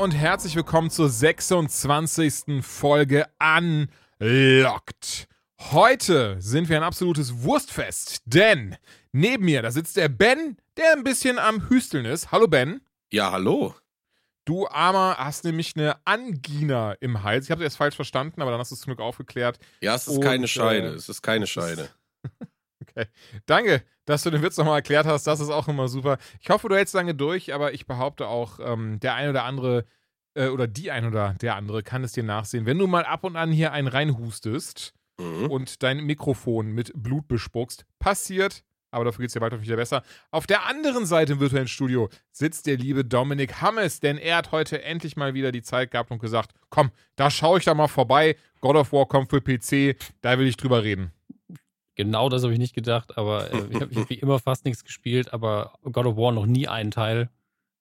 Und herzlich willkommen zur 26. Folge Unlocked. Heute sind wir ein absolutes Wurstfest, denn neben mir, da sitzt der Ben, der ein bisschen am Hüsteln ist. Hallo Ben. Ja, hallo. Du Armer hast nämlich eine Angina im Hals. Ich habe das erst falsch verstanden, aber dann hast du es zum Glück aufgeklärt. Ja, es ist Und, keine Scheide. äh, Es ist keine Scheide. Okay. Danke, dass du den Witz nochmal erklärt hast. Das ist auch immer super. Ich hoffe, du hältst lange durch, aber ich behaupte auch, ähm, der ein oder andere äh, oder die ein oder der andere kann es dir nachsehen. Wenn du mal ab und an hier einen reinhustest Mhm. und dein Mikrofon mit Blut bespuckst, passiert. Aber dafür geht es dir bald wieder besser. Auf der anderen Seite im virtuellen Studio sitzt der liebe Dominik Hammes, denn er hat heute endlich mal wieder die Zeit gehabt und gesagt: Komm, da schaue ich da mal vorbei. God of War kommt für PC, da will ich drüber reden. Genau das habe ich nicht gedacht, aber äh, ich habe hab wie immer fast nichts gespielt, aber God of War noch nie einen Teil.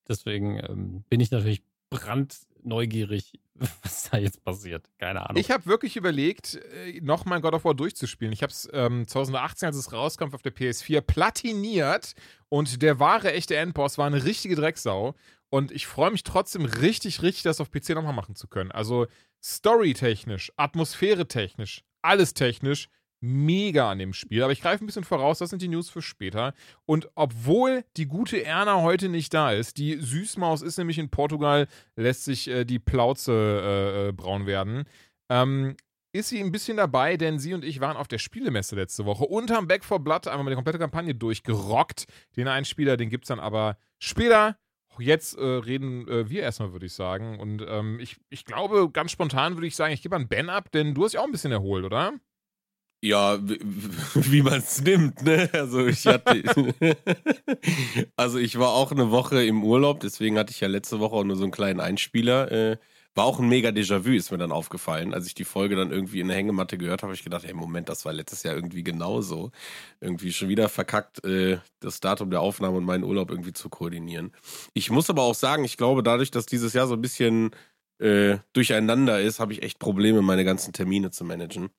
Deswegen ähm, bin ich natürlich brandneugierig, was da jetzt passiert. Keine Ahnung. Ich habe wirklich überlegt, äh, nochmal God of War durchzuspielen. Ich habe es ähm, 2018, als es rauskam, auf der PS4 platiniert und der wahre, echte Endboss war eine richtige Drecksau. Und ich freue mich trotzdem richtig, richtig, das auf PC nochmal machen zu können. Also storytechnisch, atmosphäretechnisch, alles technisch, mega an dem Spiel. Aber ich greife ein bisschen voraus, das sind die News für später. Und obwohl die gute Erna heute nicht da ist, die Süßmaus ist nämlich in Portugal, lässt sich äh, die Plauze äh, äh, braun werden, ähm, ist sie ein bisschen dabei, denn sie und ich waren auf der Spielemesse letzte Woche und haben Back for Blood einmal mal die komplette Kampagne durchgerockt. Den einen Spieler, den gibt es dann aber später. Jetzt äh, reden äh, wir erstmal, würde ich sagen. Und ähm, ich, ich glaube, ganz spontan würde ich sagen, ich gebe an Ben ab, denn du hast ja auch ein bisschen erholt, oder? Ja, wie, wie man es nimmt, ne? Also ich hatte. also ich war auch eine Woche im Urlaub, deswegen hatte ich ja letzte Woche auch nur so einen kleinen Einspieler. Äh, war auch ein mega Déjà-vu, ist mir dann aufgefallen. Als ich die Folge dann irgendwie in der Hängematte gehört habe, habe ich gedacht, hey, Moment, das war letztes Jahr irgendwie genauso. Irgendwie schon wieder verkackt, äh, das Datum der Aufnahme und meinen Urlaub irgendwie zu koordinieren. Ich muss aber auch sagen, ich glaube, dadurch, dass dieses Jahr so ein bisschen äh, durcheinander ist, habe ich echt Probleme, meine ganzen Termine zu managen.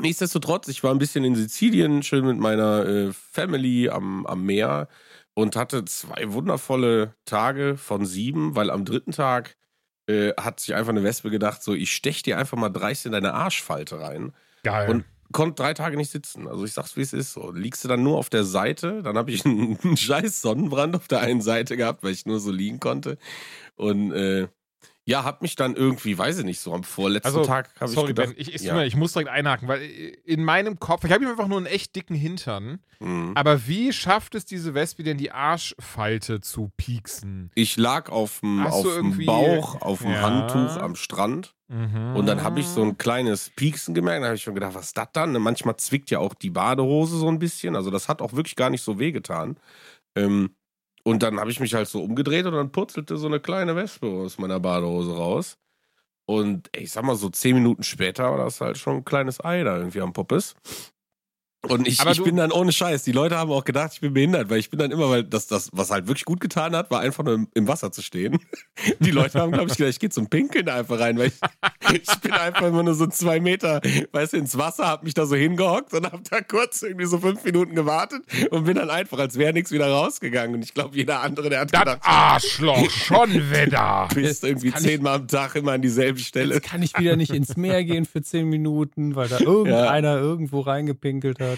Nichtsdestotrotz, ich war ein bisschen in Sizilien, schön mit meiner äh, Family am, am Meer und hatte zwei wundervolle Tage von sieben, weil am dritten Tag äh, hat sich einfach eine Wespe gedacht, so, ich stech dir einfach mal dreist in deine Arschfalte rein Geil. und konnte drei Tage nicht sitzen. Also ich sag's, wie es ist. So, liegst du dann nur auf der Seite, dann habe ich einen, einen scheiß Sonnenbrand auf der einen Seite gehabt, weil ich nur so liegen konnte. Und äh, ja, hab mich dann irgendwie, weiß ich nicht, so am vorletzten Also, Tag habe ich Sorry, gedacht, Ben, ich, ich, ja. ich muss direkt einhaken, weil in meinem Kopf, ich habe einfach nur einen echt dicken Hintern. Mhm. Aber wie schafft es diese Wespe denn, die Arschfalte zu pieksen? Ich lag auf dem Bauch, auf dem Ja. Handtuch am Strand Mhm. und dann habe ich so ein kleines Pieksen gemerkt. Da habe ich schon gedacht, was ist das dann? Manchmal zwickt ja auch die Badehose so ein bisschen. Also das hat auch wirklich gar nicht so wehgetan. Ähm, und dann habe ich mich halt so umgedreht und dann purzelte so eine kleine Wespe aus meiner Badehose raus. Und ich sag mal, so zehn Minuten später war das halt schon ein kleines Ei da irgendwie am Poppes. Und ich, Aber ich bin dann ohne Scheiß. Die Leute haben auch gedacht, ich bin behindert, weil ich bin dann immer, weil das, das was halt wirklich gut getan hat, war einfach nur im, im Wasser zu stehen. Die Leute haben, glaube ich, gedacht, ich gehe zum Pinkeln da einfach rein, weil ich, ich bin einfach immer nur so zwei Meter, weißt du, ins Wasser, hab mich da so hingehockt und hab da kurz irgendwie so fünf Minuten gewartet und bin dann einfach, als wäre nichts wieder rausgegangen. Und ich glaube, jeder andere, der hat Das gedacht, Arschloch, schon wieder. du bist irgendwie zehnmal am Tag immer an dieselbe Stelle. Jetzt kann ich wieder nicht ins Meer gehen für zehn Minuten, weil da irgendeiner irgendwo reingepinkelt hat.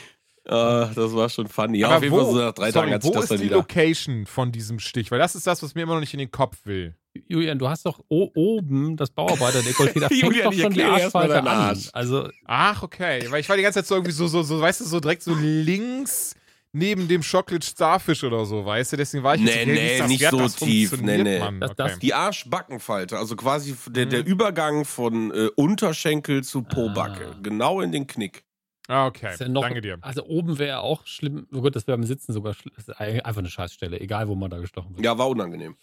Ah, das war schon funny. Ja, Aber auf jeden Fall wo, so nach drei sorry, Tagen hat wo sich das ist dann die wieder. Location von diesem Stich? Weil das ist das, was mir immer noch nicht in den Kopf will. Julian, du hast doch oben das Bauarbeiter-Dekolleté, da fängt Julian, doch ich schon die Arschfalte an. Arsch. Also, Ach, okay. Weil ich war die ganze Zeit so irgendwie so, so, so weißt du, so direkt so links neben dem Chocolate Starfish oder so, weißt du? Deswegen war ich Nee, jetzt nee, ist das nicht wert, so das tief. Nee, nee. Mann. Das- okay. das- Die Arschbackenfalte, also quasi der, Mhm. der Übergang von äh, Unterschenkel zu Pobacke, Ah. genau in den Knick. Ah, okay. Ist ja noch, Danke dir. Also oben wäre auch schlimm. Oh Gott, das wäre beim Sitzen sogar schlimm. Das ist einfach eine Scheißstelle, egal wo man da gestochen wird. Ja, war unangenehm.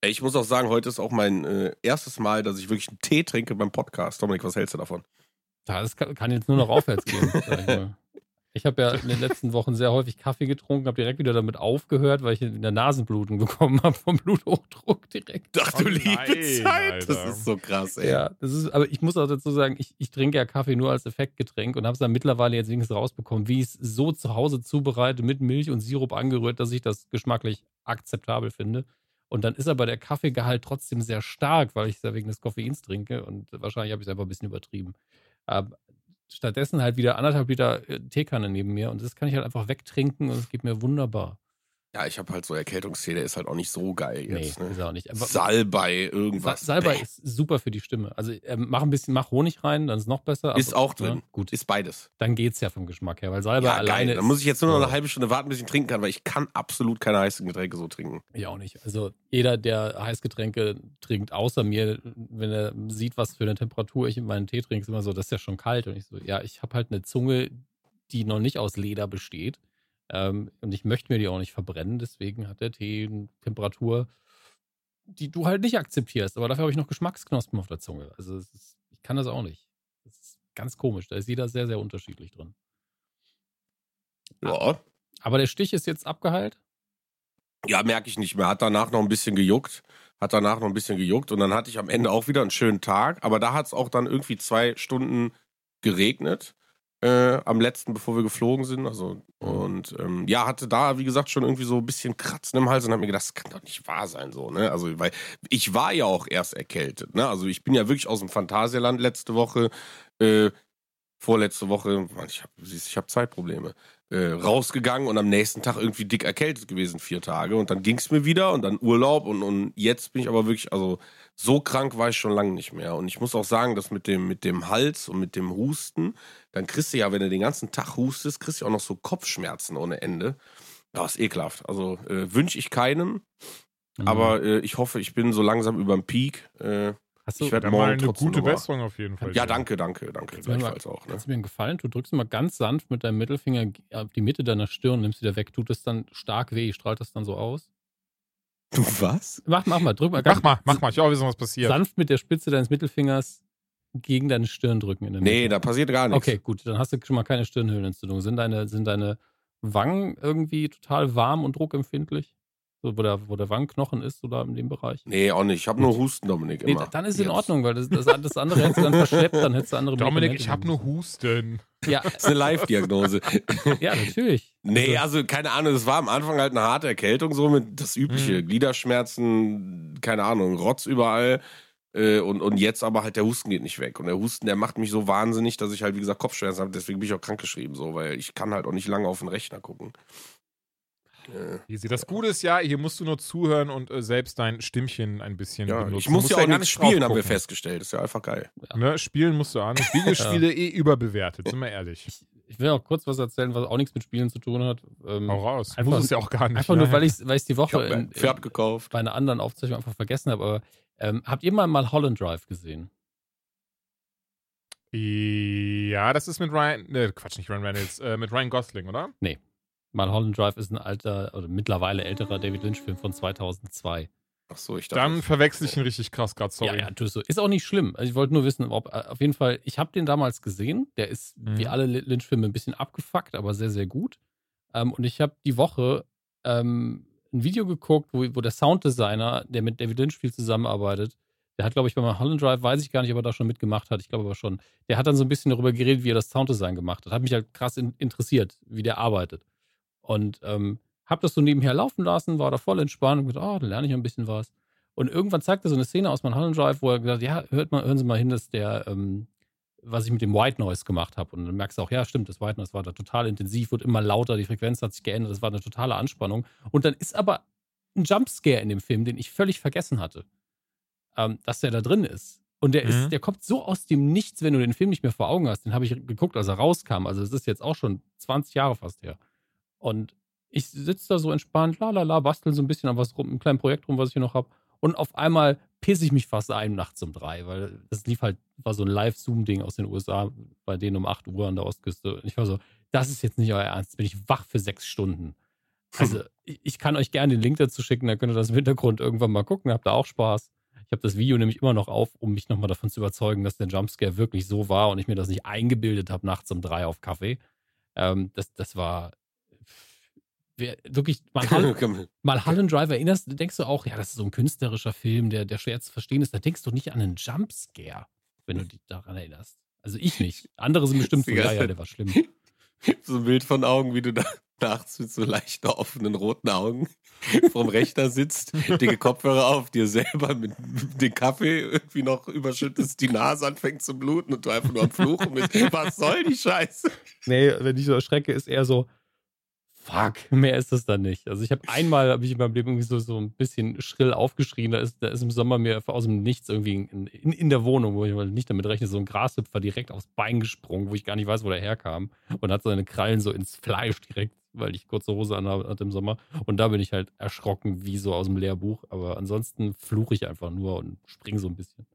Ey, Ich muss auch sagen, heute ist auch mein äh, erstes Mal, dass ich wirklich einen Tee trinke beim Podcast. Dominik, was hältst du davon? das kann, kann jetzt nur noch aufwärts gehen. ich habe ja in den letzten Wochen sehr häufig Kaffee getrunken, habe direkt wieder damit aufgehört, weil ich in der Nasenbluten bekommen habe vom Bluthochdruck direkt. Ach Oh du liebe nein, Zeit. Das Alter. ist so krass, ey. Ja, das ist, aber ich muss auch dazu sagen, ich, ich trinke ja Kaffee nur als Effektgetränk und habe es dann mittlerweile jetzt wenigstens rausbekommen, wie ich es so zu Hause zubereite, mit Milch und Sirup angerührt, dass ich das geschmacklich akzeptabel finde. Und dann ist aber der Kaffeegehalt trotzdem sehr stark, weil ich es ja wegen des Koffeins trinke und wahrscheinlich habe ich es einfach ein bisschen übertrieben. Aber stattdessen halt wieder anderthalb Liter äh, Teekanne neben mir und das kann ich halt einfach wegtrinken und es geht mir wunderbar. Ja, ich habe halt so Erkältungstee, der ist halt auch nicht so geil jetzt. nee, ne? ist auch nicht. Aber Salbei, Sa irgendwas. Salbei Nee. ist super für die Stimme. Also ähm, mach ein bisschen, mach Honig rein, dann ist es noch besser. Ist aber- auch drin. Ja, gut, Ist beides. dann geht's ja vom Geschmack her, weil Salbei Ja, alleine geil. Dann muss ich jetzt nur noch eine halbe Stunde warten, bis ich ihn trinken kann, weil ich kann absolut keine heißen Getränke so trinken. Ich auch nicht. Also jeder, der Heißgetränke trinkt, außer mir, wenn er sieht, was für eine Temperatur ich in meinen Tee trinke, ist immer so, das ist ja schon kalt. Und ich so, ja, ich habe halt eine Zunge, die noch nicht aus Leder besteht. Ähm, und ich möchte mir die auch nicht verbrennen, deswegen hat der Tee eine Temperatur, die du halt nicht akzeptierst. Aber dafür habe ich noch Geschmacksknospen auf der Zunge. Also ist, ich kann das auch nicht. Das ist ganz komisch. Da ist jeder sehr, sehr unterschiedlich drin. Ja. Aber der Stich ist jetzt abgeheilt. Ja, merke ich nicht mehr. Hat danach noch ein bisschen gejuckt. Hat danach noch ein bisschen gejuckt. Und dann hatte ich am Ende auch wieder einen schönen Tag. Aber da hat es auch dann irgendwie zwei Stunden geregnet. Äh, am letzten, bevor wir geflogen sind. Also, und ähm, ja, hatte da, wie gesagt, schon irgendwie so ein bisschen Kratzen im Hals und habe mir gedacht, das kann doch nicht wahr sein, so, ne? Also, weil ich war ja auch erst erkältet, ne? Also, ich bin ja wirklich aus dem Phantasialand letzte Woche, äh, vorletzte Woche, Mann, ich habe ich hab Zeitprobleme, äh, rausgegangen und am nächsten Tag irgendwie dick erkältet gewesen, vier Tage. Und dann ging es mir wieder und dann Urlaub und, und jetzt bin ich aber wirklich, also so krank war ich schon lange nicht mehr. Und ich muss auch sagen, dass mit dem, mit dem Hals und mit dem Husten, dann kriegst du ja, wenn du den ganzen Tag hustest, kriegst du auch noch so Kopfschmerzen ohne Ende. Ja, ist ekelhaft. Also äh, wünsche ich keinem, Mhm. aber äh, ich hoffe, ich bin so langsam über dem Peak. Äh, Hast du, ich werd Ja, morgen mal eine gute Besserung auf jeden Fall. ja, danke, danke, danke. Kannst mir mal- Gleichfalls auch. Ne? Kannst du mir einen Gefallen? Du drückst mal ganz sanft mit deinem Mittelfinger auf die Mitte deiner Stirn, nimmst wieder weg. Tut es dann stark weh? Strahlt das dann so aus? Du was? Mach, mach mal, drück mal Mach mal, mach mal. Ich will auch wissen, was passiert. sanft mit der Spitze deines Mittelfingers gegen deine Stirn drücken. In der Nee, Mitte. da passiert gar nichts. Okay, gut, dann hast du schon mal keine Stirnhöhlenentzündung. Sind deine, sind deine Wangen irgendwie total warm und druckempfindlich? So, wo, der, wo der Wangenknochen ist oder in dem Bereich? Nee, auch nicht. Ich habe nur Husten, Dominik. Nee, Immer. dann ist es in. Ordnung, weil das, das, das andere hättest du dann verschleppt, dann hättest du andere Dominik, ich habe nur Husten. Ja, Das ist eine Live-Diagnose. ja, natürlich. nee, also keine Ahnung, es war am Anfang halt eine harte Erkältung, so mit das übliche. Mhm. Gliederschmerzen, keine Ahnung, Rotz überall. Äh, und, und jetzt aber halt der Husten geht nicht weg. Und der Husten, der macht mich so wahnsinnig, dass ich halt, wie gesagt, Kopfschmerzen habe. Deswegen bin ich auch krankgeschrieben, so, weil ich kann halt auch nicht lange auf den Rechner gucken. Äh, Easy. Das Gute ist ja, hier musst du nur zuhören und äh, selbst dein Stimmchen ein bisschen ja, benutzen. ich muss ja auch nicht spielen, haben wir festgestellt. Ist ja einfach geil. Ne? Spielen musst du auch nicht. Videospiele eh überbewertet, sind wir ehrlich. Ich will auch kurz was erzählen, was auch nichts mit Spielen zu tun hat. Ähm, Hau raus. Einfach- muss es ja auch gar nicht. einfach nur, ja. weil ich es die Ich Woche habe in, in, gekauft. bei einer anderen Aufzeichnung einfach vergessen habe. Aber ähm, habt ihr mal mal Holland Drive gesehen? Ja, das ist mit Ryan. Ne, Quatsch, nicht Ryan Reynolds. Äh, mit Ryan Gosling, oder? Mal Holland Drive ist ein alter oder mittlerweile älterer David Lynch-Film von 2002. Ach so, ich dachte. Dann verwechsel ich ihn richtig krass gerade, sorry. Ja, ja, tust du. Ist auch nicht schlimm. Also ich wollte nur wissen, ob äh, auf jeden Fall, ich habe den damals gesehen. Der ist Mhm. wie alle Lynch-Filme ein bisschen abgefuckt, aber sehr, sehr gut. Ähm, und ich habe die Woche ähm, ein Video geguckt, wo, wo der Sounddesigner, der mit David Lynch viel zusammenarbeitet, der hat, glaube ich, bei Holland Drive, weiß ich gar nicht, ob er da schon mitgemacht hat. Ich glaube aber schon. Der hat dann so ein bisschen darüber geredet, wie er das Sounddesign gemacht hat. Hat mich halt krass in, interessiert, wie der arbeitet. Und ähm, habe das so nebenher laufen lassen, war da voll entspannt und gedacht, oh, dann lerne ich ein bisschen was. Und irgendwann zeigt er so eine Szene aus Mulholland Drive, wo er gesagt hat, ja, hört mal, hören Sie mal hin, dass der, ähm, was ich mit dem White Noise gemacht habe. Und dann merkst du auch, ja, stimmt, das White Noise war da total intensiv, wird immer lauter, die Frequenz hat sich geändert, das war eine totale Anspannung. Und dann ist aber ein Jumpscare in dem Film, den ich völlig vergessen hatte, ähm, dass der da drin ist. Und der Mhm. ist, der kommt so aus dem Nichts, wenn du den Film nicht mehr vor Augen hast. Den habe ich geguckt, als er rauskam. Also es ist jetzt auch schon 20 Jahre fast her. Und ich sitze da so entspannt, la la la, bastel so ein bisschen an was rum, einem kleinen Projekt rum, was ich hier noch habe. Und auf einmal pisse ich mich fast ein nachts um drei, weil das lief halt, war so ein Live-Zoom-Ding aus den USA, bei denen um 8 Uhr an der Ostküste. Und ich war so, das ist jetzt nicht euer Ernst, bin ich wach für sechs Stunden. Also, ich kann euch gerne den Link dazu schicken, dann könnt ihr das im Hintergrund irgendwann mal gucken, habt da auch Spaß. Ich habe das Video nämlich immer noch auf, um mich nochmal davon zu überzeugen, dass der Jumpscare wirklich so war und ich mir das nicht eingebildet habe nachts um drei auf Kaffee. Ähm, das, das war wirklich mal, Hall, mal Holland Drive erinnerst, denkst du auch, ja, das ist so ein künstlerischer Film, der, der schwer zu verstehen ist. Da denkst du nicht an einen Jumpscare, wenn du dich daran erinnerst. Also ich nicht. Andere sind bestimmt so, ja, ja, der war schlimm. So ein Bild von Augen, wie du da nachts mit so leicht offenen roten Augen vorm Rechner sitzt, dicke Kopfhörer auf, dir selber mit dem Kaffee irgendwie noch überschüttest, die Nase anfängt zu bluten und du einfach nur am Fluchen bist. Was soll die Scheiße? Nee, wenn ich so erschrecke, ist eher so, fuck, mehr ist das dann nicht. Also ich habe einmal, habe ich in meinem Leben irgendwie so, so ein bisschen schrill aufgeschrien, da ist, da ist im Sommer mir aus dem Nichts irgendwie in, in, in der Wohnung, wo ich nicht damit rechne, so ein Grashüpfer direkt aufs Bein gesprungen, wo ich gar nicht weiß, wo der herkam. Und hat seine Krallen so ins Fleisch direkt, weil ich kurze Hose anhatte im Sommer. Und da bin ich halt erschrocken wie so aus dem Lehrbuch, aber ansonsten fluche ich einfach nur und springe so ein bisschen.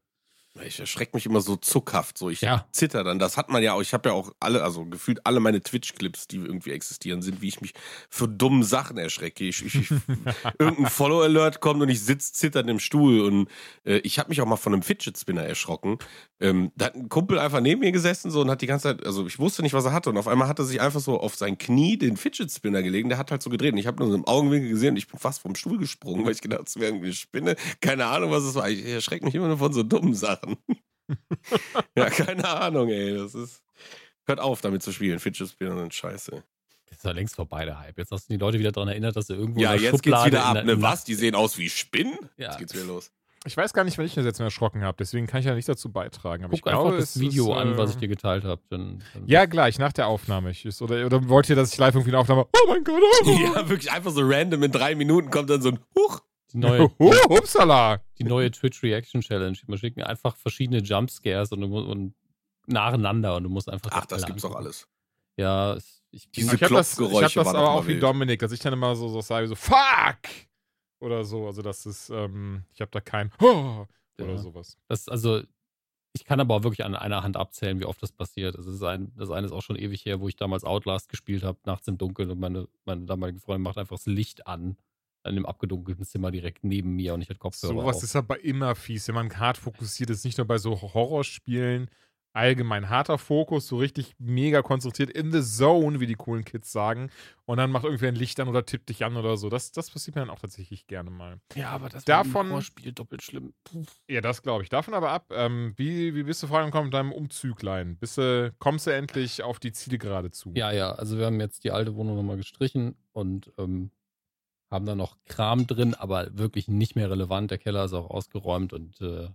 Ich erschrecke mich immer so zuckhaft, so ich Ja. zitter dann. Das hat man ja auch. Ich habe ja auch alle, also gefühlt alle meine Twitch-Clips, die irgendwie existieren, sind, wie ich mich für dumme Sachen erschrecke. Ich, ich, ich irgendein Follow-Alert kommt und ich sitze zitternd im Stuhl und äh, ich habe mich auch mal von einem Fidget-Spinner erschrocken. Ähm, da hat ein Kumpel einfach neben mir gesessen so und hat die ganze Zeit, also ich wusste nicht, was er hatte und auf einmal hat er sich einfach so auf sein Knie den Fidget-Spinner gelegt. Der hat halt so gedreht und ich habe nur so im Augenwinkel gesehen und ich bin fast vom Stuhl gesprungen, weil ich gedacht, es wäre irgendwie eine Spinne. Keine Ahnung, was es war. Ich erschrecke mich immer nur von so dummen Sachen. ja, keine Ahnung, ey. Das ist. Hört auf, damit zu spielen. Fidget Spinner sind scheiße. Das ist ja längst vorbei, der Hype. Jetzt hast du die Leute wieder daran erinnert, dass sie irgendwo Ja, in der jetzt geht's Schublade wieder in ab. Ne, was? Die sehen aus wie Spinnen? Ja. Jetzt geht's wieder los. Ich weiß gar nicht, wann ich das jetzt mehr erschrocken habe, deswegen kann ich ja nicht dazu beitragen. Aber Guck ich glaube, einfach das Video ist, an, was äh, ich dir geteilt habe. Dann, dann Ja, gleich, nach der Aufnahme. Ich, oder, oder wollt ihr, dass ich live irgendwie eine Aufnahme Oh mein Gott, oh, Ja, wirklich einfach so random in drei Minuten kommt dann so ein Huch. Die neue, oh, upsala. die neue Twitch Reaction Challenge. Wir schicken einfach verschiedene Jumpscares und, und nacheinander und du musst einfach. Ach, das gibt's doch alles. Ja, ich, Diese ich habe das, ich hab das aber auch wie. Dominik, dass ich dann immer so, so sage, so Fuck! Oder so. Also, das ist, ähm, ich habe da kein Oh! Oder Ja. sowas. das, also, ich kann aber auch wirklich an einer Hand abzählen, wie oft das passiert. Also, ist ein, das eine ist auch schon ewig her, wo ich damals Outlast gespielt habe, nachts im Dunkeln und meine, meine damalige Freundin macht einfach das Licht an. In dem abgedunkelten Zimmer direkt neben mir und ich hatte Kopfhörer Sowas auf. ist aber immer fies, wenn man hart fokussiert ist, nicht nur bei so Horrorspielen, allgemein harter Fokus, so richtig mega konzentriert in the zone, wie die coolen Kids sagen, und dann macht irgendwer ein Licht an oder tippt dich an oder so. Das, das passiert mir dann auch tatsächlich gerne mal. ja, aber das Davon- war im Spiel doppelt schlimm. Puh. Ja, das glaube ich. Davon aber ab, ähm, wie, wie bist du vorangekommen mit deinem Umzüglein? Bist du, kommst du endlich auf die Ziele gerade zu? Ja, ja, also wir haben jetzt die alte Wohnung nochmal gestrichen und ähm, haben da noch Kram drin, aber wirklich nicht mehr relevant. Der Keller ist auch ausgeräumt und äh,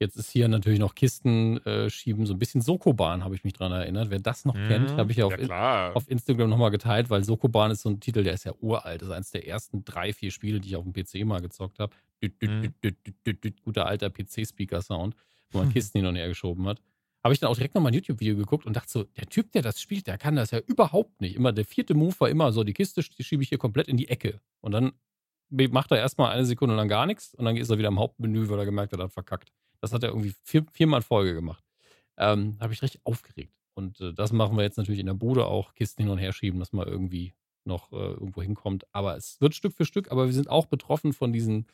jetzt ist hier natürlich noch Kisten äh, schieben, so ein bisschen Sokoban, habe ich mich dran erinnert. Wer das noch kennt, habe ich ja auf, Mhm. ja, klar. auf Instagram nochmal geteilt, weil Sokoban ist so ein Titel, der ist ja uralt. Das ist eines der ersten drei, vier Spiele, die ich auf dem PC mal gezockt habe. Mhm. Guter alter PC-Speaker-Sound, wo man Mhm. Kisten hin und her geschoben hat. Habe ich dann auch direkt nochmal ein YouTube-Video geguckt und dachte so, der Typ, der das spielt, der kann das ja überhaupt nicht. Immer der vierte Move war immer so, die Kiste schiebe ich hier komplett in die Ecke. Und dann macht er erstmal eine Sekunde lang gar nichts und dann ist er wieder im Hauptmenü, weil er gemerkt hat, er hat verkackt. Das hat er irgendwie vier, viermal in Folge gemacht. Ähm, habe ich richtig aufgeregt. Und äh, das machen wir jetzt natürlich in der Bude auch, Kisten hin und her schieben, dass man irgendwie noch äh, irgendwo hinkommt. Aber es wird Stück für Stück, aber wir sind auch betroffen von diesen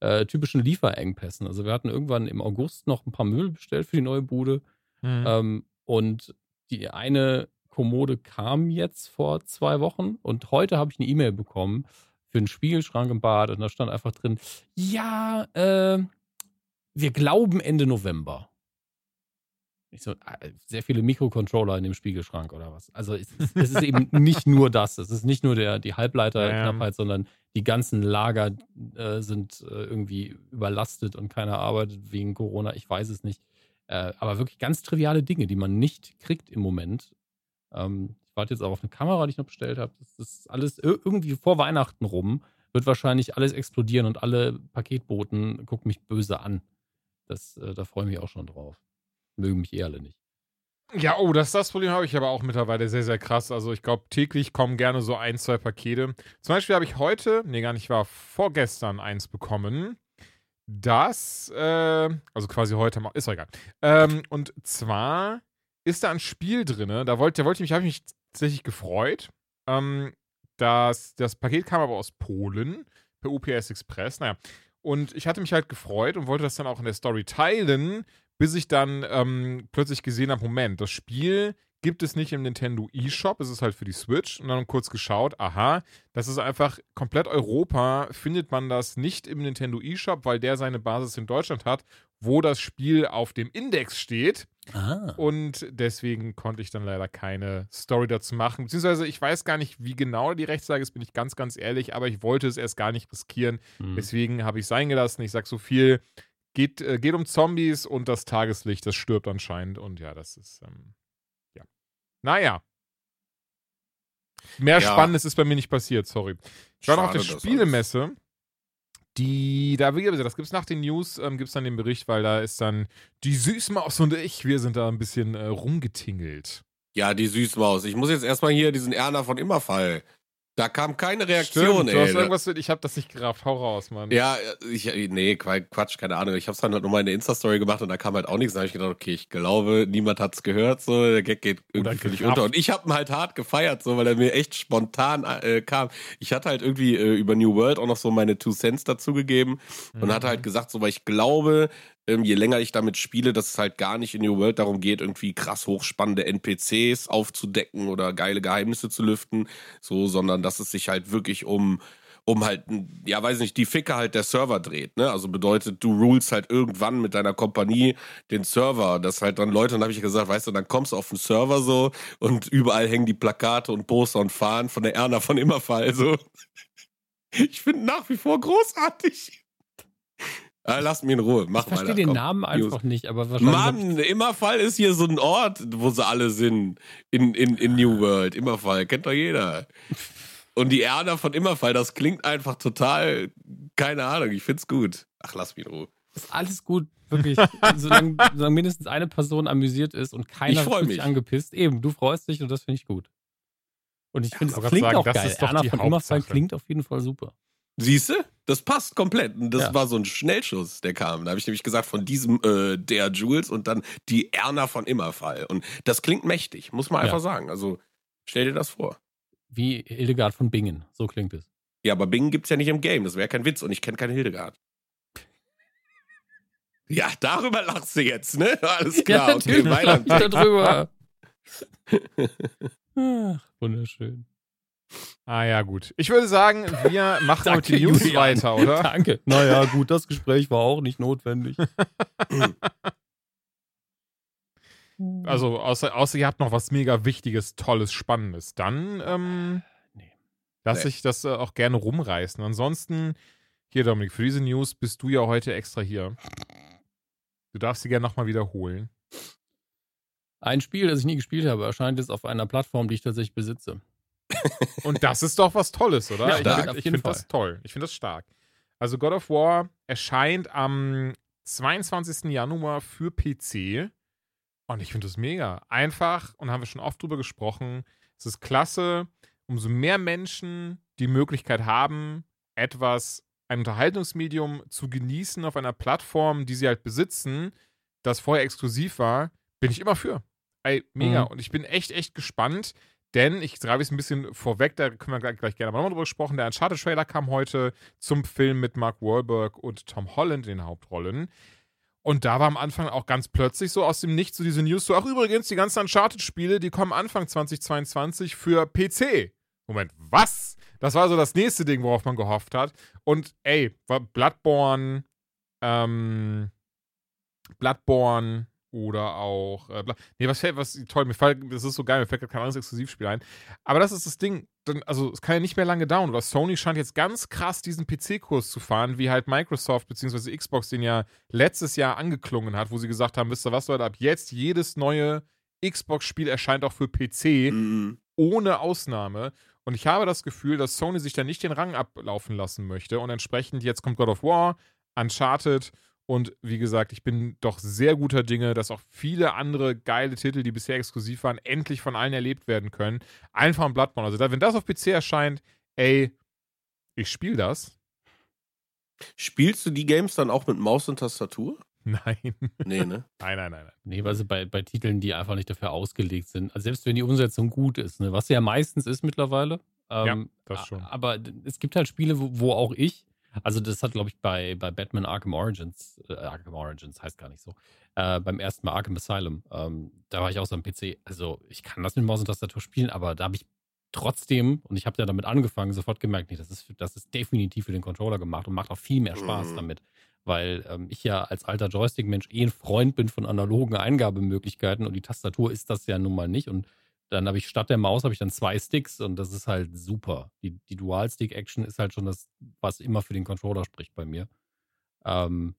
äh, typischen Lieferengpässen. Also wir hatten irgendwann im August noch ein paar Möbel bestellt für die neue Bude. Mhm. Ähm, und die eine Kommode kam jetzt vor zwei Wochen und heute habe ich eine E-Mail bekommen für einen Spiegelschrank im Bad und da stand einfach drin, ja, äh, wir glauben Ende November. Ich so, ah, sehr viele Mikrocontroller in dem Spiegelschrank oder was. Also es ist, es ist eben nicht nur das. Es ist nicht nur der, die Halbleiterknappheit, sondern die ganzen Lager äh, sind äh, irgendwie überlastet und keiner arbeitet wegen Corona. Ich weiß es nicht. Äh, aber wirklich ganz triviale Dinge, die man nicht kriegt im Moment. Ähm, ich warte jetzt auch auf eine Kamera, die ich noch bestellt habe. Das ist alles ir- irgendwie vor Weihnachten rum. Wird wahrscheinlich alles explodieren und alle Paketboten gucken mich böse an. Das, äh, da freue ich mich auch schon drauf. Mögen mich eh alle nicht. Ja, oh, das, das Problem habe ich aber auch mittlerweile sehr, sehr krass. Also ich glaube, täglich kommen gerne so ein, zwei Pakete. Zum Beispiel habe ich heute, nee, gar nicht war, vorgestern eins bekommen. Dass, äh, also quasi heute, ist doch egal. Ähm, und zwar ist da ein Spiel drin, da wollte, da wollte ich mich, habe ich mich tatsächlich gefreut. Ähm, das, das Paket kam aber aus Polen per UPS Express. Naja, und ich hatte mich halt gefreut und wollte das dann auch in der Story teilen, bis ich dann ähm, plötzlich gesehen habe: Moment, das Spiel gibt es nicht im Nintendo eShop, es ist halt für die Switch. Und dann kurz geschaut: Aha, das ist einfach komplett Europa, findet man das nicht im Nintendo eShop, weil der seine Basis in Deutschland hat, wo das Spiel auf dem Index steht. Ah. Und deswegen konnte ich dann leider keine Story dazu machen. Beziehungsweise ich weiß gar nicht, wie genau die Rechtslage ist, bin ich ganz, ganz ehrlich, aber ich wollte es erst gar nicht riskieren. Hm. Deswegen habe ich es sein gelassen. Ich sage so viel. Geht, äh, geht um Zombies und das Tageslicht, das stirbt anscheinend. Und ja, das ist, ähm. Naja. Mehr Ja. Spannendes ist bei mir nicht passiert, sorry. Ich war noch auf der Spielemesse. Die, da, wie gesagt, das gibt es nach den News, ähm, gibt es dann den Bericht, weil da ist dann die Süßmaus und ich, wir sind da ein bisschen äh, rumgetingelt. Ja, die Süßmaus. Ich muss jetzt erstmal hier diesen Erna von Immerfall. Da kam keine Reaktion, Stimmt, ey. du hast irgendwas, ich habe das nicht gerafft, hau raus, Mann. Ja, ich, nee, Quatsch, keine Ahnung. Ich hab's dann halt nochmal in der Insta-Story gemacht und da kam halt auch nichts. Da habe ich gedacht, okay, ich glaube, niemand hat's gehört, so, der Gag geht irgendwie völlig unter. Und ich hab ihn halt hart gefeiert, so, weil er mir echt spontan äh, kam. Ich hatte halt irgendwie äh, über New World auch noch so meine Two Cents dazugegeben und Mhm. hatte halt gesagt, so, weil ich glaube, ähm, je länger ich damit spiele, dass es halt gar nicht in New World darum geht, irgendwie krass hochspannende NPCs aufzudecken oder geile Geheimnisse zu lüften, so, sondern dass es sich halt wirklich um um halt, ja, weiß nicht, die Ficke halt der Server dreht, ne? Also bedeutet, du rulst halt irgendwann mit deiner Kompanie den Server, dass halt dann Leute, dann habe ich gesagt, weißt du, dann kommst du auf den Server so und überall hängen die Plakate und Poster und Fahnen von der Erna von Immerfall, so. Ich finde nach wie vor großartig. Ah, lass mich in Ruhe, mach Ich verstehe weiter, den komm. Namen News. einfach nicht, aber wahrscheinlich. Mann, Immerfall ist hier so ein Ort, wo sie alle sind. In, in, in New World. Immerfall, kennt doch jeder. Und die Erna von Immerfall, das klingt einfach total, keine Ahnung, ich find's gut. Ach, lass mich in Ruhe. ich- ist alles gut, wirklich. solange, solange mindestens eine Person amüsiert ist und Ich keiner fühlt sich mich. angepisst. Eben, du freust dich und das finde ich gut. Und ich finde, ich es klingt sagen, auch das geil. ist doch Erna die von Immerfall klingt auf jeden Fall super. Siehste? Das passt komplett. Und das Ja. war so ein Schnellschuss, der kam. Da habe ich nämlich gesagt, von diesem äh, der Jules und dann die Erna von Immerfall. Und das klingt mächtig, muss man Ja. einfach sagen. Also stell dir das vor. Wie Hildegard von Bingen. So klingt es. Ja, aber Bing gibt's ja nicht im Game. Das wäre kein Witz. Und ich kenne keine Hildegard. Ja, darüber lachst du jetzt, ne? Alles klar. okay, weiter. darüber. Ach, wunderschön. Ah ja, gut. Ich würde sagen, wir machen Danke, heute die News Julian. weiter, oder? Danke. Naja, gut, das Gespräch war auch nicht notwendig. Also, außer, außer ihr habt noch was mega Wichtiges, Tolles, Spannendes. Dann ähm, Nee. lass Nee. ich das äh, auch gerne rumreißen. Ansonsten, hier, Dominik, für diese News bist du ja heute extra hier. Du darfst sie gerne nochmal wiederholen. Ein Spiel, das ich nie gespielt habe, erscheint jetzt auf einer Plattform, die ich tatsächlich besitze. Und das ist doch was Tolles, oder? Ja, ich stark, finde ich find das toll. Ich finde das stark. Also God of War erscheint am 22. Januar für PC. Und ich finde das mega. Einfach, und haben wir schon oft drüber gesprochen, es ist klasse, umso mehr Menschen die Möglichkeit haben, etwas, ein Unterhaltungsmedium zu genießen auf einer Plattform, die sie halt besitzen, das vorher exklusiv war, bin ich immer für. Ey, mega. Mhm. Und ich bin echt, echt gespannt, denn ich treibe es ein bisschen vorweg, da können wir gleich, gerne mal nochmal drüber gesprochen. Der Uncharted-Trailer kam heute zum Film mit Mark Wahlberg und Tom Holland in den Hauptrollen. Und da war am Anfang auch ganz plötzlich so aus dem Nichts so diese News so, ach übrigens, die ganzen Uncharted-Spiele, die kommen Anfang 2022 für PC. Moment, was? Das war so das nächste Ding, worauf man gehofft hat. Und ey, Bloodborne, ähm, Bloodborne oder auch, äh, nee, was fällt, was, toll, mir fällt, das ist so geil, mir fällt gerade kein anderes Exklusivspiel ein. Aber das ist das Ding, dann, also es kann ja nicht mehr lange dauern, weil Sony scheint jetzt ganz krass diesen PC-Kurs zu fahren, wie halt Microsoft bzw. Xbox den ja letztes Jahr angeklungen hat, wo sie gesagt haben, wisst ihr was, Leute, ab jetzt jedes neue Xbox-Spiel erscheint auch für PC Mhm. ohne Ausnahme. Und ich habe das Gefühl, dass Sony sich da nicht den Rang ablaufen lassen möchte. Und entsprechend, jetzt kommt God of War, Uncharted. Und wie gesagt, ich bin doch sehr guter Dinge, dass auch viele andere geile Titel, die bisher exklusiv waren, endlich von allen erlebt werden können. Einfach ein Bloodborne. Also, wenn das auf PC erscheint, ey, ich spiele das. Spielst du die Games dann auch mit Maus und Tastatur? Nein. Nee, ne? Nein, nein, nein, nein. Nee, weil sie bei, bei Titeln, die einfach nicht dafür ausgelegt sind. Also selbst wenn die Umsetzung gut ist, ne, was sie ja meistens ist mittlerweile. Ähm, das schon. Aber es gibt halt Spiele, wo, wo auch ich, also das hat, glaube ich, bei, bei Batman Arkham Origins, äh, Arkham Origins heißt gar nicht so, äh, beim ersten Mal Arkham Asylum, ähm, da war ich auch so am PC. Also ich kann das mit Maus und Tastatur spielen, aber da habe ich trotzdem, und ich habe ja damit angefangen, sofort gemerkt, nee, das ist, das ist definitiv für den Controller gemacht und macht auch viel mehr Spaß Mhm. damit. Weil ähm, ich ja als alter Joystick-Mensch eh ein Freund bin von analogen Eingabemöglichkeiten und die Tastatur ist das ja nun mal nicht. Und dann habe ich statt der Maus habe ich dann zwei Sticks und das ist halt super. Die, die Dual-Stick-Action ist halt schon das, was immer für den Controller spricht bei mir. Ähm,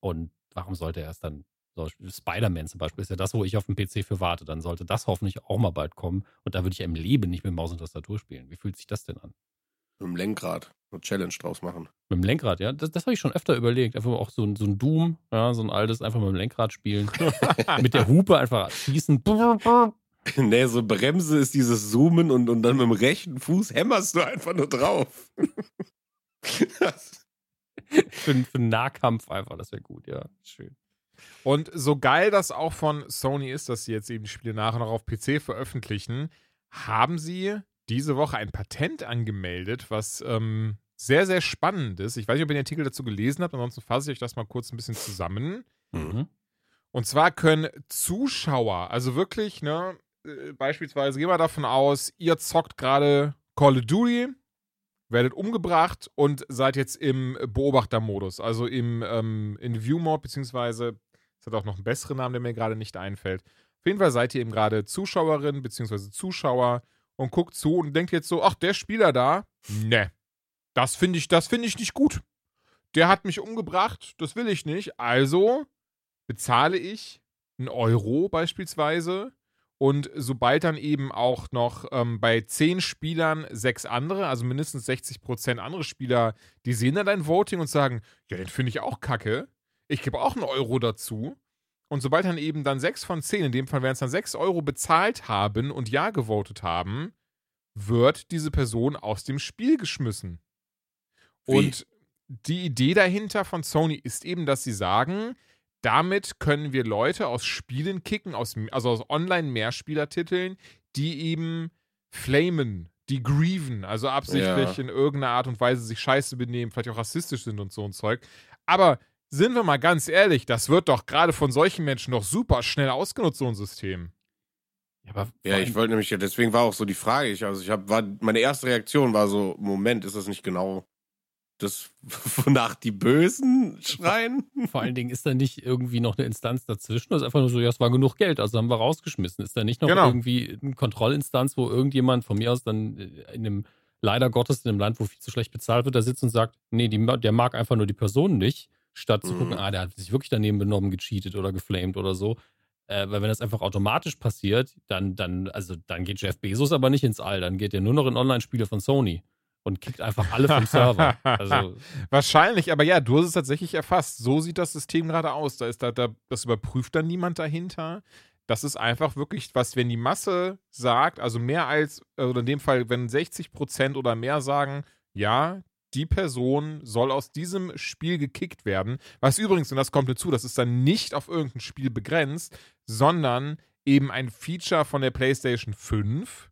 und warum sollte er es dann? So, Spider-Man zum Beispiel ist ja das, wo ich auf dem PC für warte. Dann sollte das hoffentlich auch mal bald kommen. Und da würde ich im Leben nicht mit Maus und Tastatur spielen. Wie fühlt sich das denn an? Mit dem Lenkrad. Eine Challenge draus machen. Mit dem Lenkrad, ja. Das, das habe ich schon öfter überlegt. Einfach auch so ein, so ein Doom, ja, so ein altes, einfach mit dem Lenkrad spielen. mit der Hupe einfach schießen. nee, so Bremse ist dieses Zoomen und, und dann mit dem rechten Fuß hämmerst du einfach nur drauf. für, für einen Nahkampf einfach, das wäre gut, ja. Schön. Und so geil das auch von Sony ist, dass sie jetzt eben die Spiele nach und nach auf PC veröffentlichen, haben sie diese Woche ein Patent angemeldet, was ähm, sehr, sehr spannend ist. Ich weiß nicht, ob ihr den Artikel dazu gelesen habt, ansonsten fasse ich euch das mal kurz ein bisschen zusammen. Mhm. Und zwar können Zuschauer, also wirklich, ne, äh, beispielsweise gehen wir davon aus, ihr zockt gerade Call of Duty, werdet umgebracht und seid jetzt im Beobachtermodus, also im ähm, in View-Mode, beziehungsweise, es hat auch noch einen besseren Namen, der mir gerade nicht einfällt. Auf jeden Fall seid ihr eben gerade Zuschauerin, beziehungsweise Zuschauer und guckt zu und denkt jetzt so, ach, der Spieler da, ne, das finde ich, das finde ich nicht gut. Der hat mich umgebracht, das will ich nicht, also bezahle ich einen Euro beispielsweise und sobald dann eben auch noch ähm, bei zehn Spielern sechs andere, also mindestens 60 Prozent andere Spieler, die sehen dann dein Voting und sagen, ja, den finde ich auch kacke, ich gebe auch einen Euro dazu. Und sobald dann eben dann sechs von zehn, in dem Fall werden es dann sechs Euro bezahlt haben und Ja gewotet haben, wird diese Person aus dem Spiel geschmissen. Wie? Und die Idee dahinter von Sony ist eben, dass sie sagen, damit können wir Leute aus Spielen kicken, aus, also aus Online-Mehrspielertiteln, die eben flamen, die grieven, also absichtlich Ja. in irgendeiner Art und Weise sich scheiße benehmen, vielleicht auch rassistisch sind und so ein Zeug. Aber sind wir mal ganz ehrlich, das wird doch gerade von solchen Menschen doch super schnell ausgenutzt, so ein System. Ja, aber ja, ich wollte nämlich, deswegen war auch so die Frage. Ich, also ich habe, war, meine erste Reaktion war so: Moment, ist das nicht genau das, wonach die Bösen schreien? Vor allen Dingen ist da nicht irgendwie noch eine Instanz dazwischen. Das ist einfach nur so, ja, es war genug Geld, also haben wir rausgeschmissen. Ist da nicht noch Genau. irgendwie eine Kontrollinstanz, wo irgendjemand von mir aus dann äh, in einem, leider Gottes, in einem Land, wo viel zu schlecht bezahlt wird, da sitzt und sagt, nee, die, der mag einfach nur die Person nicht, statt zu Mhm. gucken, ah, der hat sich wirklich daneben benommen, gecheatet oder geflamed oder so. Äh, weil wenn das einfach automatisch passiert, dann, dann, also dann geht Jeff Bezos aber nicht ins All, dann geht er nur noch in Online-Spiele von Sony und kickt einfach alle vom Server. Also, Wahrscheinlich, aber ja, du hast es tatsächlich erfasst. So sieht das System gerade aus. Da ist da, da, das überprüft dann niemand dahinter. Das ist einfach wirklich was, wenn die Masse sagt, also mehr als, oder in dem Fall, wenn 60 Prozent oder mehr sagen, ja, die Person soll aus diesem Spiel gekickt werden. Was übrigens, und das kommt hinzu, das ist dann nicht auf irgendein Spiel begrenzt, sondern eben ein Feature von der PlayStation 5,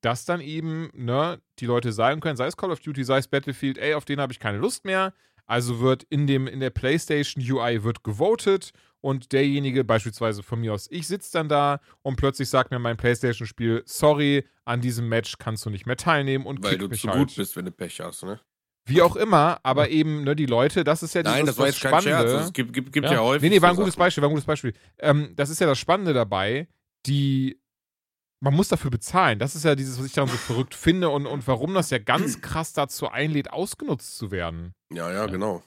dass dann eben, ne, die Leute sagen können, sei es Call of Duty, sei es Battlefield, ey, auf den habe ich keine Lust mehr. Also wird in dem, in der PlayStation UI wird gewotet und derjenige, beispielsweise von mir aus, ich sitze dann da und plötzlich sagt mir mein PlayStation-Spiel, sorry, an diesem Match kannst du nicht mehr teilnehmen und Weil du mich zu halt. gut bist, wenn du Pech hast, ne? Wie auch immer, aber eben, ne, die Leute, das ist ja Nein, das war jetzt kein Scherz. Spannende. Es gibt, gibt, gibt ja, Ja. häufig. Nee, nee, war ein gutes. Beispiel, war ein gutes Beispiel. Ähm, das ist ja das Spannende dabei, die, man muss dafür bezahlen. Das ist ja dieses, was ich daran so verrückt finde und, und warum das ja ganz krass dazu einlädt, ausgenutzt zu werden. Ja, ja, Ja. genau.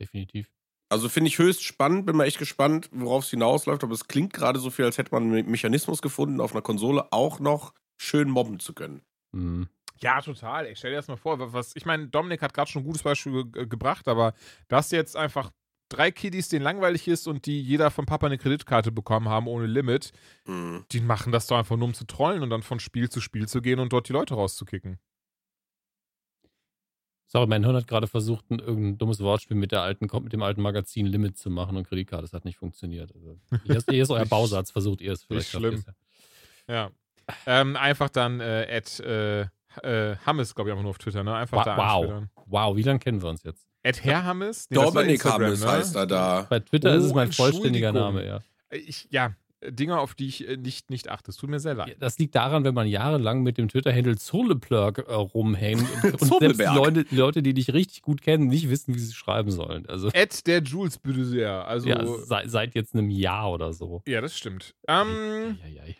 definitiv. Also finde ich höchst spannend, bin mal echt gespannt, worauf es hinausläuft, aber es klingt gerade so viel, als hätte man einen Mechanismus gefunden, auf einer Konsole auch noch schön mobben zu können. Mhm. Ja, total. Ich stell dir das mal vor, was, ich meine, Dominik hat gerade schon ein gutes Beispiel ge gebracht, aber dass jetzt einfach drei Kiddies, denen langweilig ist und die jeder von Papa eine Kreditkarte bekommen haben ohne Limit, Mhm. die machen das doch einfach nur, um zu trollen und dann von Spiel zu Spiel zu gehen und dort die Leute rauszukicken. Sorry, mein Hirn hat gerade versucht, ein irgendein dummes Wortspiel mit, der alten, mit dem alten Magazin Limit zu machen und Kreditkarte. Das hat nicht funktioniert. Also, hier, ist, euer Bausatz, versucht ihr es vielleicht. Nicht schlimm. Ja. Ähm, einfach dann äh, at, äh, äh, Hammes, glaube ich, einfach nur auf Twitter, ne? Einfach Wa da wow. Wow, wie lange kennen wir uns jetzt? At Herr Hammes? Nee, Dominik Hammes ne? heißt er da. Bei Twitter ist es Oh, mein vollständiger Entschuldigung. Name, ja. Ich, ja, Dinge, auf die ich äh, nicht, nicht achte. Es tut mir sehr Ja, leid. Das liegt daran, wenn man jahrelang mit dem Twitter-Handle Zurleplurk äh, rumhängt und, und selbst. Leute, die Leute, die dich richtig gut kennen, nicht wissen, wie sie schreiben sollen. Also At der Jules, bitte sehr. Also, ja, ja, seit, seit jetzt einem Jahr oder so. das stimmt. Ähm, Eieiei.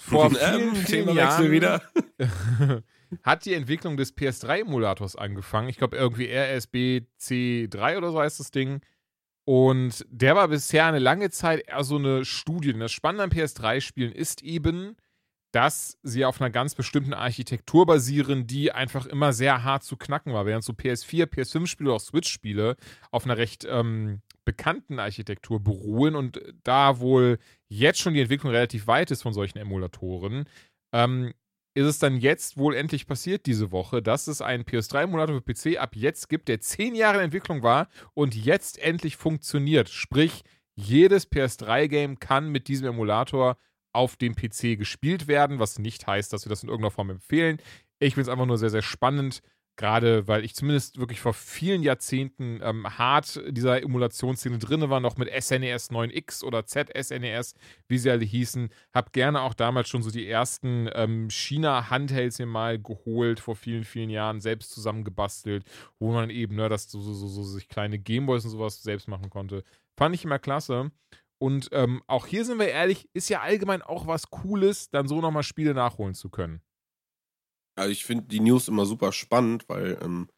vor Ähm, vielen, vielen Themawechsel Jahren wieder. hat die Entwicklung des PS3-Emulators angefangen. Ich glaube, irgendwie RSB C3 oder so heißt das Ding. Und der war bisher eine lange Zeit eher so eine Studie. Und das Spannende an PS3-Spielen ist eben, dass sie auf einer ganz bestimmten Architektur basieren, die einfach immer sehr hart zu knacken war. Während so PS4, PS5-Spiele oder auch Switch-Spiele auf einer recht ähm, bekannten Architektur beruhen und da wohl jetzt schon die Entwicklung relativ weit ist von solchen Emulatoren, ähm, ist es dann jetzt wohl endlich passiert diese Woche, dass es einen PS3-Emulator für PC ab jetzt gibt, der zehn Jahre in Entwicklung war und jetzt endlich funktioniert. Sprich, jedes PS3-Game kann mit diesem Emulator auf dem PC gespielt werden, was nicht heißt, dass wir das in irgendeiner Form empfehlen. Ich finde es einfach nur sehr, sehr spannend, gerade weil ich zumindest wirklich vor vielen Jahrzehnten ähm, hart dieser Emulationsszene drin war, noch mit SNES 9X oder ZSNES, wie sie alle hießen. Hab gerne auch damals schon so die ersten ähm, China-Handhelds mir mal geholt, vor vielen, vielen Jahren, selbst zusammengebastelt, wo man eben, ne, dass so, so, so, so sich kleine Gameboys und sowas selbst machen konnte. Fand ich immer klasse. Und ähm, auch hier sind wir ehrlich, ist ja allgemein auch was Cooles, dann so nochmal Spiele nachholen zu können. Also ich finde die News immer super spannend, weil ähm,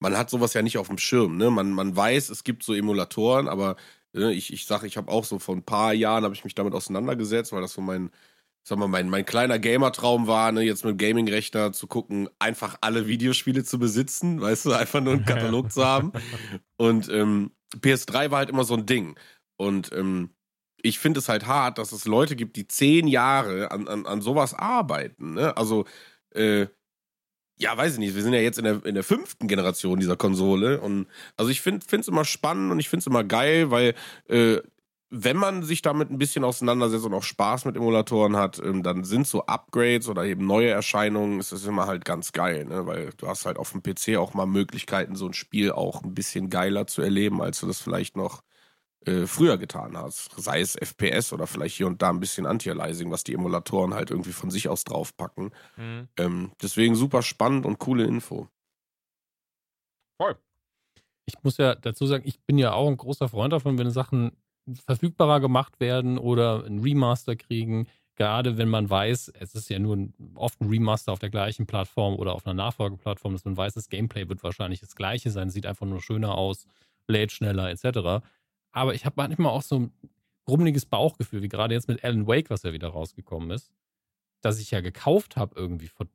man hat sowas ja nicht auf dem Schirm. Ne? Man, man weiß, es gibt so Emulatoren, aber äh, ich, ich sage, ich habe auch so vor ein paar Jahren habe ich mich damit auseinandergesetzt, weil das so mein, sag mal, mein, mein kleiner Gamer-Traum war, ne, jetzt mit dem Gaming-Rechner zu gucken, einfach alle Videospiele zu besitzen, weißt du, einfach nur einen Katalog zu haben. Und ähm, PS3 war halt immer so ein Ding. Und ähm, ich finde es halt hart, dass es Leute gibt, die zehn Jahre an, an, an sowas arbeiten. Ne? Also, äh, ja, weiß ich nicht, wir sind ja jetzt in der, in der fünften Generation dieser Konsole. Und also ich finde es immer spannend und ich finde es immer geil, weil äh, wenn man sich damit ein bisschen auseinandersetzt und auch Spaß mit Emulatoren hat, ähm, dann sind so Upgrades oder eben neue Erscheinungen, ist das immer halt ganz geil, ne? Weil du hast halt auf dem PC auch mal Möglichkeiten, so ein Spiel auch ein bisschen geiler zu erleben, als du das vielleicht noch äh, früher getan hast. Sei es FPS oder vielleicht hier und da ein bisschen Anti-Aliasing, was die Emulatoren halt irgendwie von sich aus draufpacken. Ähm, deswegen super spannend und coole Info. Voll. Ich muss ja dazu sagen, ich bin ja auch ein großer Freund davon, wenn Sachen verfügbarer gemacht werden oder ein Remaster kriegen. Gerade wenn man weiß, es ist ja nur ein, oft ein Remaster auf der gleichen Plattform oder auf einer Nachfolgeplattform, dass man weiß, das Gameplay wird wahrscheinlich das gleiche sein, sieht einfach nur schöner aus, lädt schneller etc. Aber ich habe manchmal auch so ein grummeliges Bauchgefühl, wie gerade jetzt mit Alan Wake, was ja wieder rausgekommen ist, dass ich ja gekauft habe irgendwie vor,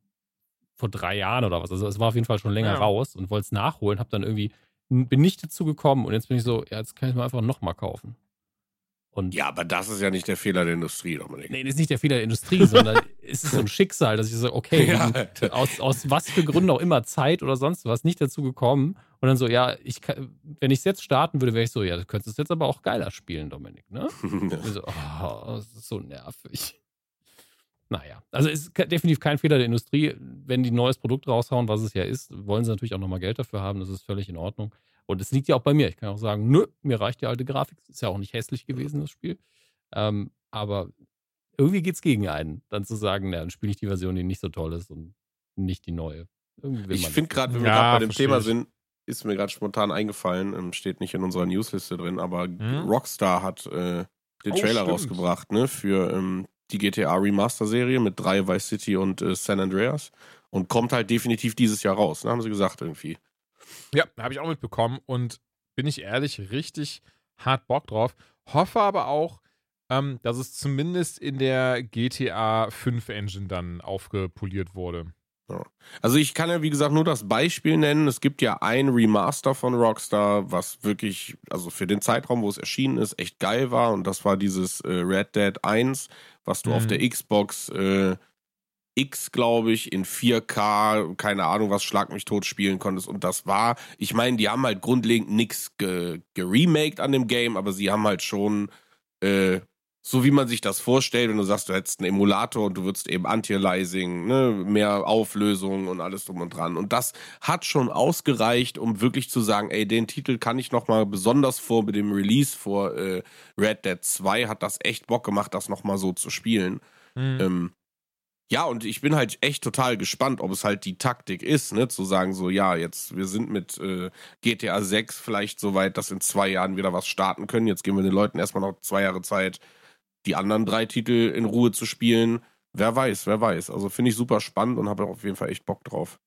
vor drei Jahren oder was. Also es war auf jeden Fall schon länger Ja. raus und wollte es nachholen, habe dann irgendwie bin nicht dazu gekommen und jetzt bin ich so, ja, jetzt kann ich es mir einfach nochmal kaufen. Und Ja, aber das ist ja nicht der Fehler der Industrie, Dominik. nee, das ist nicht der Fehler der Industrie, sondern es ist so ein Schicksal, dass ich so, okay, Ja. aus, aus was für Gründen auch immer Zeit oder sonst was nicht dazu gekommen und dann so, ja, ich kann, wenn ich es jetzt starten würde, wäre ich so, ja, du könntest es jetzt aber auch geiler spielen, Dominik, ne? Ich so, oh, das ist so nervig. Naja, also es ist definitiv kein Fehler der Industrie. Wenn die ein neues Produkt raushauen, was es ja ist, wollen sie natürlich auch nochmal Geld dafür haben. Das ist völlig in Ordnung. Und es liegt ja auch bei mir. Ich kann auch sagen, nö, mir reicht die alte Grafik. Ist ja auch nicht hässlich gewesen, das Spiel. Ähm, aber irgendwie geht es gegen einen, dann zu sagen, na, dann spiele ich die Version, die nicht so toll ist und nicht die neue. Ich finde gerade, wenn wir Ja, gerade bei dem Thema ich. sind, ist mir gerade spontan eingefallen, ähm, steht nicht in unserer Newsliste drin, aber Hm? Rockstar hat äh, den Oh, Trailer stimmt. rausgebracht, ne, für ähm, die GTA Remaster Serie mit drei Vice City und äh, San Andreas und kommt halt definitiv dieses Jahr raus, ne, haben sie gesagt irgendwie. Ja, habe ich auch mitbekommen und bin ich ehrlich, richtig hart Bock drauf. Hoffe aber auch, ähm, dass es zumindest in der GTA 5 Engine dann aufgepoliert wurde. Also ich kann ja wie gesagt nur das Beispiel nennen. Es gibt ja ein Remaster von Rockstar, was wirklich, also für den Zeitraum, wo es erschienen ist, echt geil war. Und das war dieses äh, Red Dead 1, was du Mhm. auf der Xbox äh, X, glaube ich, in 4K, keine Ahnung, was Schlag mich tot spielen konntest. Und das war, ich meine, die haben halt grundlegend nichts geremaked an dem Game, aber sie haben halt schon äh, so wie man sich das vorstellt, wenn du sagst, du hättest einen Emulator und du würdest eben Anti-Aliasing, ne, mehr Auflösung und alles drum und dran. Und das hat schon ausgereicht, um wirklich zu sagen, ey, den Titel kann ich nochmal besonders vor mit dem Release vor äh, Red Dead 2 hat das echt Bock gemacht, das nochmal so zu spielen. Mhm. Ähm, ja, und ich bin halt echt total gespannt, ob es halt die Taktik ist, ne, zu sagen so, ja, jetzt, wir sind mit äh, GTA 6 vielleicht so weit, dass in zwei Jahren wieder was starten können. Jetzt geben wir den Leuten erstmal noch zwei Jahre Zeit, die anderen drei Titel in Ruhe zu spielen. Wer weiß, wer weiß. Also finde ich super spannend und habe auf jeden Fall echt Bock drauf.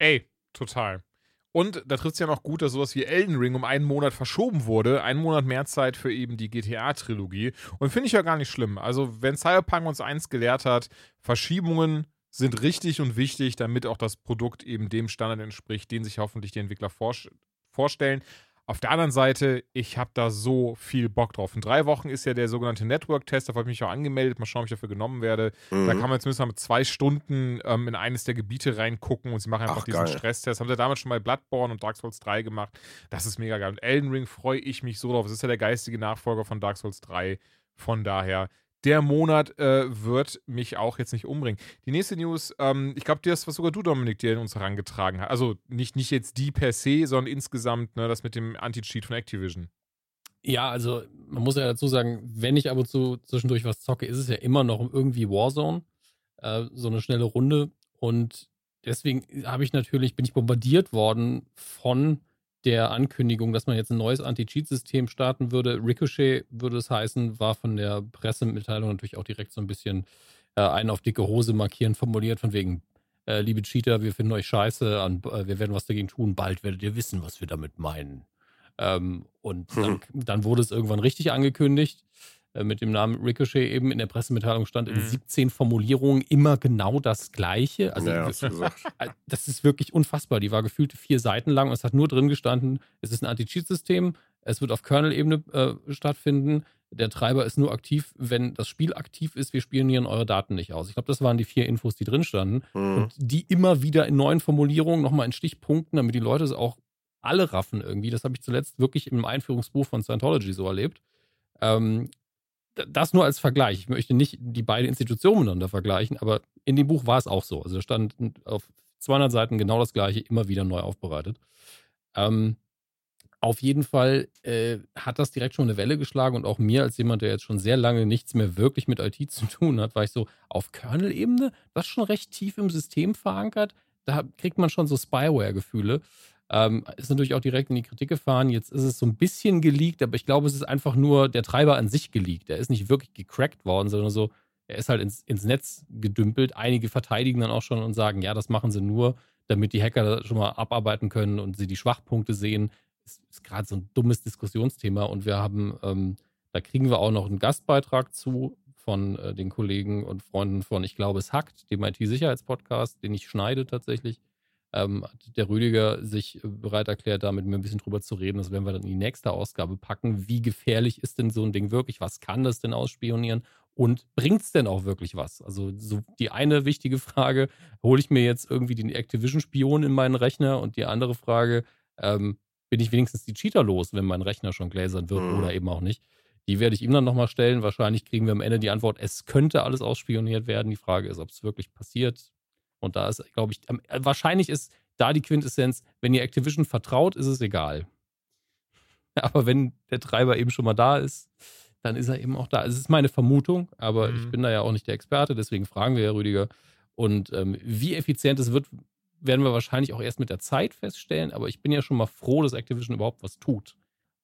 Ey, total. Und da trifft es ja noch gut, dass sowas wie Elden Ring um einen Monat verschoben wurde. Einen Monat mehr Zeit für eben die GTA-Trilogie. Und finde ich ja gar nicht schlimm. Also, wenn Cyberpunk uns eins gelehrt hat, Verschiebungen sind richtig und wichtig, damit auch das Produkt eben dem Standard entspricht, den sich hoffentlich die Entwickler vorstellen. Auf der anderen Seite, ich habe da so viel Bock drauf. In drei Wochen ist ja der sogenannte Network-Test, da habe ich mich auch angemeldet, mal schauen, ob ich dafür genommen werde. Mhm. Da kann man zumindest mal mit zwei Stunden ähm, in eines der Gebiete reingucken und sie machen einfach Ach, diesen geil. Stresstest. Haben sie damals schon bei Bloodborne und Dark Souls 3 gemacht. Das ist mega geil. Und Elden Ring freue ich mich so drauf. Es ist ja der geistige Nachfolger von Dark Souls 3. Von daher, der Monat äh, wird mich auch jetzt nicht umbringen. Die nächste News, ähm, ich glaube, das, was sogar du, Dominik, dir in uns herangetragen hast. Also nicht, nicht jetzt die per se, sondern insgesamt ne, das mit dem Anti-Cheat von Activision. Ja, also man muss ja dazu sagen, wenn ich ab und zu zwischendurch was zocke, ist es ja immer noch irgendwie Warzone. Äh, so eine schnelle Runde. Und deswegen habe ich natürlich, bin ich bombardiert worden von der Ankündigung, dass man jetzt ein neues Anti-Cheat-System starten würde. Ricochet würde es heißen, war von der Pressemitteilung natürlich auch direkt so ein bisschen äh, einen auf dicke Hose markieren formuliert, von wegen, äh, liebe Cheater, wir finden euch scheiße, und, äh, wir werden was dagegen tun, bald werdet ihr wissen, was wir damit meinen. Ähm, und dann, dann, wurde es irgendwann richtig angekündigt. Äh, mit dem Namen Ricochet eben in der Pressemitteilung stand in 17 mhm. Formulierungen immer genau das Gleiche. Also ja, das, äh, das, ist wirklich unfassbar. Die war gefühlt vier Seiten lang und es hat nur drin gestanden, es ist ein Anti-Cheat-System, es wird auf Kernel-Ebene äh, stattfinden. Der Treiber ist nur aktiv, wenn das Spiel aktiv ist. Wir spionieren eure Daten nicht aus. Ich glaube, das waren die vier Infos, die drin standen. Mhm. Und die immer wieder in neuen Formulierungen nochmal in Stichpunkten, damit die Leute es auch alle raffen irgendwie. Das habe ich zuletzt wirklich im Einführungsbuch von Scientology so erlebt. Ähm, das nur als Vergleich. Ich möchte nicht die beiden Institutionen miteinander vergleichen, aber in dem Buch war es auch so. Also da stand auf 200 Seiten genau das Gleiche, immer wieder neu aufbereitet. Ähm, auf jeden Fall äh, hat das direkt schon eine Welle geschlagen und auch mir als jemand, der jetzt schon sehr lange nichts mehr wirklich mit IT zu tun hat, war ich so auf Kernel-Ebene, das ist schon recht tief im System verankert. Da kriegt man schon so Spyware-Gefühle. Ähm, ist natürlich auch direkt in die Kritik gefahren. Jetzt ist es so ein bisschen geleakt, aber ich glaube, es ist einfach nur der Treiber an sich geleakt. Er ist nicht wirklich gecrackt worden, sondern so, er ist halt ins, ins Netz gedümpelt. Einige verteidigen dann auch schon und sagen, ja, das machen sie nur, damit die Hacker schon mal abarbeiten können und sie die Schwachpunkte sehen. Das ist gerade so ein dummes Diskussionsthema und wir haben, ähm, da kriegen wir auch noch einen Gastbeitrag zu von äh, den Kollegen und Freunden von Ich glaube, es hackt, dem IT-Sicherheitspodcast, den ich schneide tatsächlich ähm, hat der Rüdiger sich äh, bereit erklärt, da mit mir ein bisschen drüber zu reden. Das werden wir dann in die nächste Ausgabe packen. Wie gefährlich ist denn so ein Ding wirklich? Was kann das denn ausspionieren? Und bringt es denn auch wirklich was? Also so die eine wichtige Frage, hole ich mir jetzt irgendwie den Activision-Spion in meinen Rechner? Und die andere Frage, ähm, bin ich wenigstens die Cheater los, wenn mein Rechner schon gläsern wird mhm. oder eben auch nicht? Die werde ich ihm dann nochmal stellen. Wahrscheinlich kriegen wir am Ende die Antwort, es könnte alles ausspioniert werden. Die Frage ist, ob es wirklich passiert. Und da ist, glaube ich, äh, wahrscheinlich ist da die Quintessenz, wenn ihr Activision vertraut, ist es egal. Aber wenn der Treiber eben schon mal da ist, dann ist er eben auch da. Es ist meine Vermutung, aber mhm. ich bin da ja auch nicht der Experte, deswegen fragen wir ja Rüdiger. Und ähm, wie effizient es wird, werden wir wahrscheinlich auch erst mit der Zeit feststellen. Aber ich bin ja schon mal froh, dass Activision überhaupt was tut.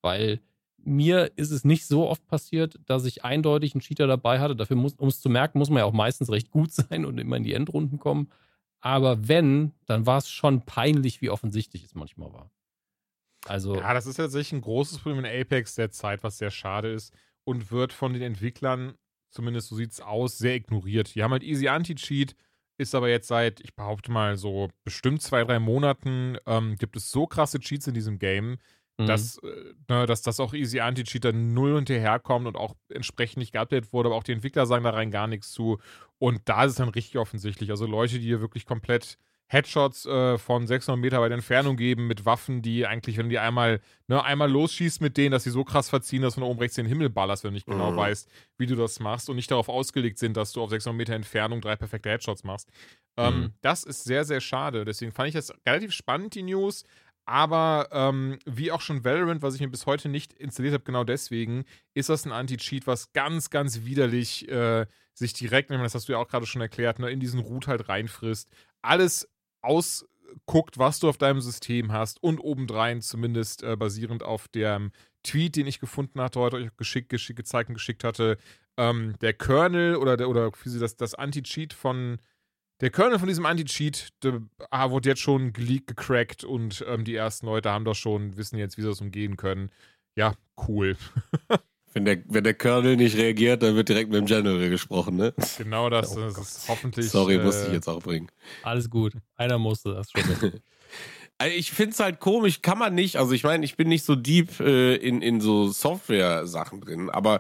Weil mir ist es nicht so oft passiert, dass ich eindeutig einen Cheater dabei hatte. Dafür, um es zu merken, muss man ja auch meistens recht gut sein und immer in die Endrunden kommen. Aber wenn, dann war es schon peinlich, wie offensichtlich es manchmal war. Also. Ja, das ist tatsächlich ein großes Problem in Apex der Zeit, was sehr schade ist und wird von den Entwicklern, zumindest so sieht es aus, sehr ignoriert. Die haben halt Easy Anti-Cheat, ist aber jetzt seit, ich behaupte mal, so bestimmt zwei, drei Monaten, ähm, gibt es so krasse Cheats in diesem Game, mhm. dass, äh, ne, dass das auch Easy Anti-Cheat dann null hinterherkommt und auch entsprechend nicht geupdatet wurde, aber auch die Entwickler sagen da rein gar nichts zu. Und da ist es dann richtig offensichtlich. Also Leute, die hier wirklich komplett Headshots äh, von 600 Meter weit Entfernung geben mit Waffen, die eigentlich, wenn du die einmal, ne, einmal losschießt mit denen, dass sie so krass verziehen, dass du von oben rechts den Himmel ballerst, wenn du nicht genau mhm. weißt, wie du das machst und nicht darauf ausgelegt sind, dass du auf 600 Meter Entfernung drei perfekte Headshots machst. Ähm, mhm. Das ist sehr, sehr schade. Deswegen fand ich das relativ spannend, die News. Aber ähm, wie auch schon Valorant, was ich mir bis heute nicht installiert habe, genau deswegen, ist das ein Anti-Cheat, was ganz, ganz widerlich äh, sich direkt, das hast du ja auch gerade schon erklärt, ne, in diesen Root halt reinfrisst. Alles ausguckt, was du auf deinem System hast und obendrein zumindest äh, basierend auf dem Tweet, den ich gefunden hatte, heute euch geschickt, geschickt, gezeigt und geschickt hatte, ähm, der Kernel oder, der, oder das, das Anti-Cheat von der Kernel von diesem Anti-Cheat ah, wurde jetzt schon geleakt, gecrackt und ähm, die ersten Leute haben das schon, wissen jetzt, wie sie das umgehen können. Ja, cool. Wenn der, wenn der Kernel nicht reagiert, dann wird direkt mit dem General gesprochen, ne? Genau das, oh das ist hoffentlich. Sorry, äh, musste ich jetzt auch bringen. Alles gut. Einer musste das schon. Also ich finde es halt komisch, kann man nicht. Also ich meine, ich bin nicht so deep äh, in, in so Software-Sachen drin, aber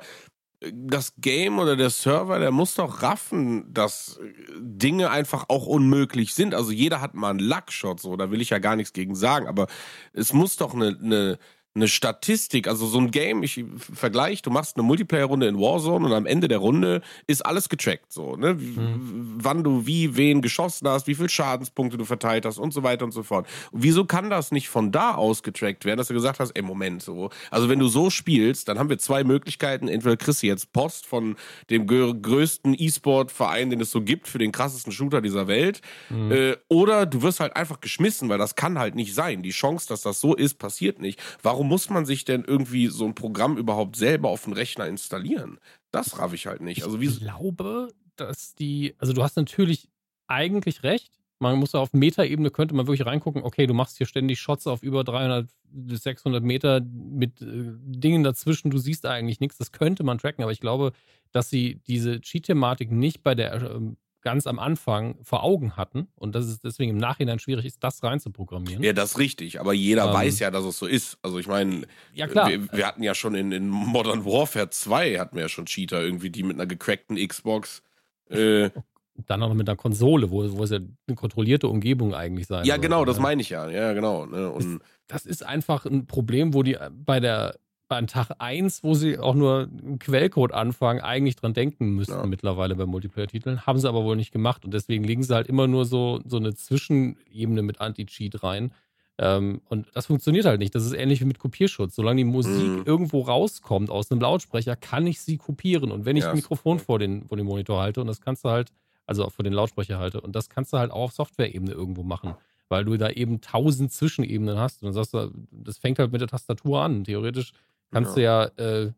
das Game oder der Server, der muss doch raffen, dass Dinge einfach auch unmöglich sind. Also jeder hat mal einen Luckshot, so, da will ich ja gar nichts gegen sagen, aber es muss doch eine, eine eine Statistik, also so ein Game, ich vergleiche, du machst eine Multiplayer-Runde in Warzone und am Ende der Runde ist alles getrackt, so, ne? Mhm. Wann du wie, wen geschossen hast, wie viel Schadenspunkte du verteilt hast und so weiter und so fort. Und wieso kann das nicht von da aus getrackt werden, dass du gesagt hast, ey, Moment, so. Also wenn du so spielst, dann haben wir zwei Möglichkeiten. Entweder kriegst du jetzt Post von dem größten E-Sport-Verein, den es so gibt, für den krassesten Shooter dieser Welt, mhm. äh, oder du wirst halt einfach geschmissen, weil das kann halt nicht sein. Die Chance, dass das so ist, passiert nicht. Warum muss man sich denn irgendwie so ein Programm überhaupt selber auf den Rechner installieren? Das raff ich halt nicht. Also ich glaube, dass die, also du hast natürlich eigentlich recht. Man muss auf Metaebene könnte man wirklich reingucken, okay, du machst hier ständig Shots auf über 300 bis 600 Meter mit äh, Dingen dazwischen, du siehst eigentlich nichts. Das könnte man tracken, aber ich glaube, dass sie diese Cheat-Thematik nicht bei der äh, ganz am Anfang vor Augen hatten und dass es deswegen im Nachhinein schwierig ist, das reinzuprogrammieren. Ja, das ist richtig, aber jeder ähm, weiß ja, dass es so ist. Also ich meine, ja, klar. Wir, wir, hatten ja schon in, in, Modern Warfare 2 hatten wir ja schon Cheater irgendwie, die mit einer gecrackten Xbox äh, dann auch mit einer Konsole, wo, wo es ja eine kontrollierte Umgebung eigentlich sein Ja, genau, das meine ich ja. Ja, genau. Ne? Und das, das ist einfach ein Problem, wo die bei der an Tag 1, wo sie auch nur einen Quellcode anfangen, eigentlich dran denken müssten ja. mittlerweile bei Multiplayer-Titeln. Haben sie aber wohl nicht gemacht und deswegen legen sie halt immer nur so, so eine Zwischenebene mit Anti-Cheat rein. Ähm, und das funktioniert halt nicht. Das ist ähnlich wie mit Kopierschutz. Solange die Musik mhm. irgendwo rauskommt aus einem Lautsprecher, kann ich sie kopieren. Und wenn ich ja, ein Mikrofon vor den, vor den Monitor halte, und das kannst du halt, also auch vor den Lautsprecher halte, und das kannst du halt auch auf Software-Ebene irgendwo machen weil du da eben tausend Zwischenebenen hast. Und dann sagst du, das fängt halt mit der Tastatur an. Theoretisch Kannst ja. du ja, äh,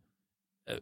äh,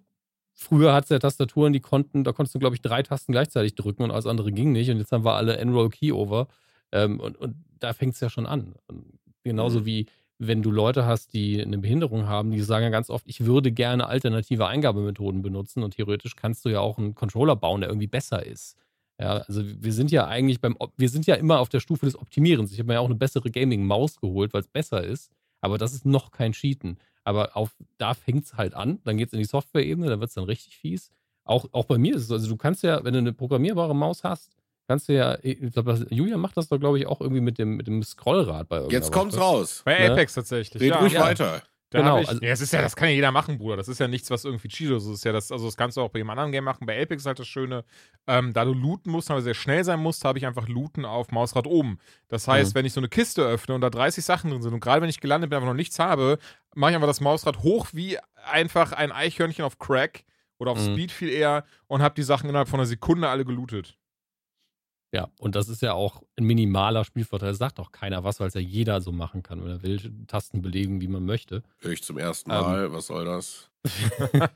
früher hat es ja Tastaturen, die konnten, da konntest du, glaube ich, drei Tasten gleichzeitig drücken und alles andere ging nicht. Und jetzt haben wir alle Enroll Keyover. Ähm, und, und da fängt es ja schon an. Und genauso mhm. wie wenn du Leute hast, die eine Behinderung haben, die sagen ja ganz oft, ich würde gerne alternative Eingabemethoden benutzen und theoretisch kannst du ja auch einen Controller bauen, der irgendwie besser ist. Ja, also wir sind ja eigentlich beim, wir sind ja immer auf der Stufe des Optimierens. Ich habe mir ja auch eine bessere Gaming-Maus geholt, weil es besser ist, aber das ist noch kein Cheaten. Aber auf, da fängt es halt an, dann geht es in die Software-Ebene, dann wird es dann richtig fies. Auch, auch bei mir ist es so, also du kannst ja, wenn du eine programmierbare Maus hast, kannst du ja, ich glaube, Julia macht das doch, glaube ich, auch irgendwie mit dem, mit dem Scrollrad bei Jetzt kommt's raus. Bei ne? Apex tatsächlich. Red ja, ruhig ja. weiter. Da genau. Ich, also, ja, es ist ja, das kann ja jeder machen, Bruder. Das ist ja nichts, was irgendwie Cheetos ist. Ja das, also das kannst du auch bei jedem anderen Game machen. Bei Apex ist halt das Schöne, ähm, da du looten musst, aber sehr schnell sein musst, habe ich einfach Looten auf Mausrad oben. Das heißt, mhm. wenn ich so eine Kiste öffne und da 30 Sachen drin sind und gerade wenn ich gelandet bin, einfach noch nichts habe, mache ich einfach das Mausrad hoch wie einfach ein Eichhörnchen auf Crack oder auf mhm. Speed viel eher und habe die Sachen innerhalb von einer Sekunde alle gelootet. Ja, und das ist ja auch ein minimaler Spielvorteil. Das sagt auch keiner was, weil es ja jeder so machen kann, wenn er will, Tasten belegen, wie man möchte. Hör ich zum ersten Mal, ähm, was soll das?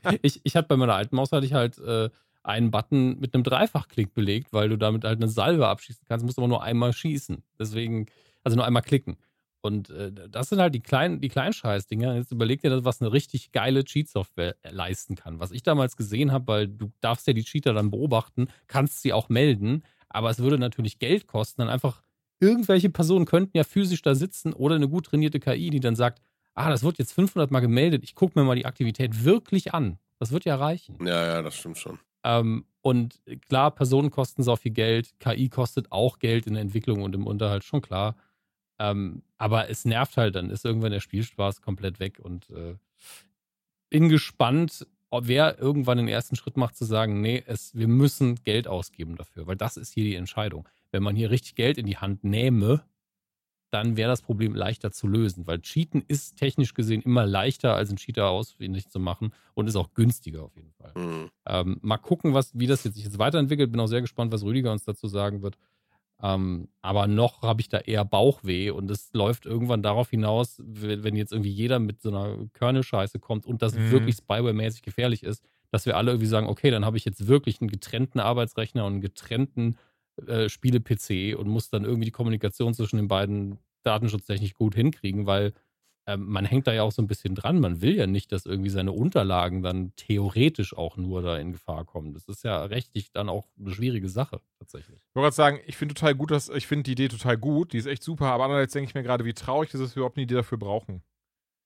ich, ich hatte bei meiner alten Maus hatte ich halt äh, einen Button mit einem Dreifachklick belegt, weil du damit halt eine Salve abschießen kannst, musst aber nur einmal schießen. Deswegen, also nur einmal klicken. Und äh, das sind halt die kleinen, die kleinen Scheißdinger. Jetzt überleg dir das, was eine richtig geile Cheat-Software leisten kann. Was ich damals gesehen habe, weil du darfst ja die Cheater dann beobachten, kannst sie auch melden, aber es würde natürlich Geld kosten, dann einfach irgendwelche Personen könnten ja physisch da sitzen oder eine gut trainierte KI, die dann sagt, ah, das wird jetzt 500 Mal gemeldet, ich gucke mir mal die Aktivität wirklich an. Das wird ja reichen. Ja, ja, das stimmt schon. Ähm, und klar, Personen kosten so viel Geld, KI kostet auch Geld in der Entwicklung und im Unterhalt, schon klar. Ähm, aber es nervt halt, dann ist irgendwann der Spielspaß komplett weg und äh, bin gespannt, wer irgendwann den ersten Schritt macht, zu sagen, nee, es, wir müssen Geld ausgeben dafür, weil das ist hier die Entscheidung. Wenn man hier richtig Geld in die Hand nähme, dann wäre das Problem leichter zu lösen, weil Cheaten ist technisch gesehen immer leichter, als einen Cheater ausfindig zu machen und ist auch günstiger auf jeden Fall. Mhm. Ähm, mal gucken, was, wie das jetzt sich jetzt weiterentwickelt. Bin auch sehr gespannt, was Rüdiger uns dazu sagen wird. Ähm, aber noch habe ich da eher Bauchweh und es läuft irgendwann darauf hinaus, wenn jetzt irgendwie jeder mit so einer Kernel-Scheiße kommt und das mhm. wirklich Spyware-mäßig gefährlich ist, dass wir alle irgendwie sagen, okay, dann habe ich jetzt wirklich einen getrennten Arbeitsrechner und einen getrennten äh, Spiele-PC und muss dann irgendwie die Kommunikation zwischen den beiden datenschutztechnisch gut hinkriegen, weil ähm, man hängt da ja auch so ein bisschen dran. Man will ja nicht, dass irgendwie seine Unterlagen dann theoretisch auch nur da in Gefahr kommen. Das ist ja rechtlich dann auch eine schwierige Sache tatsächlich. Ich wollte gerade sagen, ich finde total gut, dass ich finde die Idee total gut, die ist echt super, aber andererseits denke ich mir gerade, wie traurig ist es, dass wir überhaupt eine Idee dafür brauchen.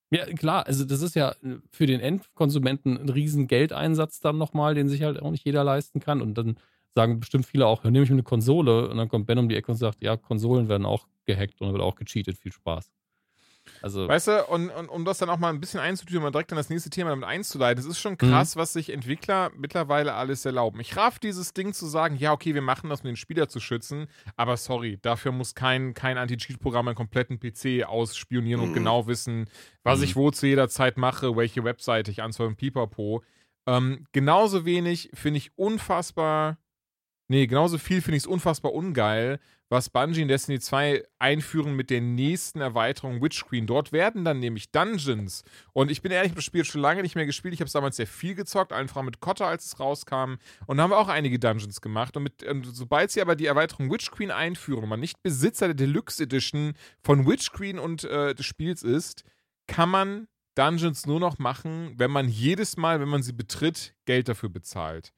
Ja, klar, also das ist ja äh, für den Endkonsumenten ein riesen Geldeinsatz dann nochmal, den sich halt auch nicht jeder leisten kann. Und dann sagen bestimmt viele auch, nehme ich mir eine Konsole und dann kommt Ben um die Ecke und sagt, ja, Konsolen werden auch gehackt und wird auch gecheatet, viel Spaß. Also weißt du, und, und um das dann auch mal ein bisschen einzutüren und direkt dann das nächste Thema damit einzuleiten, es ist schon krass, mhm. was sich Entwickler mittlerweile alles erlauben. Ich raff dieses Ding zu sagen, ja, okay, wir machen das, um den Spieler zu schützen, aber sorry, dafür muss kein, kein Anti-Cheat-Programm einen kompletten PC ausspionieren mhm. und genau wissen, was mhm. ich wo zu jeder Zeit mache, welche Webseite ich anzweifle, pipapo. Ähm, genauso wenig finde ich unfassbar Nee, genauso viel finde ich es unfassbar ungeil, was Bungie in Destiny 2 einführen mit der nächsten Erweiterung Witch Queen. Dort werden dann nämlich Dungeons. Und ich bin ehrlich, ich habe das Spiel schon lange nicht mehr gespielt. Ich habe es damals sehr viel gezockt, einfach mit Kotter, als es rauskam. Und da haben wir auch einige Dungeons gemacht. Und, mit, und sobald sie aber die Erweiterung Witch Queen einführen und man nicht Besitzer der Deluxe Edition von Witch Queen und äh, des Spiels ist, kann man Dungeons nur noch machen, wenn man jedes Mal, wenn man sie betritt, Geld dafür bezahlt.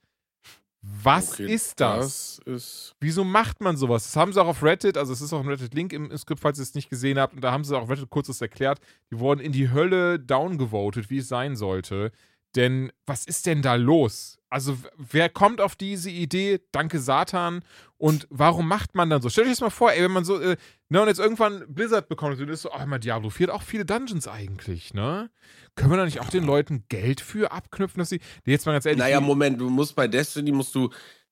Was okay, ist das? das ist Wieso macht man sowas? Das haben sie auch auf Reddit, also es ist auch ein Reddit-Link im, Skript, falls ihr es nicht gesehen habt, und da haben sie auch Reddit kurz das erklärt. Die wurden in die Hölle downgevotet, wie es sein sollte. Denn was ist denn da los? Also, wer kommt auf diese Idee? Danke Satan. Und warum macht man dann so? Stell euch das mal vor, ey, wenn man so, äh, ne, und jetzt irgendwann Blizzard bekommt, und ist so, ach, mal Diablo 4 hat auch viele Dungeons eigentlich, ne? Können wir da nicht auch den Leuten Geld für abknüpfen, dass sie, jetzt mal ganz ehrlich. Naja, Moment, du musst bei Destiny, musst du,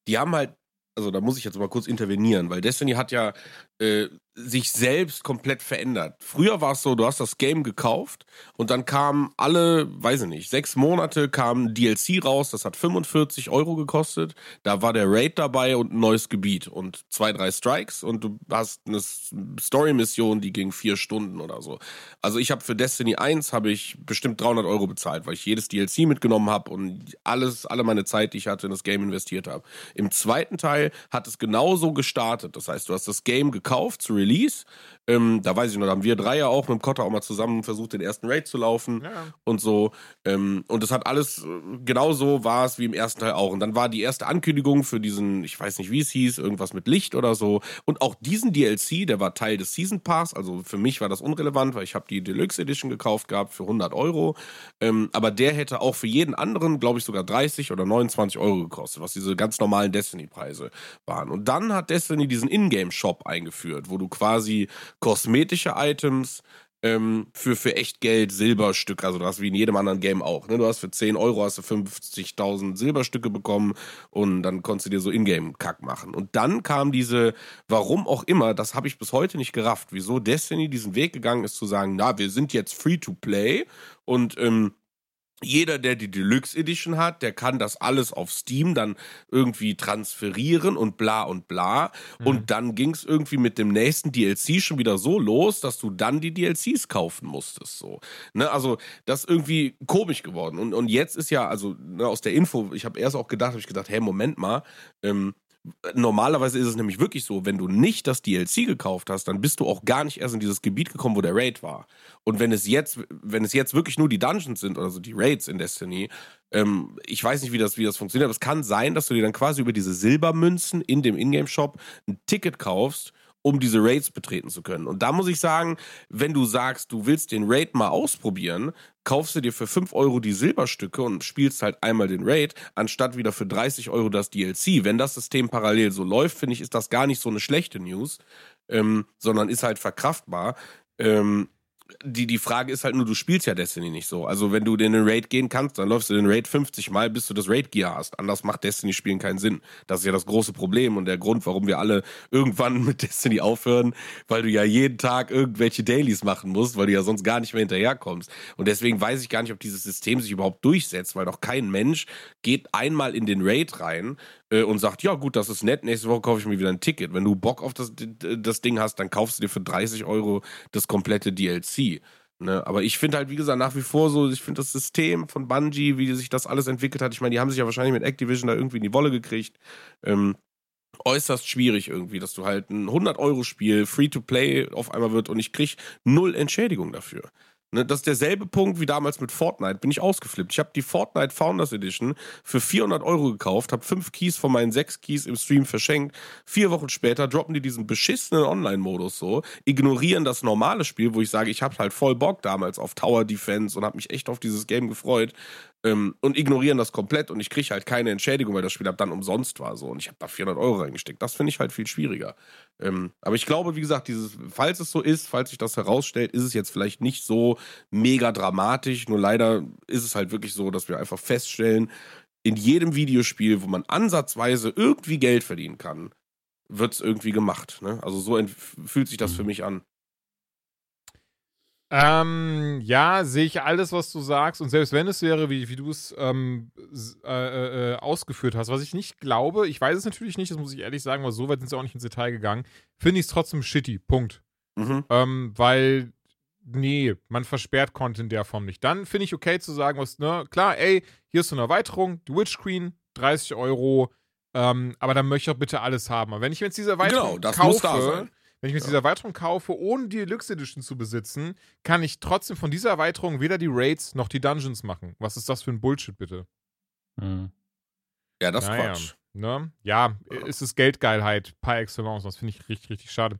die haben halt also da muss ich jetzt mal kurz intervenieren, weil Destiny hat ja äh, sich selbst komplett verändert. Früher war es so, du hast das Game gekauft und dann kam alle, weiß ich nicht, sechs Monate kam DLC raus, das hat 45 Euro gekostet. Da war der Raid dabei und ein neues Gebiet und zwei, drei Strikes und du hast eine Story-Mission, die ging vier Stunden oder so. Also ich habe für Destiny 1 habe ich bestimmt 300 Euro bezahlt, weil ich jedes DLC mitgenommen habe und alles, alle meine Zeit, die ich hatte, in das Game investiert habe. Im zweiten Teil hat es genauso gestartet. Das heißt, du hast das Game gekauft zu Release. lys, Ähm, da weiß ich noch, da haben wir drei ja auch mit dem Kotter auch mal zusammen versucht, den ersten Raid zu laufen ja. und so. Ähm, und das hat alles, äh, genauso war es wie im ersten Teil auch. Und dann war die erste Ankündigung für diesen, ich weiß nicht, wie es hieß, irgendwas mit Licht oder so. Und auch diesen DLC, der war Teil des Season Pass. Also für mich war das unrelevant, weil ich habe die Deluxe Edition gekauft gehabt für 100 Euro. Ähm, aber der hätte auch für jeden anderen, glaube ich, sogar 30 oder 29 Euro gekostet, was diese ganz normalen Destiny-Preise waren. Und dann hat Destiny diesen Ingame-Shop eingeführt, wo du quasi kosmetische Items ähm, für, für echt Geld Silberstücke, also du hast wie in jedem anderen Game auch. Ne? Du hast für 10 Euro hast du 50.000 Silberstücke bekommen und dann konntest du dir so Ingame-Kack machen. Und dann kam diese, warum auch immer, das habe ich bis heute nicht gerafft, wieso Destiny diesen Weg gegangen ist zu sagen, na, wir sind jetzt free to play und ähm, jeder, der die Deluxe Edition hat, der kann das alles auf Steam dann irgendwie transferieren und bla und bla. Mhm. Und dann ging es irgendwie mit dem nächsten DLC schon wieder so los, dass du dann die DLCs kaufen musstest. So. Ne? Also, das ist irgendwie komisch geworden. Und, und jetzt ist ja, also ne, aus der Info, ich habe erst auch gedacht, habe ich gedacht, hey, Moment mal, ähm, Normalerweise ist es nämlich wirklich so, wenn du nicht das DLC gekauft hast, dann bist du auch gar nicht erst in dieses Gebiet gekommen, wo der Raid war. Und wenn es jetzt, wenn es jetzt wirklich nur die Dungeons sind, also die Raids in Destiny, ähm, ich weiß nicht, wie das, wie das funktioniert, aber es kann sein, dass du dir dann quasi über diese Silbermünzen in dem Ingame-Shop ein Ticket kaufst um diese Raids betreten zu können. Und da muss ich sagen, wenn du sagst, du willst den Raid mal ausprobieren, kaufst du dir für 5 Euro die Silberstücke und spielst halt einmal den Raid, anstatt wieder für 30 Euro das DLC. Wenn das System parallel so läuft, finde ich, ist das gar nicht so eine schlechte News, ähm, sondern ist halt verkraftbar. Ähm, die, die Frage ist halt nur, du spielst ja Destiny nicht so. Also wenn du in den Raid gehen kannst, dann läufst du den Raid 50 Mal, bis du das Raid-Gear hast. Anders macht Destiny-Spielen keinen Sinn. Das ist ja das große Problem und der Grund, warum wir alle irgendwann mit Destiny aufhören, weil du ja jeden Tag irgendwelche Dailies machen musst, weil du ja sonst gar nicht mehr hinterherkommst. Und deswegen weiß ich gar nicht, ob dieses System sich überhaupt durchsetzt, weil doch kein Mensch geht einmal in den Raid rein äh, und sagt, ja gut, das ist nett, nächste Woche kaufe ich mir wieder ein Ticket. Wenn du Bock auf das, das Ding hast, dann kaufst du dir für 30 Euro das komplette DLC. Ne? Aber ich finde halt, wie gesagt, nach wie vor so, ich finde das System von Bungie, wie sich das alles entwickelt hat, ich meine, die haben sich ja wahrscheinlich mit Activision da irgendwie in die Wolle gekriegt. Ähm, äußerst schwierig irgendwie, dass du halt ein 100-Euro-Spiel Free-to-Play auf einmal wird und ich krieg null Entschädigung dafür. Ne, das ist derselbe Punkt wie damals mit Fortnite. Bin ich ausgeflippt. Ich habe die Fortnite Founders Edition für 400 Euro gekauft, habe fünf Keys von meinen sechs Keys im Stream verschenkt. Vier Wochen später droppen die diesen beschissenen Online-Modus so, ignorieren das normale Spiel, wo ich sage, ich habe halt voll Bock damals auf Tower Defense und habe mich echt auf dieses Game gefreut ähm, und ignorieren das komplett und ich kriege halt keine Entschädigung, weil das Spiel ab dann umsonst war so und ich habe da 400 Euro reingesteckt. Das finde ich halt viel schwieriger. Ähm, aber ich glaube, wie gesagt, dieses, falls es so ist, falls sich das herausstellt, ist es jetzt vielleicht nicht so mega dramatisch. Nur leider ist es halt wirklich so, dass wir einfach feststellen, in jedem Videospiel, wo man ansatzweise irgendwie Geld verdienen kann, wird es irgendwie gemacht. Ne? Also so fühlt sich das für mhm. mich an. Ähm, ja, sehe ich alles, was du sagst. Und selbst wenn es wäre, wie, wie du es ähm, äh, äh, ausgeführt hast, was ich nicht glaube, ich weiß es natürlich nicht, das muss ich ehrlich sagen, weil so weit sind sie auch nicht ins Detail gegangen, finde ich es trotzdem shitty. Punkt. Mhm. Ähm, weil, nee, man versperrt Content in der Form nicht. Dann finde ich okay zu sagen, was, ne, klar, ey, hier ist so eine Erweiterung, die Witch Queen, 30 Euro, ähm, aber dann möchte ich auch bitte alles haben. Aber wenn ich jetzt diese Erweiterung genau, das kaufe, muss da sein wenn ich mir ja. diese Erweiterung kaufe, ohne die Deluxe Edition zu besitzen, kann ich trotzdem von dieser Erweiterung weder die Raids noch die Dungeons machen. Was ist das für ein Bullshit, bitte? Hm. Ja, das ist naja, Quatsch. Ne? Ja, ist es Geldgeilheit par excellence. Das finde ich richtig, richtig schade.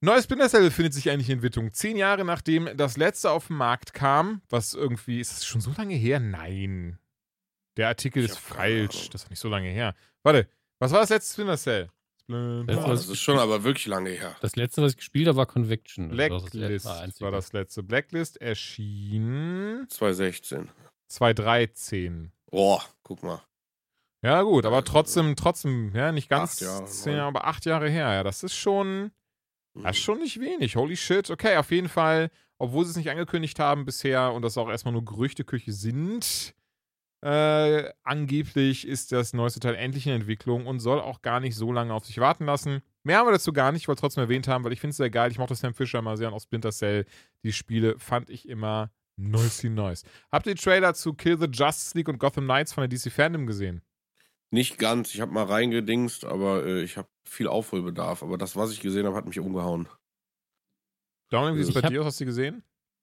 Neues Splinter Cell befindet sich eigentlich in Entwicklung. Zehn Jahre nachdem das letzte auf den Markt kam, was irgendwie, ist das schon so lange her? Nein. Der Artikel ist falsch. Das ist nicht so lange her. Warte, was war das letzte Splinter Cell? Boah, das ist schon aber wirklich lange her. Das letzte, was ich gespielt habe, war Conviction. Blacklist das war das letzte. Blacklist erschien 2016. 2013. Boah, guck mal. Ja, gut, aber trotzdem, trotzdem, ja, nicht ganz Jahre, zehn Jahre, aber acht Jahre her. Ja, das ist schon, das ist schon nicht wenig. Holy shit. Okay, auf jeden Fall, obwohl sie es nicht angekündigt haben bisher und das auch erstmal nur Gerüchteküche sind, äh, angeblich ist das neueste Teil endlich in Entwicklung und soll auch gar nicht so lange auf sich warten lassen. Mehr haben wir dazu gar nicht, ich wollte es trotzdem erwähnt haben, weil ich finde es sehr geil. Ich mochte Sam Fisher mal sehr und auch Splinter Cell. Die Spiele fand ich immer nicey nice. Habt ihr die Trailer zu Kill the Justice League und Gotham Knights von der DC Fandom gesehen? Nicht ganz. Ich habe mal reingedingst, aber äh, ich habe viel Aufholbedarf. Aber das, was ich gesehen habe, hat mich umgehauen. Download, wie ist es bei dir aus? Hast du gesehen?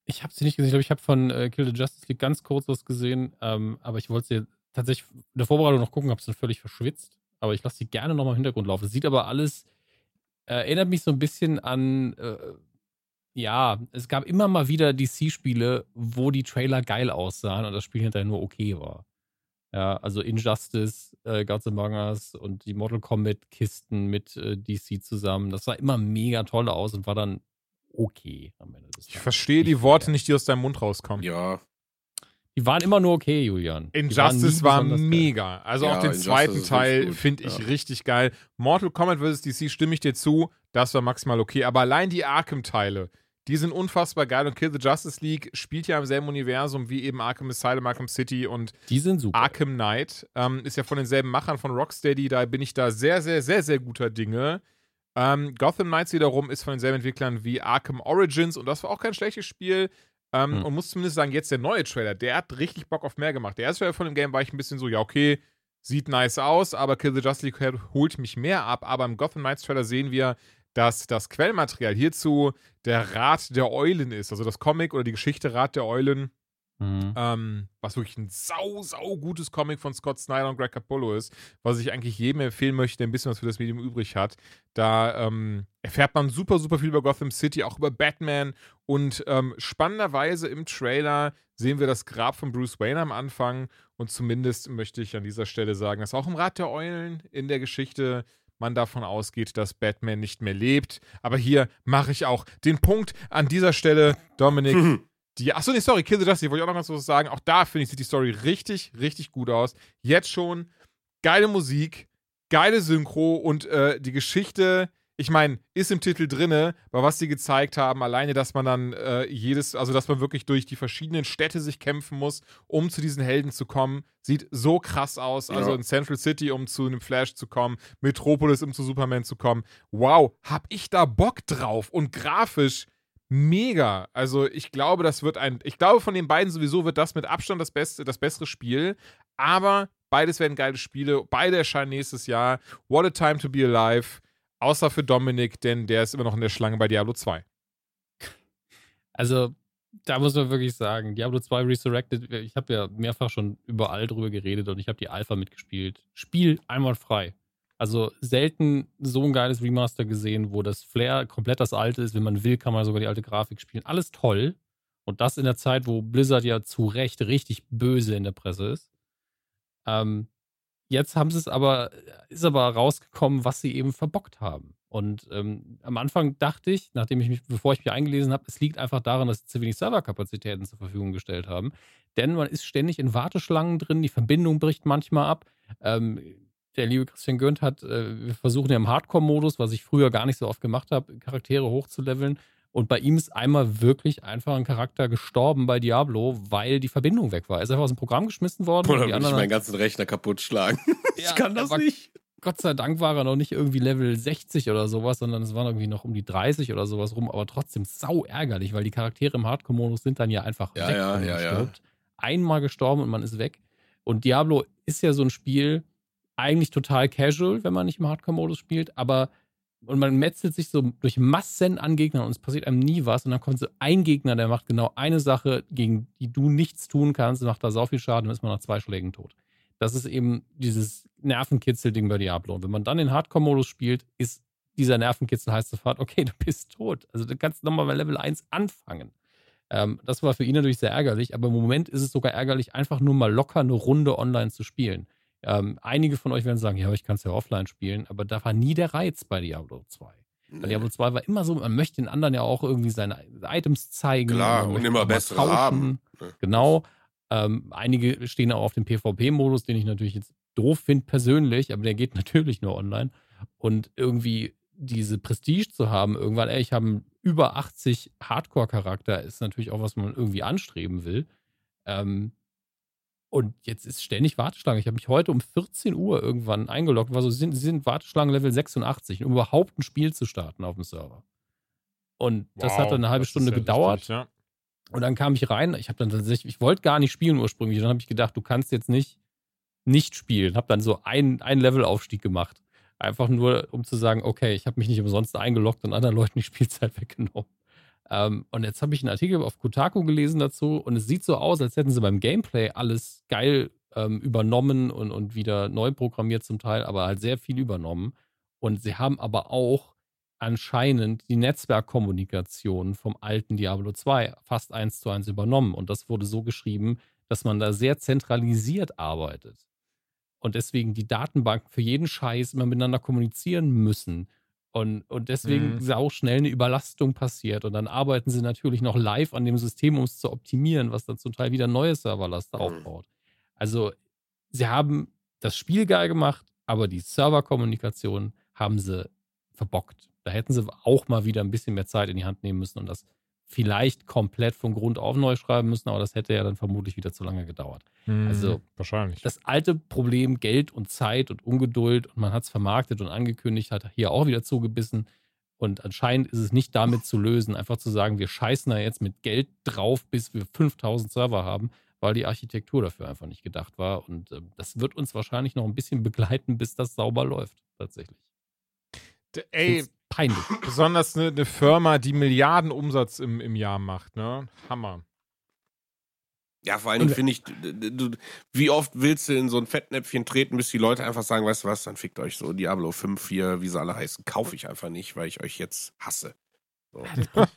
Ich habe sie nicht gesehen. Ich glaube, ich habe von äh, Kill the Justice League ganz kurz was gesehen. Ähm, aber ich wollte sie tatsächlich in der Vorbereitung noch gucken, habe es dann völlig verschwitzt. Aber ich lasse sie gerne nochmal im Hintergrund laufen. Es sieht aber alles, äh, erinnert mich so ein bisschen an, äh, ja, es gab immer mal wieder DC-Spiele, wo die Trailer geil aussahen und das Spiel hinterher nur okay war. Ja, also Injustice, äh, Gods Among Us und die Mortal Kombat-Kisten mit äh, DC zusammen. Das sah immer mega toll aus und war dann okay am Ende des Ich verstehe die Worte nicht, die aus deinem Mund rauskommen. Ja. Die waren immer nur okay, Julian. Injustice war mega. Geil. Also ja, auch den Injustice zweiten Teil finde ich ja. richtig geil. Mortal Kombat vs. DC stimme ich dir zu. Das war maximal okay. Aber allein die Arkham-Teile, die sind unfassbar geil. Und Kill the Justice League spielt ja im selben Universum wie eben Arkham Asylum, Arkham City und die sind super. Arkham Knight. Ähm, ist ja von denselben Machern von Rocksteady. Da bin ich da sehr, sehr, sehr, sehr guter Dinge. Ähm, Gotham Knights wiederum ist von denselben Entwicklern wie Arkham Origins und das war auch kein schlechtes Spiel. Ähm, hm. Und muss zumindest sagen, jetzt der neue Trailer, der hat richtig Bock auf mehr gemacht. Der erste Trailer von dem Game war ich ein bisschen so, ja, okay, sieht nice aus, aber Kill the Justice League holt mich mehr ab. Aber im Gotham Knights Trailer sehen wir, dass das Quellmaterial hierzu der Rat der Eulen ist. Also das Comic oder die Geschichte Rat der Eulen Mhm. ähm, was wirklich ein sau, sau gutes Comic von Scott Snyder und Greg Capullo ist, was ich eigentlich jedem empfehlen möchte, der ein bisschen was für das Medium übrig hat. Da ähm, erfährt man super, super viel über Gotham City, auch über Batman und ähm, spannenderweise im Trailer sehen wir das Grab von Bruce Wayne am Anfang und zumindest möchte ich an dieser Stelle sagen, dass auch im Rat der Eulen in der Geschichte man davon ausgeht, dass Batman nicht mehr lebt. Aber hier mache ich auch den Punkt an dieser Stelle, Dominik. Die, achso, nee, sorry, Kill the Justice, wollte ich auch noch ganz was sagen. Auch da finde ich, sieht die Story richtig, richtig gut aus. Jetzt schon geile Musik, geile Synchro und äh, die Geschichte, ich meine, ist im Titel drinne, aber was sie gezeigt haben, alleine, dass man dann äh, jedes, also dass man wirklich durch die verschiedenen Städte sich kämpfen muss, um zu diesen Helden zu kommen, sieht so krass aus. Also Ja. in Central City, um zu einem Flash zu kommen, Metropolis, um zu Superman zu kommen. Wow, hab ich da Bock drauf und grafisch mega. Also ich glaube, das wird ein, ich glaube von den beiden sowieso wird das mit Abstand das beste, das bessere Spiel. Aber beides werden geile Spiele. Beide erscheinen nächstes Jahr. What a time to be alive. Außer für Dominik, denn der ist immer noch in der Schlange bei Diablo 2. Also, da muss man wirklich sagen, Diablo 2 Resurrected, ich habe ja mehrfach schon überall drüber geredet und ich habe die Alpha mitgespielt. Spiel einwandfrei. Also selten so ein geiles Remaster gesehen, wo das Flair komplett das alte ist. Wenn man will, kann man sogar die alte Grafik spielen. Alles toll. Und das in der Zeit, wo Blizzard ja zu Recht richtig böse in der Presse ist. Ähm, jetzt haben sie es aber, ist aber rausgekommen, was sie eben verbockt haben. Und ähm, am Anfang dachte ich, nachdem ich mich, bevor ich mich eingelesen habe, es liegt einfach daran, dass sie zu wenig Serverkapazitäten zur Verfügung gestellt haben. Denn man ist ständig in Warteschlangen drin, die Verbindung bricht manchmal ab. Ähm, der liebe Christian Gönnt hat, äh, wir versuchen ja im Hardcore-Modus, was ich früher gar nicht so oft gemacht habe, Charaktere hochzuleveln. Und bei ihm ist einmal wirklich einfach ein Charakter gestorben bei Diablo, weil die Verbindung weg war. Er ist einfach aus dem Programm geschmissen worden. Oder würde ich meinen ganzen Rechner kaputt schlagen. ich Ja, kann das nicht. Gott sei Dank war er noch nicht irgendwie Level 60 oder sowas, sondern es waren irgendwie noch um die 30 oder sowas rum, aber trotzdem sau ärgerlich, weil die Charaktere im Hardcore-Modus sind dann ja einfach Ja, weg, ja, ja, ja. Einmal gestorben und man ist weg. Und Diablo ist ja so ein Spiel, eigentlich total casual, wenn man nicht im Hardcore-Modus spielt, aber und man metzelt sich so durch Massen an Gegnern und es passiert einem nie was und dann kommt so ein Gegner, der macht genau eine Sache, gegen die du nichts tun kannst, macht da sau viel Schaden und ist man nach zwei Schlägen tot. Das ist eben dieses Nervenkitzel-Ding bei Diablo. Und wenn man dann den Hardcore-Modus spielt, ist dieser Nervenkitzel heißt sofort, okay, du bist tot. Also du kannst nochmal bei Level 1 anfangen. Ähm, das war für ihn natürlich sehr ärgerlich, aber im Moment ist es sogar ärgerlich, einfach nur mal locker eine Runde online zu spielen. Ähm, einige von euch werden sagen, ja, ich kann es ja offline spielen, aber da war nie der Reiz bei Diablo 2. Bei Diablo 2 war immer so, man möchte den anderen ja auch irgendwie seine Items zeigen. Klar, und immer bessere tauschen. haben. Ne? Genau. Ähm, einige stehen auch auf dem PvP-Modus, den ich natürlich jetzt doof finde persönlich, aber der geht natürlich nur online. Und irgendwie diese Prestige zu haben, irgendwann, ey, ich habe über 80 Hardcore-Charakter, ist natürlich auch, was man irgendwie anstreben will. Ähm, und jetzt ist ständig Warteschlange. Ich habe mich heute um 14 Uhr irgendwann eingeloggt, war so, sind, sind Warteschlangen Level 86, um überhaupt ein Spiel zu starten auf dem Server. Und das hat dann eine halbe Stunde ja gedauert. richtig, ja. Und dann kam ich rein. Ich habe dann tatsächlich, ich wollte gar nicht spielen ursprünglich. Dann habe ich gedacht, du kannst jetzt nicht nicht spielen. Habe dann so einen, einen Levelaufstieg gemacht. Einfach nur, um zu sagen, okay, ich habe mich nicht umsonst eingeloggt und anderen Leuten die Spielzeit weggenommen. Ähm, und jetzt habe ich einen Artikel auf Kotaku gelesen dazu und es sieht so aus, als hätten sie beim Gameplay alles geil ähm, übernommen und, und wieder neu programmiert zum Teil, aber halt sehr viel übernommen. Und sie haben aber auch anscheinend die Netzwerkkommunikation vom alten Diablo 2 fast eins zu eins übernommen. Und das wurde so geschrieben, dass man da sehr zentralisiert arbeitet. Und deswegen die Datenbanken für jeden Scheiß immer miteinander kommunizieren müssen. Und, und deswegen Mhm. sau schnell eine Überlastung passiert. Und dann arbeiten sie natürlich noch live an dem System, um es zu optimieren, was dann zum Teil wieder neue Serverlaste Mhm. aufbaut. Also, sie haben das Spiel geil gemacht, aber die Serverkommunikation haben sie verbockt. Da hätten sie auch mal wieder ein bisschen mehr Zeit in die Hand nehmen müssen und das vielleicht komplett von Grund auf neu schreiben müssen, aber das hätte ja dann vermutlich wieder zu lange gedauert. Also, Hm, wahrscheinlich. Das alte Problem Geld und Zeit und Ungeduld und man hat es vermarktet und angekündigt, hat hier auch wieder zugebissen. Und anscheinend ist es nicht damit zu lösen, einfach zu sagen, wir scheißen da jetzt mit Geld drauf, bis wir 5000 Server haben, weil die Architektur dafür einfach nicht gedacht war. Und äh, das wird uns wahrscheinlich noch ein bisschen begleiten, bis das sauber läuft, tatsächlich. D- Ey, Find's peinlich. besonders eine, eine Firma, die Milliarden Umsatz im, im Jahr macht, ne? Hammer. Ja, vor allen Dingen finde ich, du, wie oft willst du in so ein Fettnäpfchen treten, bis die Leute einfach sagen, weißt du was, dann fickt euch so Diablo 5, 4, wie sie alle heißen, kaufe ich einfach nicht, weil ich euch jetzt hasse. So.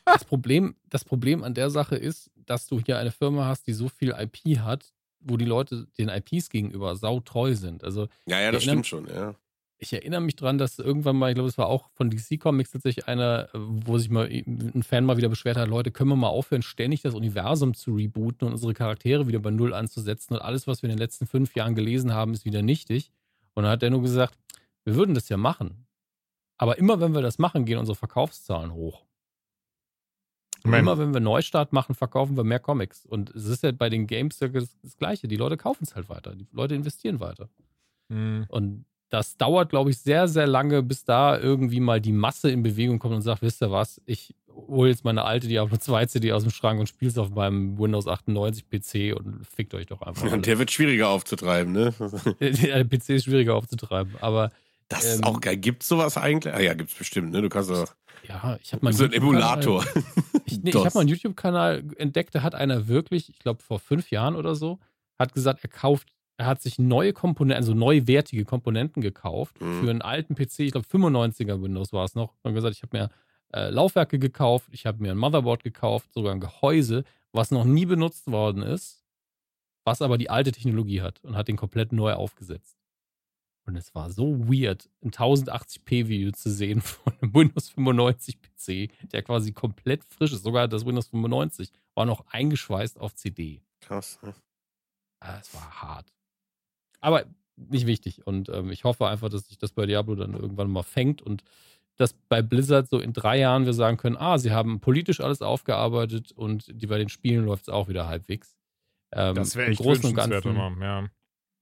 Das, Problem, das Problem an der Sache ist, dass du hier eine Firma hast, die so viel IP hat, wo die Leute den IPs gegenüber sautreu sind. Also, ja, ja, das stimmt schon, ja ich erinnere mich dran, dass irgendwann mal, ich glaube, es war auch von DC Comics tatsächlich einer, wo sich mal ein Fan mal wieder beschwert hat, Leute, können wir mal aufhören, ständig das Universum zu rebooten und unsere Charaktere wieder bei Null anzusetzen und alles, was wir in den letzten fünf Jahren gelesen haben, ist wieder nichtig. Und dann hat er nur gesagt, wir würden das ja machen. Aber immer wenn wir das machen, gehen unsere Verkaufszahlen hoch. Immer wenn wir Neustart machen, verkaufen wir mehr Comics. Und es ist ja bei den Games das, das Gleiche. Die Leute kaufen es halt weiter. Die Leute investieren weiter. Mhm. Und das dauert, glaube ich, sehr, sehr lange, bis da irgendwie mal die Masse in Bewegung kommt und sagt, wisst ihr was, ich hole jetzt meine alte Diablo 2 CD aus dem Schrank und spiele es auf meinem Windows 98 PC und fickt euch doch einfach. Und der wird schwieriger aufzutreiben, ne? der PC ist schwieriger aufzutreiben, aber. Das ist ähm, auch geil. Gibt es sowas eigentlich? Ah ja, gibt es bestimmt, ne? Du kannst doch. Ja, ich habe mal. So ein Emulator. ich, nee, ich habe mal einen YouTube-Kanal entdeckt, da hat einer wirklich, ich glaube vor fünf Jahren oder so, hat gesagt, er kauft er hat sich neue Komponenten, also neuwertige Komponenten gekauft mhm. für einen alten PC, ich glaube 95er Windows war es noch. Und gesagt, ich habe mir äh, Laufwerke gekauft, ich habe mir ein Motherboard gekauft, sogar ein Gehäuse, was noch nie benutzt worden ist, was aber die alte Technologie hat und hat den komplett neu aufgesetzt. Und es war so weird, ein 1080p-Video zu sehen von einem Windows 95 PC, der quasi komplett frisch ist. Sogar das Windows 95 war noch eingeschweißt auf CD. Krass, ne? Ah, es war hart. Aber nicht wichtig. Und ähm, ich hoffe einfach, dass sich das bei Diablo dann irgendwann mal fängt und dass bei Blizzard so in drei Jahren wir sagen können, ah, sie haben politisch alles aufgearbeitet und die, bei den Spielen läuft es auch wieder halbwegs. Ähm, das wäre echt im Großen und Ganzen, immer, ja.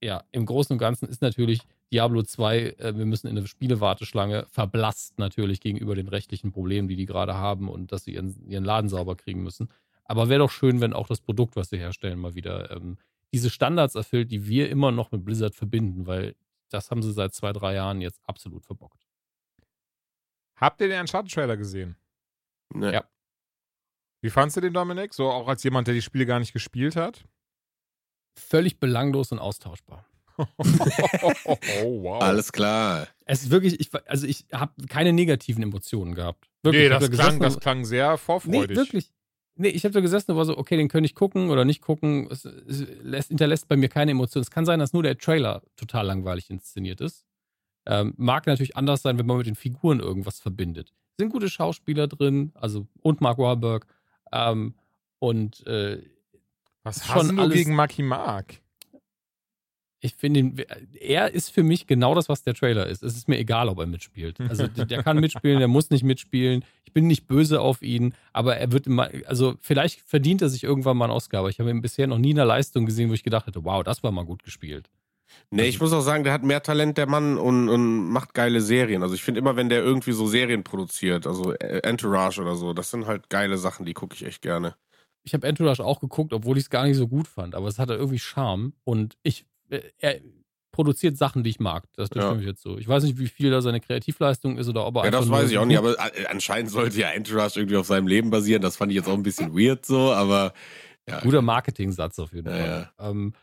ja, im Großen und Ganzen ist natürlich Diablo 2, äh, wir müssen in eine Spielewarteschlange, verblasst natürlich gegenüber den rechtlichen Problemen, die die gerade haben und dass sie ihren, ihren Laden sauber kriegen müssen. Aber wäre doch schön, wenn auch das Produkt, was sie herstellen, mal wieder ähm, diese Standards erfüllt, die wir immer noch mit Blizzard verbinden, weil das haben sie seit zwei, drei Jahren jetzt absolut verbockt. Habt ihr den Uncharted-Trailer gesehen? Nee. Ja. Wie fandst du den, Dominik? So auch als jemand, der die Spiele gar nicht gespielt hat? Völlig belanglos und austauschbar. oh, wow. Alles klar. Es ist wirklich, ich, also ich habe keine negativen Emotionen gehabt. Wirklich, nee, das, da klang, das klang sehr vorfreudig. Nee, wirklich. Nee, ich habe da gesessen und war so, okay, den könnte ich gucken oder nicht gucken. Es, es lässt, hinterlässt bei mir keine Emotionen. Es kann sein, dass nur der Trailer total langweilig inszeniert ist. Ähm, mag natürlich anders sein, wenn man mit den Figuren irgendwas verbindet. Sind gute Schauspieler drin, also und Mark Wahlberg. Ähm, und äh, was hast du gegen Marky Mark? Ich finde, er ist für mich genau das, was der Trailer ist. Es ist mir egal, ob er mitspielt. Also der kann mitspielen, der muss nicht mitspielen. Ich bin nicht böse auf ihn, aber er wird immer, also vielleicht verdient er sich irgendwann mal einen Oscar, aber ich habe ihn bisher noch nie in einer Leistung gesehen, wo ich gedacht hätte, wow, das war mal gut gespielt. Nee, ich muss auch sagen, der hat mehr Talent, der Mann, und, und macht geile Serien. Also ich finde immer, wenn der irgendwie so Serien produziert, also Entourage oder so, das sind halt geile Sachen, die gucke ich echt gerne. Ich habe Entourage auch geguckt, obwohl ich es gar nicht so gut fand, aber es hatte irgendwie Charme und ich äh, er produziert Sachen, die ich mag. Das, das ja. stimmt jetzt so. Ich weiß nicht, wie viel da seine Kreativleistung ist oder ob er Ja, das weiß ich auch nicht, aber äh, anscheinend sollte ja Entourage irgendwie auf seinem Leben basieren. Das fand ich jetzt auch ein bisschen weird so, aber. Ja. Guter Marketing-Satz auf jeden Fall. Ja, ähm,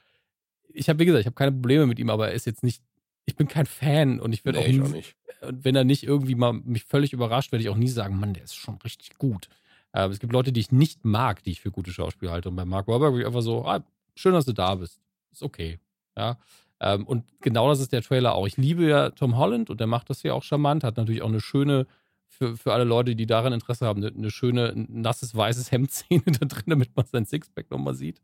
ich habe, wie gesagt, ich habe keine Probleme mit ihm, aber er ist jetzt nicht. Ich bin kein Fan und ich würde nee, auch, auch, nicht. Und wenn er nicht irgendwie mal mich völlig überrascht, werde ich auch nie sagen, Mann, der ist schon richtig gut. Aber es gibt Leute, die ich nicht mag, die ich für gute Schauspieler halte. Und bei Mark Wahlberg bin ich einfach so, ah, schön, dass du da bist. Ist okay. Ja. Ähm, und genau das ist der Trailer auch. Ich liebe ja Tom Holland und der macht das ja auch charmant, hat natürlich auch eine schöne, für, für alle Leute, die daran Interesse haben, eine, eine schöne, nasses, weißes Hemdszene da drin, damit man sein Sixpack nochmal sieht.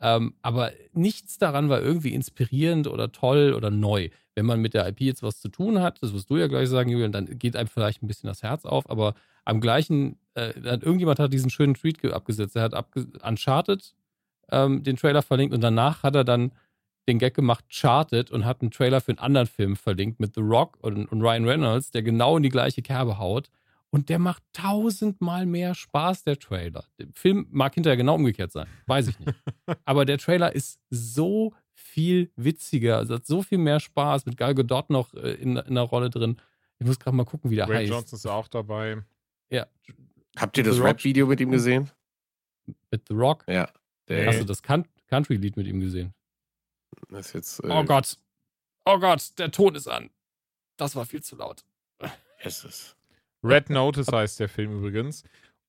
Ähm, aber nichts daran war irgendwie inspirierend oder toll oder neu. Wenn man mit der IP jetzt was zu tun hat, das wirst du ja gleich sagen, Julian, dann geht einem vielleicht ein bisschen das Herz auf, aber am gleichen, äh, irgendjemand hat diesen schönen Tweet abgesetzt. Er hat Uncharted ähm, den Trailer verlinkt und danach hat er dann den Gag gemacht, chartet und hat einen Trailer für einen anderen Film verlinkt mit The Rock und, und Ryan Reynolds, der genau in die gleiche Kerbe haut. Und der macht tausendmal mehr Spaß, der Trailer. Der Film mag hinterher genau umgekehrt sein. Weiß ich nicht. Aber der Trailer ist so viel witziger. Also hat so viel mehr Spaß. Mit Gal Gadot noch äh, in, in einer Rolle drin. Ich muss gerade mal gucken, wie der Ray heißt. Johnson ist auch dabei. Ja. Habt ihr das Rap-Video mit ihm gesehen? Mit The Rock? Ja. Achso, das kan Country-Lied mit ihm gesehen. Das ist jetzt. Äh, Oh Gott. Oh Gott, der Ton ist an. Das war viel zu laut. Es ist. Red Notice heißt der Film übrigens.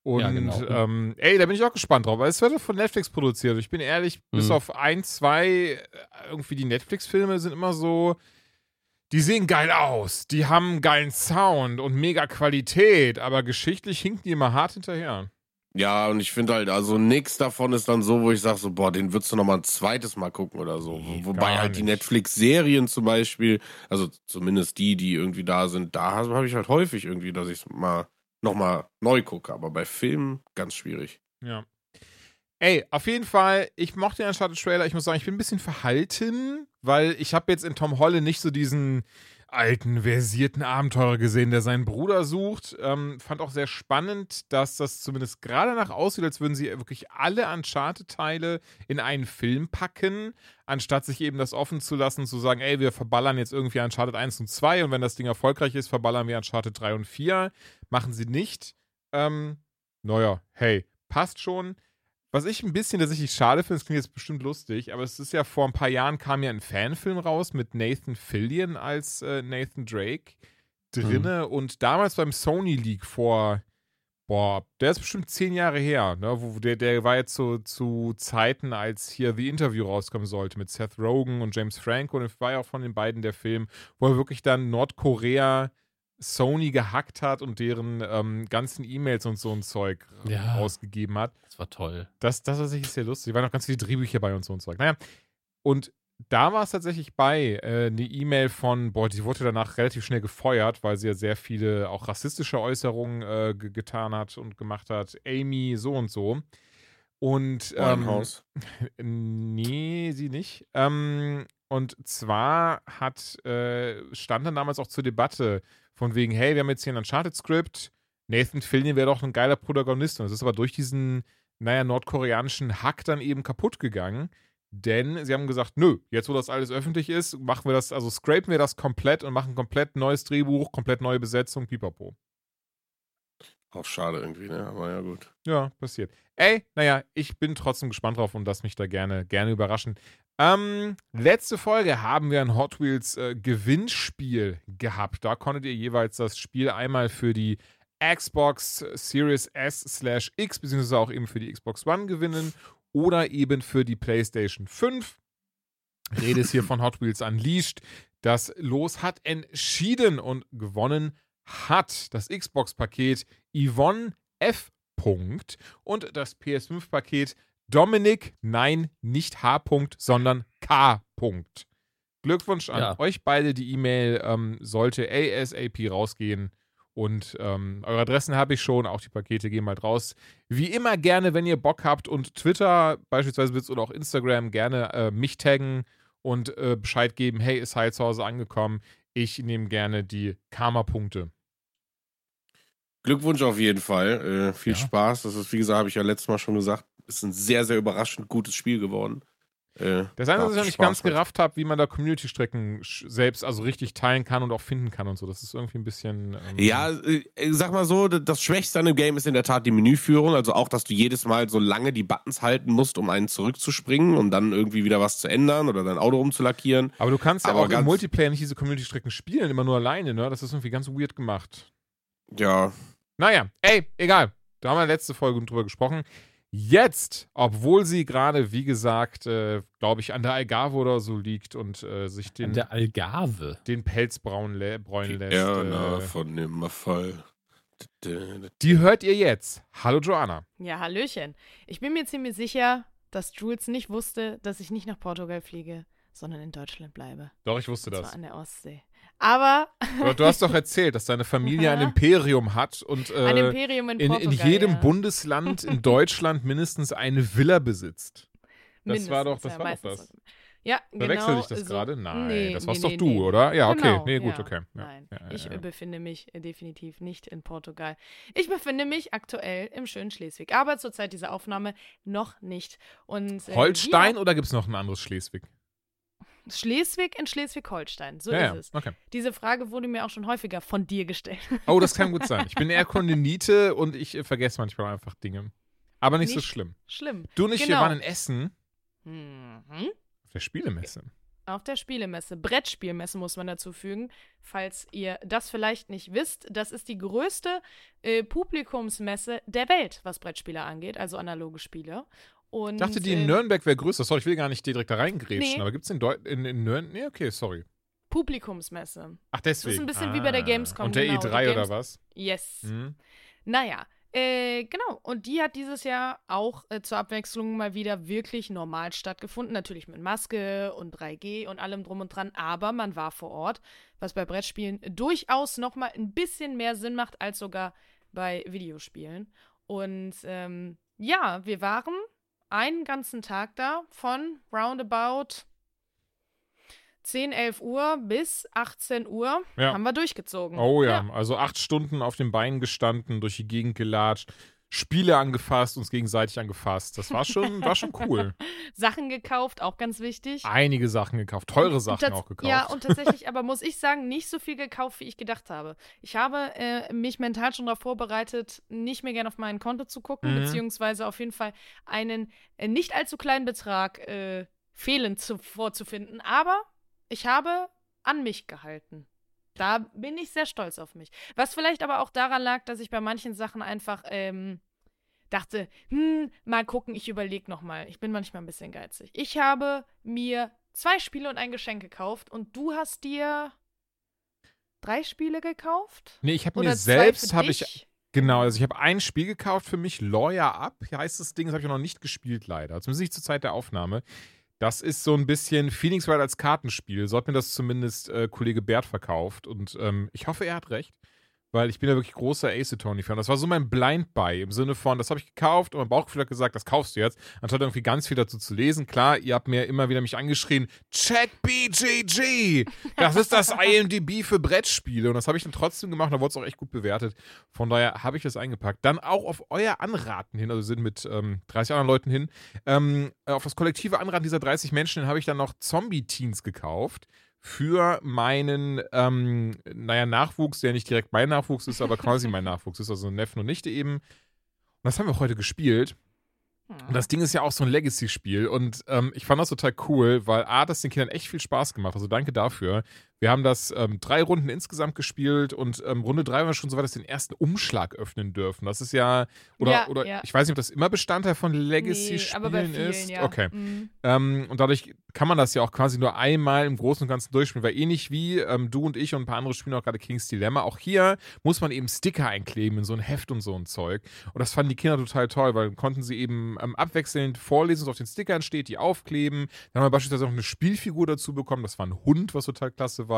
Und Ja, genau. ähm, ey, da bin ich auch gespannt drauf, weil es wird von Netflix produziert. Ich bin ehrlich, bis Mhm. auf ein, zwei, äh, irgendwie die Netflix-Filme sind immer so, die sehen geil aus, die haben einen geilen Sound und mega Qualität, aber geschichtlich hinken die immer hart hinterher. Ja, und ich finde halt, also nix davon ist dann so, wo ich sage, so, boah, den würdest du noch mal ein zweites Mal gucken oder so. Nee, Wobei halt die. Netflix-Serien zum Beispiel, also zumindest die, die irgendwie da sind, da habe ich halt häufig irgendwie, dass ich mal noch mal neu gucke. Aber bei Filmen ganz schwierig. Ja. Ey, auf jeden Fall, ich mochte den Uncharted-Trailer. Ich muss sagen, ich bin ein bisschen verhalten, weil ich habe jetzt in Tom Holland nicht so diesen alten, versierten Abenteurer gesehen, der seinen Bruder sucht. Ähm, fand auch sehr spannend, dass das zumindest gerade nach aussieht, als würden sie wirklich alle Uncharted-Teile in einen Film packen, anstatt sich eben das offen zu lassen, zu sagen, ey, wir verballern jetzt irgendwie Uncharted 1 und 2 und wenn das Ding erfolgreich ist, verballern wir Uncharted 3 und 4. Machen sie nicht. Ähm, naja, hey, passt schon. Was ich ein bisschen tatsächlich schade finde, das klingt jetzt bestimmt lustig, aber es ist ja vor ein paar Jahren kam ja ein Fanfilm raus mit Nathan Fillion als äh, Nathan Drake drinne und damals beim Sony League vor, boah, der ist bestimmt zehn Jahre her, ne, wo der, der war jetzt so zu Zeiten, als hier The Interview rauskommen sollte mit Seth Rogen und James Franco und es war ja auch von den beiden der Film, wo er wirklich dann Nordkorea Sony gehackt hat und deren ähm, ganzen E-Mails und so ein Zeug Ja. ausgegeben hat. Das war toll. Das, das war sicher sehr lustig. Da waren noch ganz viele Drehbücher bei und so und Zeug. Naja, und da war es tatsächlich bei, äh, eine E-Mail von, boah, die wurde danach relativ schnell gefeuert, weil sie ja sehr viele auch rassistische Äußerungen äh, ge- getan hat und gemacht hat. Amy so und so. Und ähm, Winehouse. Nee, sie nicht. Ähm, und zwar hat, äh, stand dann damals auch zur Debatte von wegen, hey, wir haben jetzt hier ein Uncharted-Skript, Nathan Fillion wäre doch ein geiler Protagonist. Und es ist aber durch diesen, naja, nordkoreanischen Hack dann eben kaputt gegangen. Denn sie haben gesagt, nö, jetzt wo das alles öffentlich ist, machen wir das, also scrapen wir das komplett und machen komplett neues Drehbuch, komplett neue Besetzung, pipapo. Auch schade irgendwie, ne? Aber ja, gut. Ja, passiert. Ey, naja, ich bin trotzdem gespannt drauf und lass mich da gerne, gerne überraschen. Ähm, letzte Folge haben wir ein Hot Wheels äh, Gewinnspiel gehabt. Da konntet ihr jeweils das Spiel einmal für die Xbox Series S X, beziehungsweise auch eben für die Xbox One gewinnen oder eben für die PlayStation 5. Rede ist hier von Hot Wheels Unleashed. Das Los hat entschieden und gewonnen hat das Xbox-Paket Yvonne F. Und das PS5-Paket Dominik, nein, nicht H. Punkt, sondern K. Punkt. Glückwunsch an Ja. euch beide. Die E-Mail ähm, sollte ASAP rausgehen. Und ähm, eure Adressen habe ich schon, auch die Pakete gehen bald raus. Wie immer gerne, wenn ihr Bock habt und Twitter beispielsweise besitzt oder auch Instagram, gerne äh, mich taggen und äh, Bescheid geben, hey, ist Heil zu Hause angekommen. Ich nehme gerne die Karma-Punkte. Glückwunsch auf jeden Fall. Äh, viel Ja. Spaß. Das ist, wie gesagt, habe ich ja letztes Mal schon gesagt, ist ein sehr, sehr überraschend gutes Spiel geworden. Äh, Das Einzige, was ich noch nicht ganz mit. gerafft habe, wie man da Community-Strecken selbst also richtig teilen kann und auch finden kann und so. Das ist irgendwie ein bisschen. Ähm, Ja, äh, sag mal so, das Schwächste an dem Game ist in der Tat die Menüführung. Also auch, dass du jedes Mal so lange die Buttons halten musst, um einen zurückzuspringen und dann irgendwie wieder was zu ändern oder dein Auto rumzulackieren. Aber du kannst ja Aber auch im Multiplayer nicht diese Community-Strecken spielen, immer nur alleine, ne? Das ist irgendwie ganz weird gemacht. Ja, Naja, ey, egal. Da haben wir letzte Folge drüber gesprochen. Jetzt, obwohl sie gerade, wie gesagt, äh, glaube ich, an der Algarve oder so liegt und äh, sich den, An der Algarve. den Pelz braun lä bräunen lässt. Erna Äh, von dem Fall. die hört ihr jetzt. Hallo Joanna. Ja, Hallöchen. Ich bin mir ziemlich sicher, dass Jules nicht wusste, dass ich nicht nach Portugal fliege, sondern in Deutschland bleibe. Doch, ich wusste Und zwar das. an der Ostsee. Aber Aber du hast doch erzählt, dass deine Familie ein. Imperium hat und äh, ein Imperium in in, Portugal. in jedem ja. Bundesland in Deutschland mindestens eine Villa besitzt. Das war doch- Mindestens, das ja, war doch das. so. Ja, Verwechsel genau. ich das so- gerade? Nein, Nee, das nee, warst nee, doch du, nee. oder? Ja, okay. Genau, nee, gut, ja. okay. Ja, Nein, ja, ich befinde mich definitiv nicht in Portugal. Ich befinde mich aktuell im schönen Schleswig, aber zur Zeit dieser Aufnahme noch nicht. Und, äh, Holstein oder gibt es noch ein anderes Schleswig? Schleswig in Schleswig-Holstein, so ja, ist es. okay. Diese Frage wurde mir auch schon häufiger von dir gestellt. Oh, das kann gut sein. Ich bin eher Kondinite und ich äh, vergesse manchmal einfach Dinge. Aber nicht, so Nicht schlimm. Schlimm. Du nicht, wir Genau. waren in Essen. Mhm. Auf der Spielemesse. Auf der Spielemesse. Brettspielmesse muss man dazu fügen. Falls ihr das vielleicht nicht wisst, das ist die größte äh, Publikumsmesse der Welt, was Brettspiele angeht, also analoge Spiele. Und, Ich dachte, die in äh, Nürnberg wäre größer. Sorry, ich will gar nicht direkt da reingrätschen, Nee. aber gibt es in, Deu in, in Nürnberg? Nee, okay, sorry. Publikumsmesse. Ach, deswegen. ein bisschen wie bei der Gamescom, Und der genau, E3 die oder was? Yes. Hm. Naja, äh, genau. Und die hat dieses Jahr auch äh, zur Abwechslung mal wieder wirklich normal stattgefunden. Natürlich mit Maske und 3G und allem drum und dran. Aber man war vor Ort, was bei Brettspielen durchaus noch mal ein bisschen mehr Sinn macht als sogar bei Videospielen. Und ähm, ja, wir waren einen ganzen Tag da von roundabout 10, 11 Uhr bis 18 Uhr Ja. haben wir durchgezogen. Oh ja. also acht Stunden auf den Beinen gestanden, durch die Gegend gelatscht, Spiele angefasst, uns gegenseitig angefasst. Das war schon, war schon cool. Sachen gekauft, auch ganz wichtig. Einige Sachen gekauft, teure Sachen auch gekauft. Ja, und tatsächlich, aber muss ich sagen, nicht so viel gekauft, wie ich gedacht habe. Ich habe äh, mich mental schon darauf vorbereitet, nicht mehr gerne auf mein Konto zu gucken, Mhm. beziehungsweise auf jeden Fall einen äh, nicht allzu kleinen Betrag äh, fehlend zu, vorzufinden. Aber ich habe an mich gehalten. Da bin ich sehr stolz auf mich. Was vielleicht aber auch daran lag, dass ich bei manchen Sachen einfach ähm, dachte, hm, mal gucken, ich überlege noch mal. Ich bin manchmal ein bisschen geizig. Ich habe mir zwei Spiele und ein Geschenk gekauft und du hast dir drei Spiele gekauft? nee, ich habe mir selbst, habe ich, genau, also ich habe ein Spiel gekauft für mich, Lawyer Up, heißt das Ding, das habe ich noch nicht gespielt leider, zumindest nicht zur Zeit der Aufnahme. Das ist so ein bisschen Phoenix Wright als Kartenspiel. So hat mir das zumindest äh, Kollege Bert verkauft. Und ähm, ich hoffe, er hat recht. Weil ich bin ja wirklich großer Ace Attorney-Fan. Das war so mein Blind Buy im Sinne von, das habe ich gekauft und mein Bauchgefühl hat gesagt, das kaufst du jetzt, anstatt irgendwie ganz viel dazu zu lesen. Klar, ihr habt mir immer wieder mich angeschrien, check BJG! Das ist das IMDb für Brettspiele. Und das habe ich dann trotzdem gemacht da wurde es auch echt gut bewertet. Von daher habe ich das eingepackt. Dann auch auf euer Anraten hin, also sind mit ähm, 30 anderen Leuten hin, ähm, auf das kollektive Anraten dieser 30 Menschen habe ich dann noch Zombie-Teens gekauft für meinen, ähm, naja, Nachwuchs, der nicht direkt mein Nachwuchs ist, aber quasi mein Nachwuchs ist, also Neffen und Nichte eben. Und das haben wir heute gespielt. Und das Ding ist ja auch so ein Legacy-Spiel. Und ähm, ich fand das total cool, weil A, das den Kindern echt viel Spaß gemacht. Also danke dafür. Wir haben das ähm, drei Runden insgesamt gespielt und ähm, Runde drei war schon so weit, dass wir den ersten Umschlag öffnen dürfen. Das ist ja, oder, Ja, oder ja. ich weiß nicht, ob das immer Bestandteil von Nee, Legacy-Spielen vielen, ist. ja. Okay. Mhm. Ähm, und dadurch kann man das ja auch quasi nur einmal im Großen und Ganzen durchspielen, weil ähnlich wie ähm, du und ich und ein paar andere spielen auch gerade King's Dilemma, auch hier muss man eben Sticker einkleben in so ein Heft und so ein Zeug. Und das fanden die Kinder total toll, weil konnten sie eben ähm, abwechselnd vorlesen, was auf den Stickern steht, die aufkleben. Dann haben wir beispielsweise auch eine Spielfigur dazu bekommen, das war ein Hund, was total klasse war.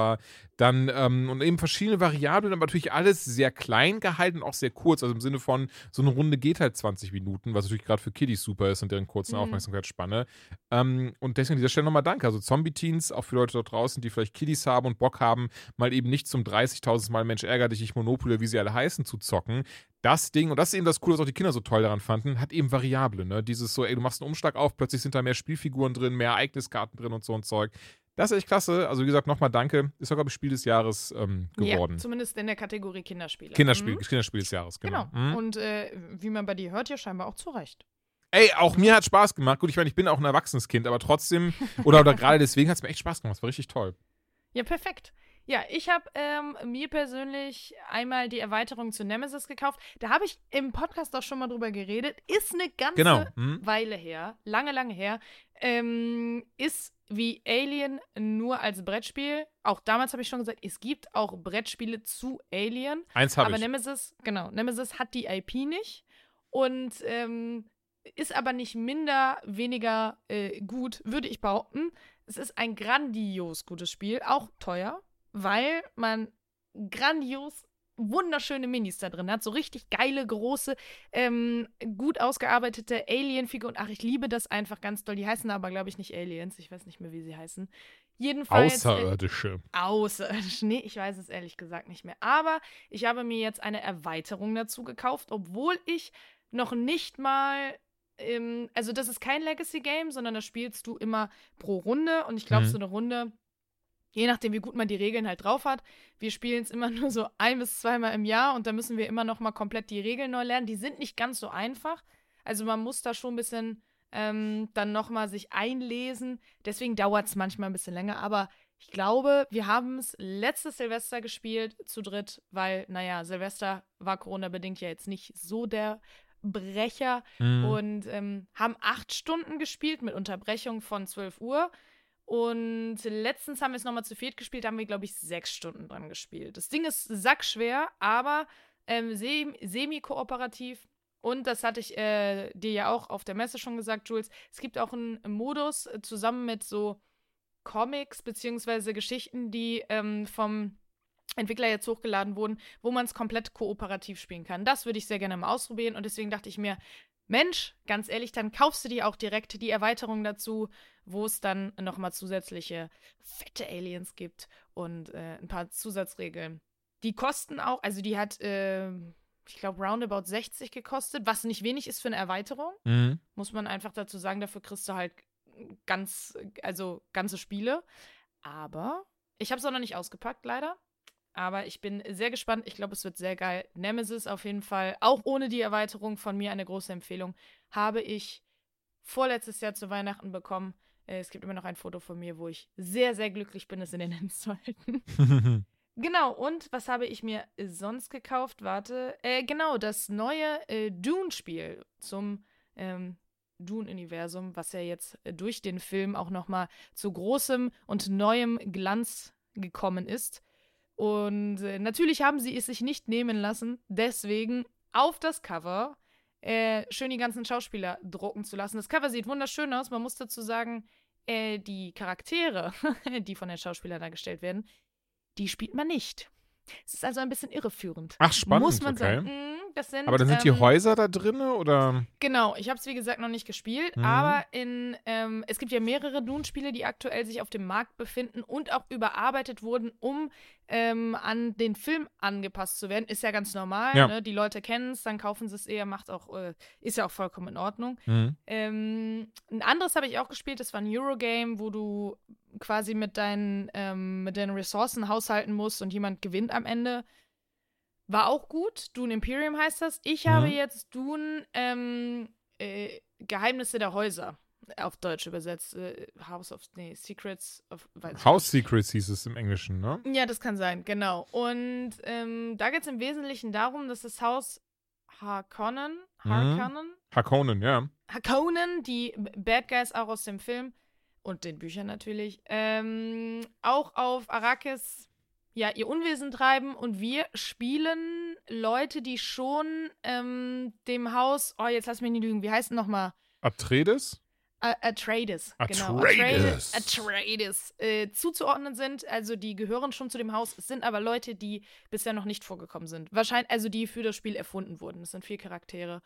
Dann, ähm, und eben verschiedene Variablen, aber natürlich alles sehr klein gehalten und auch sehr kurz, also im Sinne von, so eine Runde geht halt 20 Minuten, was natürlich gerade für Kiddies super ist und deren kurzen Mhm. Aufmerksamkeitsspanne. Ähm, und deswegen an dieser Stelle nochmal Danke. Also Zombie-Teens, auch für Leute da draußen, die vielleicht Kiddies haben und Bock haben, mal eben nicht zum 30.000 Mal Mensch ärger dich, ich Monopoly, wie sie alle heißen, zu zocken. Das Ding, und das ist eben das Coole, was auch die Kinder so toll daran fanden, hat eben Variablen. Ne? Dieses so, ey, du machst einen Umschlag auf, plötzlich sind da mehr Spielfiguren drin, mehr Ereigniskarten drin und so ein Zeug. Das ist echt klasse. Also wie gesagt, nochmal danke. Ist sogar Spiel des Jahres ähm, geworden. Ja, zumindest in der Kategorie Kinderspiele. Kinderspiel, Mhm. Kinderspiel des Jahres, genau. Genau. Mhm. Und äh, wie man bei dir hört, ja scheinbar auch zu Recht. Ey, auch mir hat Spaß gemacht. Gut, ich meine, ich bin auch ein erwachsenes Kind, aber trotzdem, oder, oder gerade deswegen hat es mir echt Spaß gemacht. Es war richtig toll. Ja, perfekt. Ja, ich habe ähm, mir persönlich einmal die Erweiterung zu Nemesis gekauft. Da habe ich im Podcast auch schon mal drüber geredet. Ist eine ganze Genau. Mhm. Weile her, lange, lange her. Ähm, ist wie Alien nur als Brettspiel. Auch damals habe ich schon gesagt, es gibt auch Brettspiele zu Alien. Eins habe aber ich. Nemesis, genau, Nemesis hat die IP nicht und ähm, ist aber nicht minder, weniger äh, gut, würde ich behaupten. Es ist ein grandios gutes Spiel, auch teuer, weil man grandios wunderschöne Minis da drin hat. So richtig geile, große, ähm, gut ausgearbeitete Alien-Figuren. Ach, ich liebe das einfach ganz doll. Die heißen aber, glaube ich, nicht Aliens. Ich weiß nicht mehr, wie sie heißen. Jedenfalls. äh, Außerirdische. Außerirdisch. Nee, ich weiß es ehrlich gesagt nicht mehr. Aber ich habe mir jetzt eine Erweiterung dazu gekauft, obwohl ich noch nicht mal. Ähm, also, das ist kein Legacy-Game, sondern das spielst du immer pro Runde. Und ich glaube, Mhm. so eine Runde, je nachdem, wie gut man die Regeln halt drauf hat, wir spielen es immer nur so ein bis zweimal im Jahr und da müssen wir immer noch mal komplett die Regeln neu lernen. Die sind nicht ganz so einfach. Also, man muss da schon ein bisschen ähm, dann nochmal sich einlesen. Deswegen dauert es manchmal ein bisschen länger, aber ich glaube, wir haben es letztes Silvester gespielt zu dritt, weil, naja, Silvester war Corona-bedingt ja jetzt nicht so der Brecher Mhm. und ähm, haben acht Stunden gespielt mit Unterbrechung von 12 Uhr. Und letztens haben wir es nochmal zu viert gespielt, da haben wir, glaube ich, sechs Stunden dran gespielt. Das Ding ist sackschwer, aber ähm, sem- semi-kooperativ. Und das hatte ich äh, dir ja auch auf der Messe schon gesagt, Jules. Es gibt auch einen Modus äh, zusammen mit so Comics beziehungsweise Geschichten, die ähm, vom Entwickler jetzt hochgeladen wurden, wo man es komplett kooperativ spielen kann. Das würde ich sehr gerne mal ausprobieren und deswegen dachte ich mir, Mensch, ganz ehrlich, dann kaufst du dir auch direkt die Erweiterung dazu, wo es dann nochmal zusätzliche fette Aliens gibt und äh, ein paar Zusatzregeln. Die kosten auch, also die hat, äh, ich glaube, roundabout 60 gekostet, was nicht wenig ist für eine Erweiterung Mhm. muss man einfach dazu sagen, dafür kriegst du halt ganz, also ganze Spiele. Aber ich habe es auch noch nicht ausgepackt, leider. Aber ich bin sehr gespannt. Ich glaube, es wird sehr geil. Nemesis auf jeden Fall, auch ohne die Erweiterung von mir eine große Empfehlung, habe ich vorletztes Jahr zu Weihnachten bekommen. Äh, Es gibt immer noch ein Foto von mir, wo ich sehr, sehr glücklich bin, es in den Händen zu halten. Genau, und was habe ich mir sonst gekauft? Warte, äh, genau, das neue äh, Dune-Spiel zum ähm, Dune-Universum, was ja jetzt äh, durch den Film auch nochmal zu großem und neuem Glanz gekommen ist. Und äh, natürlich haben sie es sich nicht nehmen lassen, deswegen auf das Cover äh, schön die ganzen Schauspieler drucken zu lassen. Das Cover sieht wunderschön aus. Man muss dazu sagen, äh, die Charaktere, die von den Schauspielern dargestellt werden, die spielt man nicht. Es ist also ein bisschen irreführend. Ach, spannend. Muss man okay. sagen. Mm, das sind, Aber dann sind die ähm, Häuser da drin oder? Genau, ich habe es wie gesagt noch nicht gespielt, Mhm. aber in ähm, es gibt ja mehrere Dune-Spiele, die aktuell sich auf dem Markt befinden und auch überarbeitet wurden, um ähm, an den Film angepasst zu werden. Ist ja ganz normal. Ja. Ne? Die Leute kennen es, dann kaufen sie es eher, macht auch äh, ist ja auch vollkommen in Ordnung. Mhm. Ähm, ein anderes habe ich auch gespielt, das war ein Eurogame, wo du quasi mit deinen, ähm, mit deinen Ressourcen haushalten musst und jemand gewinnt am Ende. War auch gut. Dune Imperium heißt das. Ich Mhm. habe jetzt Dune ähm, äh, Geheimnisse der Häuser auf Deutsch übersetzt. Äh, House of, nee, Secrets of, House Secrets hieß es im Englischen, ne? ja, das kann sein, genau. Und ähm, da geht es im Wesentlichen darum, dass das Haus Harkonnen, Mhm. Harkonnen, Harkonnen, ja. Harkonnen, die Bad Guys auch aus dem Film und den Büchern natürlich, ähm, auch auf Arrakis ja ihr Unwesen treiben und wir spielen Leute, die schon ähm, dem Haus, oh, jetzt lass mich nicht lügen, wie heißt denn nochmal? Atreides? Atreides, genau. Atreides. Atreides äh, zuzuordnen sind. Also die gehören schon zu dem Haus. Es sind aber Leute, die bisher noch nicht vorgekommen sind. Wahrscheinlich, also die für das Spiel erfunden wurden. Es sind vier Charaktere.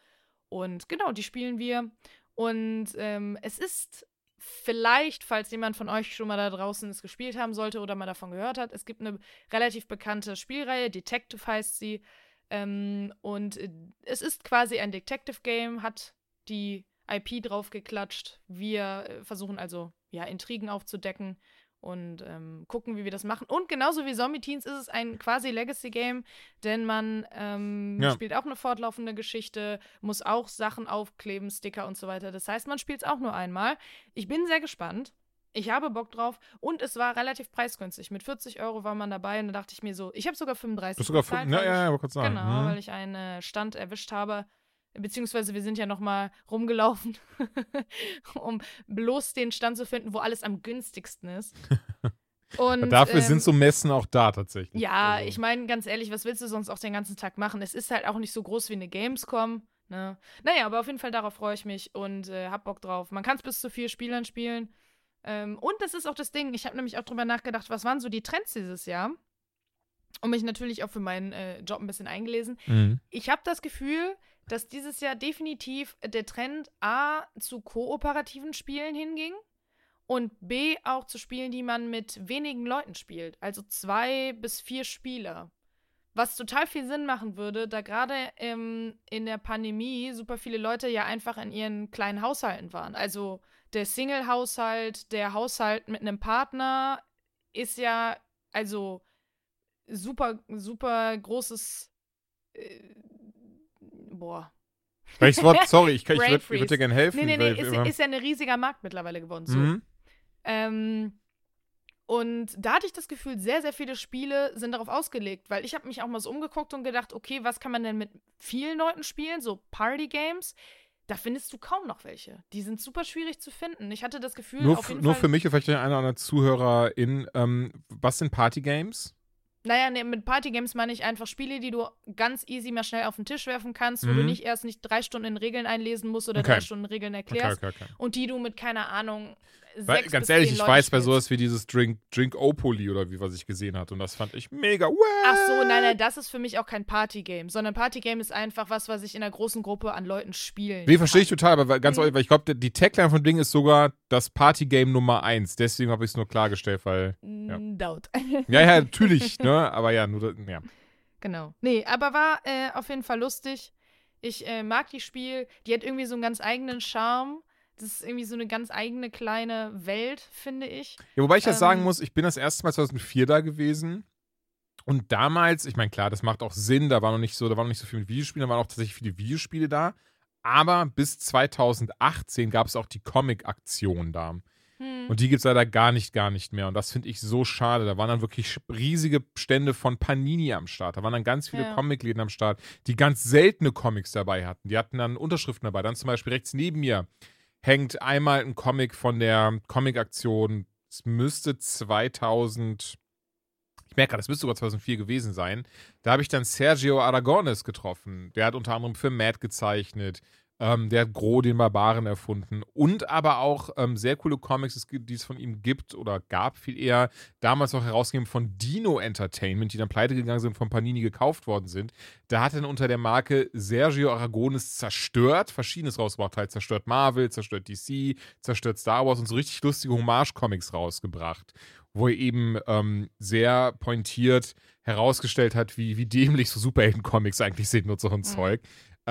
Und genau, die spielen wir. Und ähm, es ist vielleicht, falls jemand von euch schon mal da draußen es gespielt haben sollte oder mal davon gehört hat, es gibt eine relativ bekannte Spielreihe, Detective heißt sie. Ähm, und äh, es ist quasi ein Detective-Game, hat die IP draufgeklatscht. Wir äh, versuchen also, ja, Intrigen aufzudecken und ähm, gucken, wie wir das machen. Und genauso wie Zombie Teens ist es ein quasi Legacy-Game, denn man ähm, Ja. spielt auch eine fortlaufende Geschichte, muss auch Sachen aufkleben, Sticker und so weiter. Das heißt, man spielt es auch nur einmal. Ich bin sehr gespannt. Ich habe Bock drauf und es war relativ preisgünstig. Mit 40 Euro war man dabei und da dachte ich mir so, ich habe sogar 35 Du hast sogar bezahlt, fünf, ja, ja, ich- ja, wollte kurz sagen. Genau, Mhm. weil ich einen äh, Stand erwischt habe. Beziehungsweise wir sind ja noch mal rumgelaufen, um bloß den Stand zu finden, wo alles am günstigsten ist. Und, Dafür ähm, sind so Messen auch da tatsächlich. Ja, Also, ich meine, ganz ehrlich, was willst du sonst auch den ganzen Tag machen? Es ist halt auch nicht so groß wie eine Gamescom. Ne? Naja, aber auf jeden Fall darauf freue ich mich und äh, hab Bock drauf. Man kann es bis zu vier Spielern spielen. Ähm, und das ist auch das Ding, ich habe nämlich auch drüber nachgedacht, was waren so die Trends dieses Jahr? Und mich natürlich auch für meinen äh, Job ein bisschen eingelesen. Mhm. Ich habe das Gefühl, dass dieses Jahr definitiv der Trend A zu kooperativen Spielen hinging und B auch zu Spielen, die man mit wenigen Leuten spielt. Also zwei bis vier Spieler. Was total viel Sinn machen würde, da gerade ähm, in der Pandemie super viele Leute ja einfach in ihren kleinen Haushalten waren. Also der Single-Haushalt, der Haushalt mit einem Partner ist ja also super, super großes äh, boah, Welches Wort? Sorry, ich, ich würde würd dir gerne helfen. Nee, nee, nee, ist, ist ja ein riesiger Markt mittlerweile geworden. So. Mhm. Ähm, und da hatte ich das Gefühl, sehr, sehr viele Spiele sind darauf ausgelegt, weil ich habe mich auch mal so umgeguckt und gedacht, okay, was kann man denn mit vielen Leuten spielen, so Party-Games? Da findest du kaum noch welche. Die sind super schwierig zu finden. Ich hatte das Gefühl, Nur, nur Fall, für mich und vielleicht der eine oder andere Zuhörerin, ähm, was sind Partygames? Naja, nee, mit Partygames meine ich einfach Spiele, die du ganz easy mal schnell auf den Tisch werfen kannst, wo Mhm. du nicht erst nicht drei Stunden in Regeln einlesen musst oder Okay. drei Stunden Regeln erklärst okay, okay. und die du mit, keine Ahnung, Weil, ganz ehrlich, ich Leuten weiß bei sowas wie dieses Drink, Drink Opoli oder wie was ich gesehen hatte und das fand ich mega. Ach so, nein, nein, das ist für mich auch kein Partygame, sondern Partygame ist einfach was, was ich in einer großen Gruppe an Leuten spielen Nee, verstehe ich total, aber ganz Mhm. ehrlich, weil ich glaube, die Tagline von Ding ist sogar das Partygame Nummer eins. Deswegen habe ich es nur klargestellt, weil. Mm, Doubt. Ja, ja, natürlich, ne? Aber ja, nur, ja. genau. Nee, aber war äh, auf jeden Fall lustig. Ich äh, mag die Spiel. Die hat irgendwie so einen ganz eigenen Charme. Das ist irgendwie so eine ganz eigene kleine Welt, finde ich. Ja, wobei ich das sagen Ähm. muss, ich bin das erste Mal 2004 da gewesen. Und damals, ich meine, klar, das macht auch Sinn, da war noch nicht so, da war noch nicht so viel mit Videospielen, da waren auch tatsächlich viele Videospiele da. Aber bis 2018 gab es auch die Comic-Aktion da. Hm. Und die gibt es leider gar nicht, gar nicht mehr. Und das finde ich so schade. Da waren dann wirklich riesige Stände von Panini am Start. Da waren dann ganz viele Ja. Comicläden am Start, die ganz seltene Comics dabei hatten. Die hatten dann Unterschriften dabei. Dann zum Beispiel rechts neben mir hängt einmal ein Comic von der Comic-Aktion. Es müsste 2000. Ich merke gerade, es müsste sogar 2004 gewesen sein. Da habe ich dann Sergio Aragones getroffen. Der hat unter anderem für Mad gezeichnet. Ähm, der hat Gro den Barbaren erfunden. Und aber auch ähm, sehr coole Comics, die es von ihm gibt oder gab viel eher. Damals auch herausgegeben von Dino Entertainment, die dann pleite gegangen sind, von Panini gekauft worden sind. Da hat er dann unter der Marke Sergio Aragones zerstört, verschiedenes rausgebracht. Halt zerstört Marvel, zerstört DC, zerstört Star Wars und so richtig lustige Hommage-Comics rausgebracht wo er eben ähm, sehr pointiert herausgestellt hat, wie, wie dämlich so Superhelden-Comics eigentlich sind und so ein Zeug.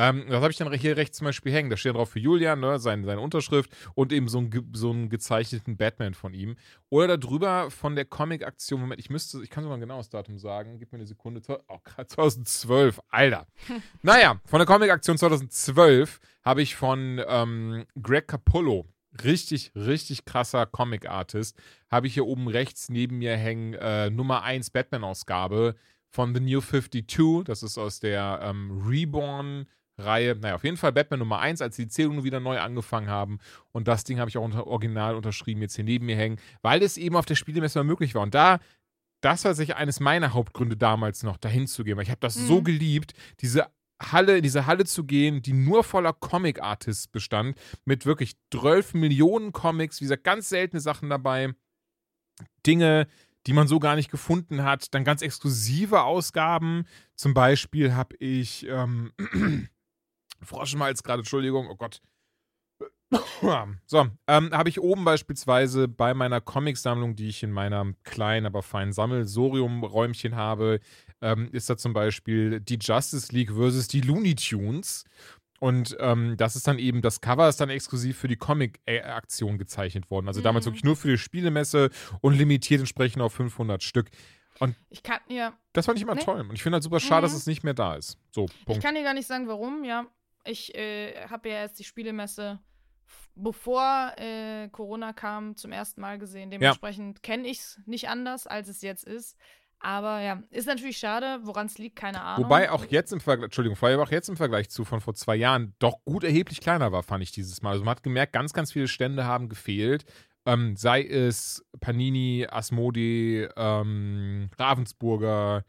Ähm, das habe ich dann hier rechts zum Beispiel hängen. Da steht drauf für Julian, ne, seine, seine Unterschrift und eben so, ein, ge- so einen gezeichneten Batman von ihm. Oder darüber von der Comic-Aktion, Moment, ich müsste, ich kann sogar ein genaues Datum sagen, gib mir eine Sekunde. Oh, gerade 2012, Alter. naja, von der Comic-Aktion 2012 habe ich von ähm, Greg Capullo, richtig, richtig krasser Comic-Artist, habe ich hier oben rechts neben mir hängen äh, Nummer 1 Batman-Ausgabe von The New 52. Das ist aus der ähm, Reborn-Reihe. Naja, auf jeden Fall Batman Nummer 1, als die Zählung wieder neu angefangen haben. Und das Ding habe ich auch unter, original unterschrieben, jetzt hier neben mir hängen, weil es eben auf der Spielemesse mal möglich war. Und da, das war sicher eines meiner Hauptgründe damals noch, dahin zu gehen, weil ich habe das so Mhm. geliebt, diese Halle, in diese Halle zu gehen, die nur voller Comic-Artists bestand, mit wirklich 12 Millionen Comics, wie gesagt, ganz seltene Sachen dabei, Dinge, die man so gar nicht gefunden hat, dann ganz exklusive Ausgaben. Zum Beispiel habe ich ähm, Froschmalz gerade, Entschuldigung, oh Gott. So, ähm, habe ich oben beispielsweise bei meiner Comicsammlung, die ich in meiner kleinen, aber feinen Sammelsorium-Räumchen habe, ähm, ist da zum Beispiel die Justice League versus die Looney Tunes. Und ähm, das ist dann eben, das Cover ist dann exklusiv für die Comic-Aktion gezeichnet worden. Also damals Mhm. wirklich nur für die Spielemesse und limitiert entsprechend auf 500 Stück. Ich kann ja, Das fand ich immer Nee. toll. Und ich finde halt super schade, dass Mhm. es nicht mehr da ist. So, ich Punkt. kann dir gar nicht sagen, warum. Ja, ich äh, habe ja erst die Spielemesse bevor äh, Corona kam zum ersten Mal gesehen. Dementsprechend kenne ich es nicht anders, als es jetzt ist. Aber ja, ist natürlich schade, woran es liegt, keine Ahnung. Wobei auch jetzt im Vergleich, Entschuldigung, aber auch jetzt im Vergleich zu von vor zwei Jahren doch gut erheblich kleiner war, fand ich dieses Mal. Also man hat gemerkt, ganz, ganz viele Stände haben gefehlt. Ähm, sei es Panini, Asmodi, ähm, Ravensburger.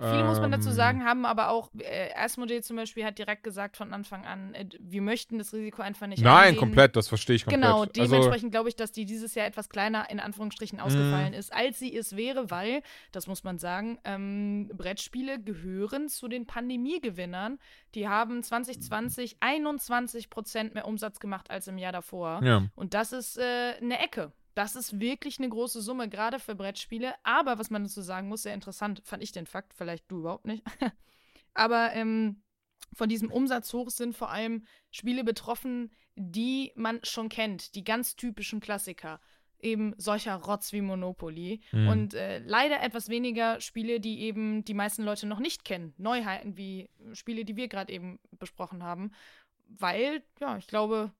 Viele muss man dazu Ähm, sagen, haben aber auch, äh, Asmodee zum Beispiel hat direkt gesagt von Anfang an, äh, wir möchten das Risiko einfach nicht Nein, eingehen. komplett, das verstehe ich komplett. Genau, also, dementsprechend glaube ich, dass die dieses Jahr etwas kleiner in Anführungsstrichen Mhm. ausgefallen ist, als sie es wäre, weil, das muss man sagen, ähm, Brettspiele gehören zu den Pandemiegewinnern. Die haben 2020 21 Prozent mehr Umsatz gemacht als im Jahr davor. ja. Und das ist äh, eine Ecke. Das ist wirklich eine große Summe, gerade für Brettspiele. Aber was man dazu sagen muss, sehr interessant, fand ich den Fakt, vielleicht du überhaupt nicht. Aber ähm, von diesem Umsatzhoch sind vor allem Spiele betroffen, die man schon kennt, die ganz typischen Klassiker. eben solcher Rotz wie Monopoly Mhm. und äh, leider etwas weniger Spiele, die eben die meisten Leute noch nicht kennen. Neuheiten wie Spiele, die wir gerade eben besprochen haben. Weil, ja, ich glaube,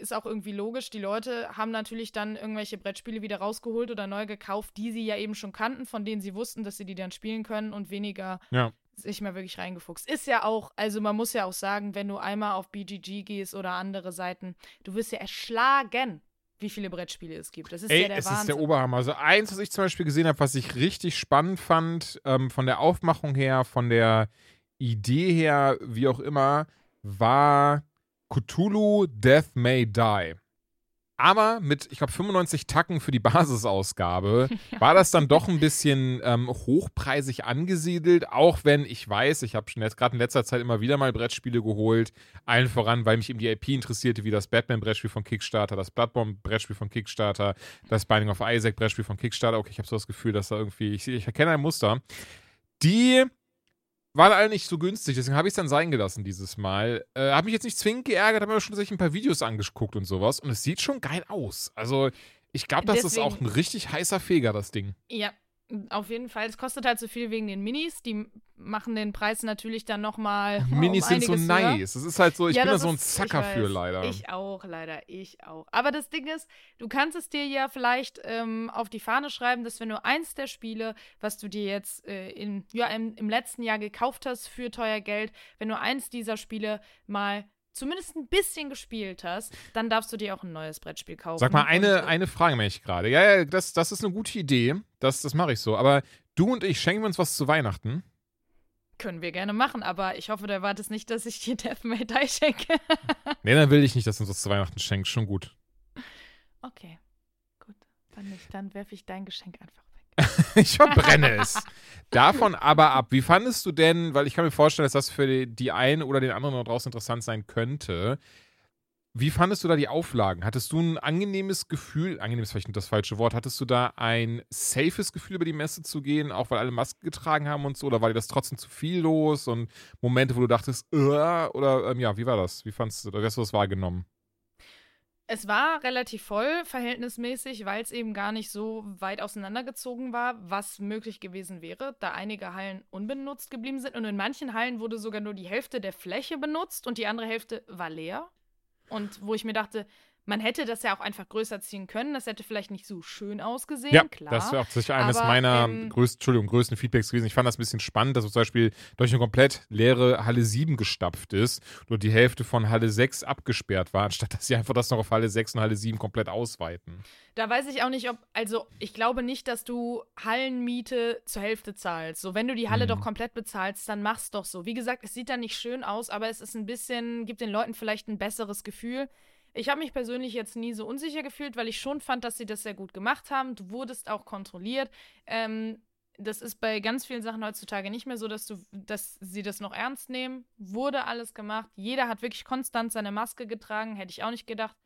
ist auch irgendwie logisch. Die Leute haben natürlich dann irgendwelche Brettspiele wieder rausgeholt oder neu gekauft, die sie ja eben schon kannten, von denen sie wussten, dass sie die dann spielen können und weniger Ja. sich mal wirklich reingefuchst. Ist ja auch, also man muss ja auch sagen, wenn du einmal auf BGG gehst oder andere Seiten, du wirst ja erschlagen, wie viele Brettspiele es gibt. Das ist Ey, ja der es Wahnsinn. ist der Oberhammer. Also eins, was ich zum Beispiel gesehen habe, was ich richtig spannend fand, ähm, von der Aufmachung her, von der Idee her, wie auch immer, war Cthulhu Death May Die. Aber mit, ich glaube, 95 Tacken für die Basisausgabe war das dann doch ein bisschen ähm, hochpreisig angesiedelt, auch wenn ich weiß, ich habe schon jetzt gerade in letzter Zeit immer wieder mal Brettspiele geholt, allen voran, weil mich eben die IP interessierte, wie das Batman-Brettspiel von Kickstarter, das Bloodborne-Brettspiel von Kickstarter, das Binding of Isaac-Brettspiel von Kickstarter. Okay, ich habe so das Gefühl, dass da irgendwie, ich, ich erkenne ein Muster. Die waren alle nicht so günstig, deswegen habe ich es dann sein gelassen dieses Mal. Äh, habe mich jetzt nicht zwingend geärgert, habe mir schon sich ein paar Videos angeguckt und sowas und es sieht schon geil aus. Also ich glaube, das ist Deswegen- auch ein richtig heißer Feger, das Ding. Ja, auf jeden Fall. Es kostet halt so viel wegen den Minis. Die machen den Preis natürlich dann nochmal. Minis um sind so einiges höher. nice. Es ist halt so, ich Ja, bin da so ein Zacker für leider. Ich auch, leider. Ich auch. Aber das Ding ist, du kannst es dir ja vielleicht ähm, auf die Fahne schreiben, dass wenn du eins der Spiele, was du dir jetzt äh, in, ja, im, im letzten Jahr gekauft hast für teuer Geld, wenn du eins dieser Spiele mal zumindest ein bisschen gespielt hast, dann darfst du dir auch ein neues Brettspiel kaufen. Sag mal, eine, äh, eine Frage mache ich gerade. Ja, ja, das, das ist eine gute Idee. Das, das mache ich so. Aber du und ich schenken wir uns was zu Weihnachten. Können wir gerne machen, aber ich hoffe, du erwartest nicht, dass ich dir Death May Die schenke. Nee, dann will ich nicht, dass du uns was zu Weihnachten schenkst. Schon gut. Okay, gut. Dann nicht. Dann werfe ich dein Geschenk einfach. Ich verbrenne es. Davon aber ab. Wie fandest du denn, weil ich kann mir vorstellen, dass das für die, einen oder den anderen da draußen interessant sein könnte. Wie fandest du da die Auflagen? Hattest du ein angenehmes Gefühl, angenehm ist vielleicht das falsche Wort, hattest du da ein safes Gefühl, über die Messe zu gehen, auch weil alle Maske getragen haben und so, oder war dir das trotzdem zu viel los und Momente, wo du dachtest, äh, oder ähm, ja, wie war das? Wie fandest du, wie hast du das wahrgenommen? Es war relativ voll, verhältnismäßig, weil es eben gar nicht so weit auseinandergezogen war, was möglich gewesen wäre, da einige Hallen unbenutzt geblieben sind. Und in manchen Hallen wurde sogar nur die Hälfte der Fläche benutzt und die andere Hälfte war leer. Und wo ich mir dachte, man hätte das ja auch einfach größer ziehen können. Das hätte vielleicht nicht so schön ausgesehen, Ja, klar. das wäre auch sicher eines Aber, meiner ähm, größten, Entschuldigung, größten Feedbacks gewesen. Ich fand das ein bisschen spannend, dass zum Beispiel durch eine komplett leere Halle 7 gestapft ist, nur die Hälfte von Halle 6 abgesperrt war, anstatt dass sie einfach das noch auf Halle 6 und Halle 7 komplett ausweiten. Da weiß ich auch nicht, ob, also ich glaube nicht, dass du Hallenmiete zur Hälfte zahlst. So, wenn du die Halle Mhm. doch komplett bezahlst, dann mach's doch so. Wie gesagt, es sieht dann nicht schön aus, aber es ist ein bisschen, gibt den Leuten vielleicht ein besseres Gefühl. Ich habe mich persönlich jetzt nie so unsicher gefühlt, weil ich schon fand, dass sie das sehr gut gemacht haben. Du wurdest auch kontrolliert. Ähm, das ist bei ganz vielen Sachen heutzutage nicht mehr so, dass du, dass sie das noch ernst nehmen. Wurde alles gemacht. Jeder hat wirklich konstant seine Maske getragen. Hätte ich auch nicht gedacht.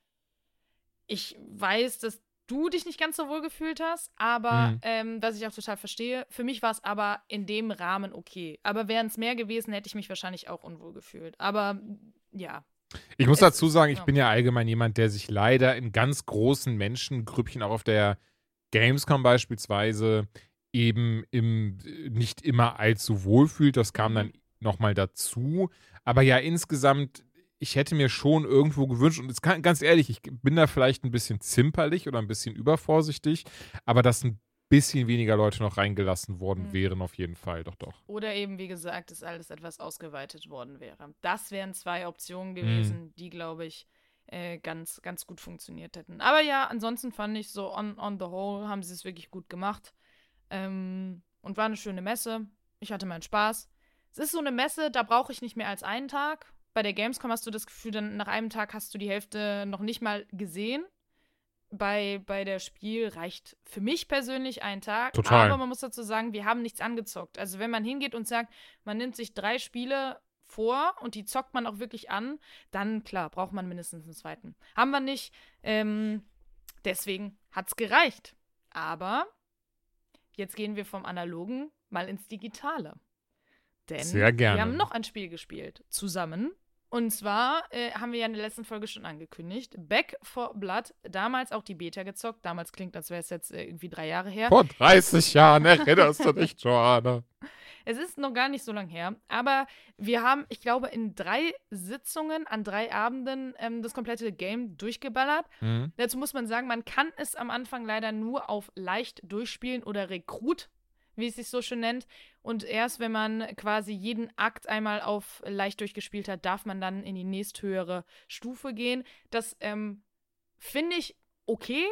Ich weiß, dass du dich nicht ganz so wohl gefühlt hast, aber Mhm. ähm, was ich auch total verstehe, für mich war es aber in dem Rahmen okay. Aber wären es mehr gewesen, hätte ich mich wahrscheinlich auch unwohl gefühlt. Aber ja, Ich muss Es- dazu sagen, ich ja. bin ja allgemein jemand, der sich leider in ganz großen Menschengrüppchen, auch auf der Gamescom beispielsweise, eben im, nicht immer allzu wohl fühlt. Das kam Mhm. dann nochmal dazu. Aber ja, insgesamt, ich hätte mir schon irgendwo gewünscht, und kann, ganz ehrlich, ich bin da vielleicht ein bisschen zimperlich oder ein bisschen übervorsichtig, aber dass ein bisschen weniger Leute noch reingelassen worden Mhm. wären, auf jeden Fall, doch, doch. Oder eben, wie gesagt, dass alles etwas ausgeweitet worden wäre. Das wären zwei Mhm. Optionen gewesen, die, glaube ich, äh, ganz, ganz gut funktioniert hätten. Aber ja, ansonsten fand ich so on, on the whole haben sie es wirklich gut gemacht. Ähm, und war eine schöne Messe. Ich hatte meinen Spaß. Es ist so eine Messe, da brauche ich nicht mehr als einen Tag. Bei der Gamescom hast du das Gefühl, dann nach einem Tag hast du die Hälfte noch nicht mal gesehen. Bei, bei der Spiel reicht für mich persönlich ein Tag. Total. Aber man muss dazu sagen, wir haben nichts angezockt. Also wenn man hingeht und sagt, man nimmt sich drei Spiele vor und die zockt man auch wirklich an, dann klar, braucht man mindestens einen zweiten. Haben wir nicht. Ähm, deswegen hat's gereicht. Aber jetzt gehen wir vom Analogen mal ins Digitale. Denn Sehr gerne. wir haben noch ein Spiel gespielt. Zusammen. Und zwar äh, haben wir ja in der letzten Folge schon angekündigt, Back for Blood, damals auch die Beta gezockt. Damals klingt, als wäre es jetzt äh, irgendwie drei Jahre her. Vor 30 Jahren erinnerst du dich, Joanna. Es ist noch gar nicht so lang her, aber wir haben, ich glaube, in drei Sitzungen an drei Abenden ähm, das komplette Game durchgeballert. Mhm. Dazu muss man sagen, man kann es am Anfang leider nur auf leicht durchspielen oder Rekrut, wie es sich so schön nennt. Und erst wenn man quasi jeden Akt einmal auf leicht durchgespielt hat, darf man dann in die nächsthöhere Stufe gehen. Das ähm, finde ich okay.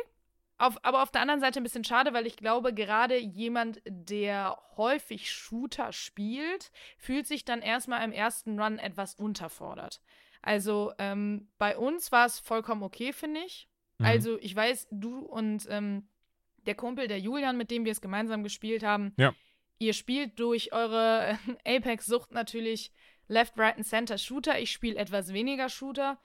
Auf, aber auf der anderen Seite ein bisschen schade, weil ich glaube, gerade jemand, der häufig Shooter spielt, fühlt sich dann erstmal im ersten Run etwas unterfordert. Also ähm, bei uns war es vollkommen okay, finde ich. Mhm. Also ich weiß, du und ähm, der Kumpel, der Julian, mit dem wir es gemeinsam gespielt haben, Ja. ihr spielt durch eure Apex-Sucht natürlich Left, Right und Center Shooter. Ich spiele etwas weniger Shooter.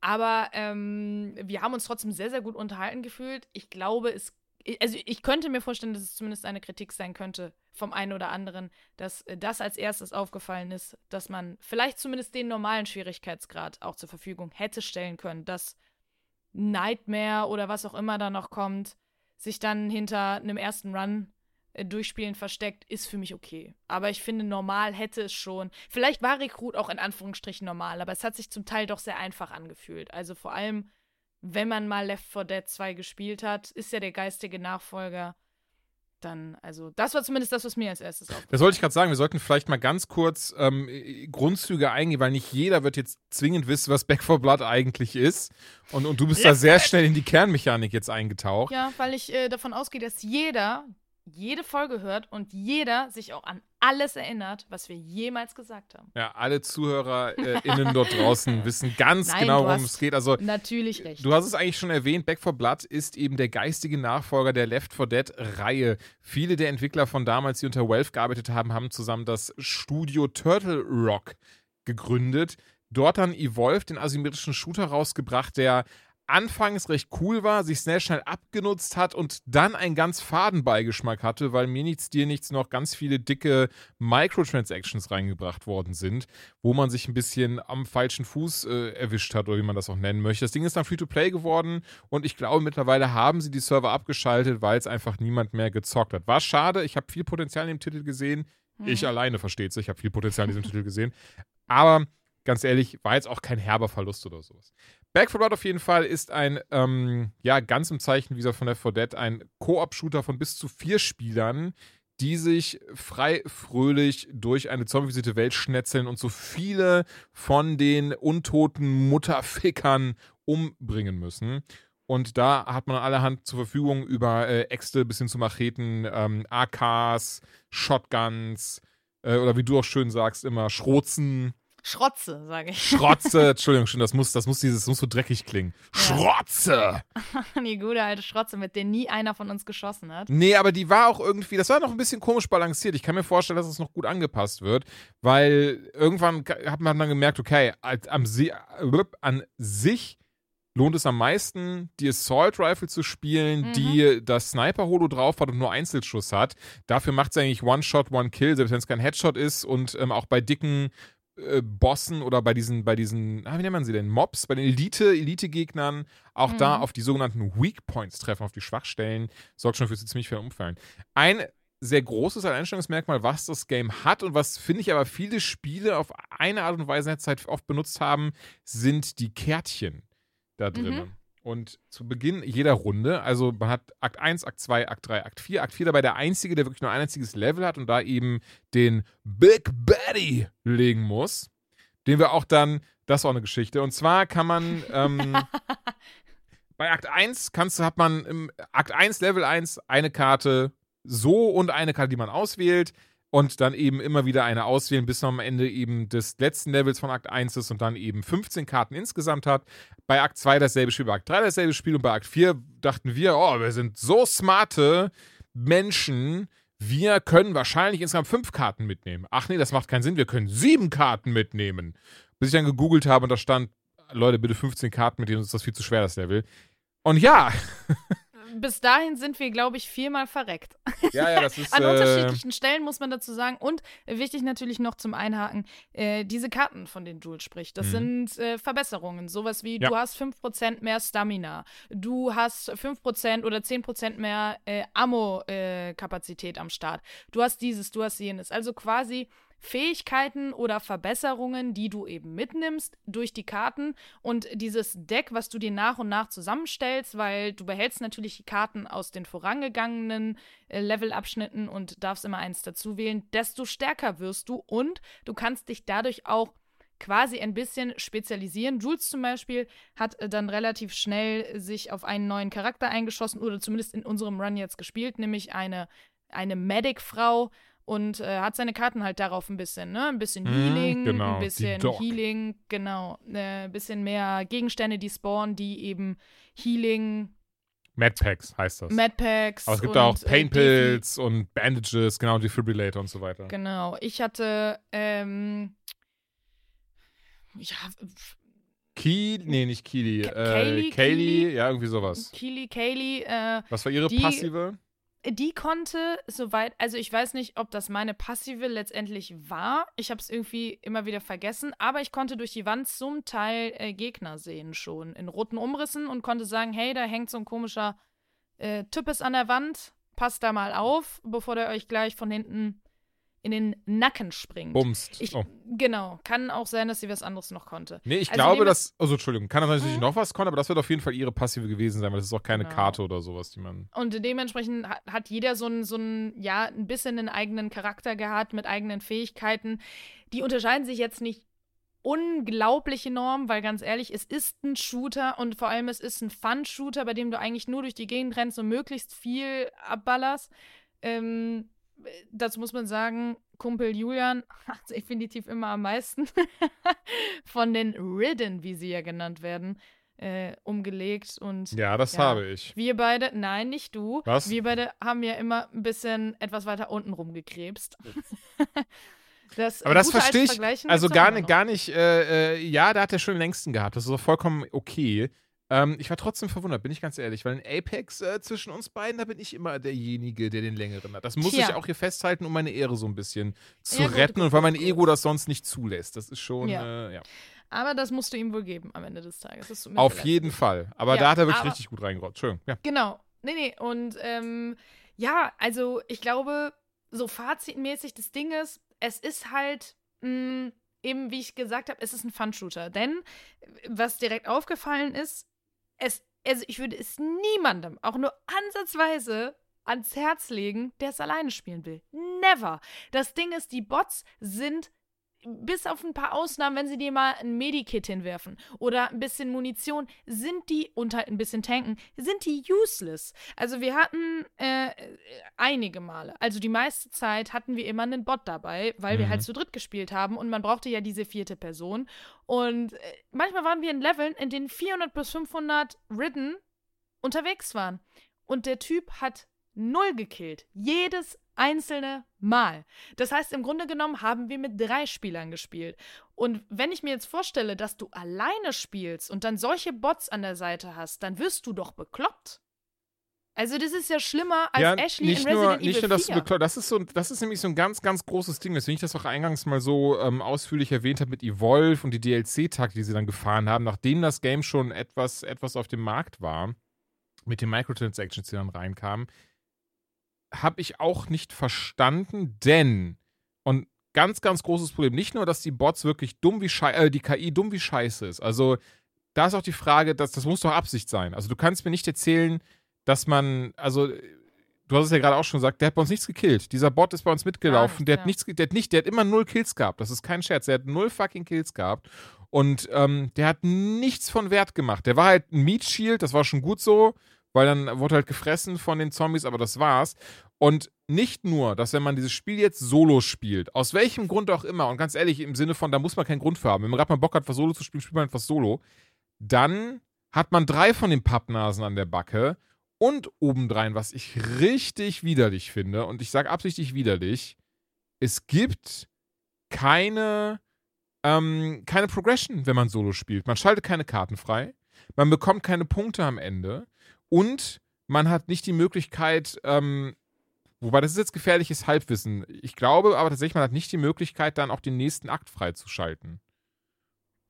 Aber ähm, wir haben uns trotzdem sehr, sehr gut unterhalten gefühlt. Ich glaube, es. Also, ich könnte mir vorstellen, dass es zumindest eine Kritik sein könnte vom einen oder anderen, dass äh, das als erstes aufgefallen ist, dass man vielleicht zumindest den normalen Schwierigkeitsgrad auch zur Verfügung hätte stellen können, dass Nightmare oder was auch immer da noch kommt, sich dann hinter einem ersten Run äh, durchspielen versteckt, ist für mich okay. Aber ich finde, normal hätte es schon. Vielleicht war Rekrut auch in Anführungsstrichen normal, aber es hat sich zum Teil doch sehr einfach angefühlt. Also vor allem, wenn man mal Left 4 Dead 2 gespielt hat, ist ja der geistige Nachfolger. Dann, also, das war zumindest das, was mir als erstes aufgefallen Das wollte ich gerade sagen, wir sollten vielleicht mal ganz kurz ähm, Grundzüge eingehen, weil nicht jeder wird jetzt zwingend wissen, was Back 4 Blood eigentlich ist. Und, und du bist da sehr schnell in die Kernmechanik jetzt eingetaucht. Ja, weil ich äh, davon ausgehe, dass jeder jede Folge hört und jeder sich auch an alles erinnert, was wir jemals gesagt haben. Ja, alle ZuhörerInnen dort draußen wissen ganz Nein, genau, worum es geht. Also, Natürlich recht. Du hast es eigentlich schon erwähnt, Back 4 Blood ist eben der geistige Nachfolger der Left 4 Dead Reihe. Viele der Entwickler von damals, die unter Valve gearbeitet haben, haben zusammen das Studio Turtle Rock gegründet. Dort dann Evolve, den asymmetrischen Shooter rausgebracht, der anfangs recht cool war, sich sehr schnell abgenutzt hat und dann einen ganz faden Beigeschmack hatte, weil mir nichts, dir nichts noch ganz viele dicke Microtransactions reingebracht worden sind, wo man sich ein bisschen am falschen Fuß äh, erwischt hat oder wie man das auch nennen möchte. Das Ding ist dann Free-to-Play geworden und ich glaube mittlerweile haben sie die Server abgeschaltet, weil es einfach niemand mehr gezockt hat. War schade, ich habe viel Potenzial in dem Titel gesehen. Ich alleine versteht sich, ich habe viel Potenzial in diesem Titel gesehen. Aber ganz ehrlich, war jetzt auch kein herber Verlust oder sowas. Back 4 Blood auf jeden Fall ist ein, ähm, ja, ganz im Zeichen, wie gesagt, von Left 4 Dead, ein Koop-Shooter von bis zu vier Spielern, die sich frei fröhlich durch eine zombifizierte Welt schnetzeln und so viele von den untoten Mutterfickern umbringen müssen. Und da hat man allerhand zur Verfügung über äh, Äxte bis hin zu Macheten, ähm, AKs, Shotguns äh, oder wie du auch schön sagst, immer Schrotzen. Schrotze, sage ich. Schrotze, Entschuldigung, schon, das muss, das muss dieses, das muss so dreckig klingen. Schrotze! Die gute alte Schrotze, mit der nie einer von uns geschossen hat. Nee, aber die war auch irgendwie, das war noch ein bisschen komisch balanciert. Ich kann mir vorstellen, dass es noch gut angepasst wird, weil irgendwann hat man dann gemerkt, okay, am, äh, an sich lohnt es am meisten, die Assault Rifle zu spielen, Mhm. die das Sniper-Holo drauf hat und nur Einzelschuss hat. Dafür macht es eigentlich One-Shot, One-Kill, selbst wenn es kein Headshot ist und ähm, auch bei dicken äh, Bossen oder bei diesen, bei diesen, ah, wie nennt man sie denn? Mobs, bei den Elite, Elite-Gegnern, auch da Mhm. auf die sogenannten Weak Points treffen, auf die Schwachstellen, sorgt schon für ziemlich viel Umfallen. Ein sehr großes Alleinstellungsmerkmal, was das Game hat und was, finde ich, aber viele Spiele auf eine Art und Weise in der Zeit oft benutzt haben, sind die Kärtchen da drin. Mhm. Und zu Beginn jeder Runde, also man hat Akt 1, Akt 2, Akt 3, Akt 4. Akt 4 dabei der einzige, der wirklich nur ein einziges Level hat und da eben den Big Baddy legen muss. Den wir auch dann, das ist auch eine Geschichte. Und zwar kann man ähm, bei Akt 1 kannst, du- hat man im Akt 1, Level 1, eine Karte so und eine Karte, die man auswählt. Und dann eben immer wieder eine auswählen, bis man am Ende eben des letzten Levels von Akt 1 ist und dann eben 15 Karten insgesamt hat. Bei Akt 2 dasselbe Spiel, bei Akt 3 dasselbe Spiel und bei Akt 4 dachten wir, oh, wir sind so smarte Menschen, wir können wahrscheinlich insgesamt fünf Karten mitnehmen. Ach nee, das macht keinen Sinn, wir können sieben Karten mitnehmen. Bis ich dann gegoogelt habe und da stand, Leute, bitte 15 Karten mitnehmen, sonst ist das viel zu schwer, das Level. Und ja, bis dahin sind wir, glaube ich, viermal verreckt. Ja, ja, das ist. An äh, unterschiedlichen Stellen muss man dazu sagen. Und äh, wichtig natürlich noch zum Einhaken, äh, diese Karten, von denen Jules spricht, das Mhm. sind äh, Verbesserungen. Sowas wie, Ja. du hast 5% mehr Stamina, du hast 5% oder 10% mehr äh, Ammo-Kapazität am Start. Du hast dieses, du hast jenes. Also quasi Fähigkeiten oder Verbesserungen, die du eben mitnimmst durch die Karten und dieses Deck, was du dir nach und nach zusammenstellst, weil du behältst natürlich die Karten aus den vorangegangenen äh, Levelabschnitten und darfst immer eins dazu wählen, desto stärker wirst du und du kannst dich dadurch auch quasi ein bisschen spezialisieren. Jules zum Beispiel hat äh, dann relativ schnell sich auf einen neuen Charakter eingeschossen oder zumindest in unserem Run jetzt gespielt, nämlich eine, eine Medic-Frau und äh, hat seine Karten halt darauf ein bisschen, ne? Ein bisschen Mhm, Healing, genau, ein bisschen. Healing, genau. Äh, ein bisschen mehr Gegenstände, die spawnen, die eben Healing, Madpacks heißt das. Madpacks. Aber es gibt und, auch äh, Pain Defi- Pills und Bandages, genau, Defibrillator und so weiter. Genau. Ich hatte, ähm, ja, Key, nee, nicht. Ka- Äh, Kaylee, Kaylee, Keely? ja, irgendwie sowas. Keely, Kaylee, äh, Was war ihre Die- Passive? Die konnte soweit, also ich weiß nicht, ob das meine Passive letztendlich war. Ich habe es irgendwie immer wieder vergessen, aber ich konnte durch die Wand zum Teil äh, Gegner sehen schon in roten Umrissen und konnte sagen, hey, da hängt so ein komischer äh, Types an der Wand, passt da mal auf, bevor der euch gleich von hinten in den Nacken springt. Bumst. Ich, oh. Genau, kann auch sein, dass sie was anderes noch konnte. Nee, ich also glaube, dass. Also, Entschuldigung, kann natürlich Mhm. noch was konnte, aber das wird auf jeden Fall ihre Passive gewesen sein, weil das ist auch keine Genau. Karte oder sowas, die man. Und dementsprechend hat, hat jeder so ein, so ja, ein bisschen einen eigenen Charakter gehabt mit eigenen Fähigkeiten. Die unterscheiden sich jetzt nicht unglaublich enorm, weil ganz ehrlich, es ist ein Shooter und vor allem es ist ein Fun-Shooter, bei dem du eigentlich nur durch die Gegend rennst und möglichst viel abballerst. Ähm, dazu muss man sagen, Kumpel Julian hat definitiv immer am meisten von den Ridden, wie sie ja genannt werden, äh, umgelegt und Ja, das Ja. habe ich. wir beide, nein, nicht du. Was? Wir beide haben ja immer ein bisschen etwas weiter unten rumgekrebst. das Aber das verstehe ich. Also gar immer nicht, gar nicht, äh, äh, ja, da hat er schon den längsten gehabt. Das ist auch vollkommen okay. Ähm, ich war trotzdem verwundert, bin ich ganz ehrlich, weil in Apex äh, zwischen uns beiden, da bin ich immer derjenige, der den längeren hat. Das muss Tja. ich auch hier festhalten, um meine Ehre so ein bisschen zu Ja, retten gut, und weil mein gut, Ego das sonst nicht zulässt. Das ist schon, Ja. äh, ja. Aber das musst du ihm wohl geben am Ende des Tages. Auf jeden Fall. Aber da hat er wirklich richtig gut reingerollt. Entschuldigung. Ja. Genau. Nee, nee. Und ähm, ja, also ich glaube, so fazitmäßig das Ding ist, es ist halt mh, eben, wie ich gesagt habe, es ist ein Fun-Shooter. Denn was direkt aufgefallen ist, es, also ich würde es niemandem, auch nur ansatzweise ans Herz legen, der es alleine spielen will. Never. Das Ding ist, die Bots sind bis auf ein paar Ausnahmen, wenn sie dir mal ein Medikit hinwerfen oder ein bisschen Munition, sind die, und halt ein bisschen tanken, sind die useless. Also wir hatten äh, einige Male, also die meiste Zeit hatten wir immer einen Bot dabei, weil wir Mhm. halt zu dritt gespielt haben und man brauchte ja diese vierte Person. Und äh, manchmal waren wir in Leveln, in denen 400 bis 500 Ridden unterwegs waren. Und der Typ hat null gekillt. Jedes einzelne Mal. Das heißt, im Grunde genommen haben wir mit drei Spielern gespielt. Und wenn ich mir jetzt vorstelle, dass du alleine spielst und dann solche Bots an der Seite hast, dann wirst du doch bekloppt. Also das ist ja schlimmer als ja, Ashley nicht in nur, Resident nicht Evil nur, dass 4. du bekloppt- das ist so, das ist nämlich so ein ganz, ganz großes Ding, deswegen ich das auch eingangs mal so ähm, ausführlich erwähnt habe mit Evolve und die DLC-Taktik, die sie dann gefahren haben, nachdem das Game schon etwas, etwas auf dem Markt war, mit den Microtransactions, die dann reinkamen, habe ich auch nicht verstanden, denn und ganz, ganz großes Problem, nicht nur, dass die Bots wirklich dumm wie Scheiße, äh, die KI dumm wie Scheiße ist, also da ist auch die Frage, dass, das muss doch Absicht sein. Also du kannst mir nicht erzählen, dass man, also du hast es ja gerade auch schon gesagt, der hat bei uns nichts gekillt. Dieser Bot ist bei uns mitgelaufen, Gar der nichts, hat ja. nichts, der hat nicht, der hat immer null Kills gehabt. Das ist kein Scherz, der hat null fucking Kills gehabt. Und ähm, der hat nichts von Wert gemacht. Der war halt ein Meat Shield, das war schon gut so, weil dann wurde halt gefressen von den Zombies, aber das war's. Und nicht nur, dass wenn man dieses Spiel jetzt solo spielt, aus welchem Grund auch immer, und ganz ehrlich, im Sinne von, da muss man keinen Grund für haben. Wenn man gerade mal Bock hat, was solo zu spielen, spielt man etwas solo. Dann hat man drei von den Pappnasen an der Backe und obendrein, was ich richtig widerlich finde, und ich sage absichtlich widerlich, es gibt keine, ähm, keine Progression, wenn man Solo spielt. Man schaltet keine Karten frei, man bekommt keine Punkte am Ende und man hat nicht die Möglichkeit, ähm, wobei das ist jetzt gefährliches Halbwissen. Ich glaube aber tatsächlich, man hat nicht die Möglichkeit, dann auch den nächsten Akt freizuschalten.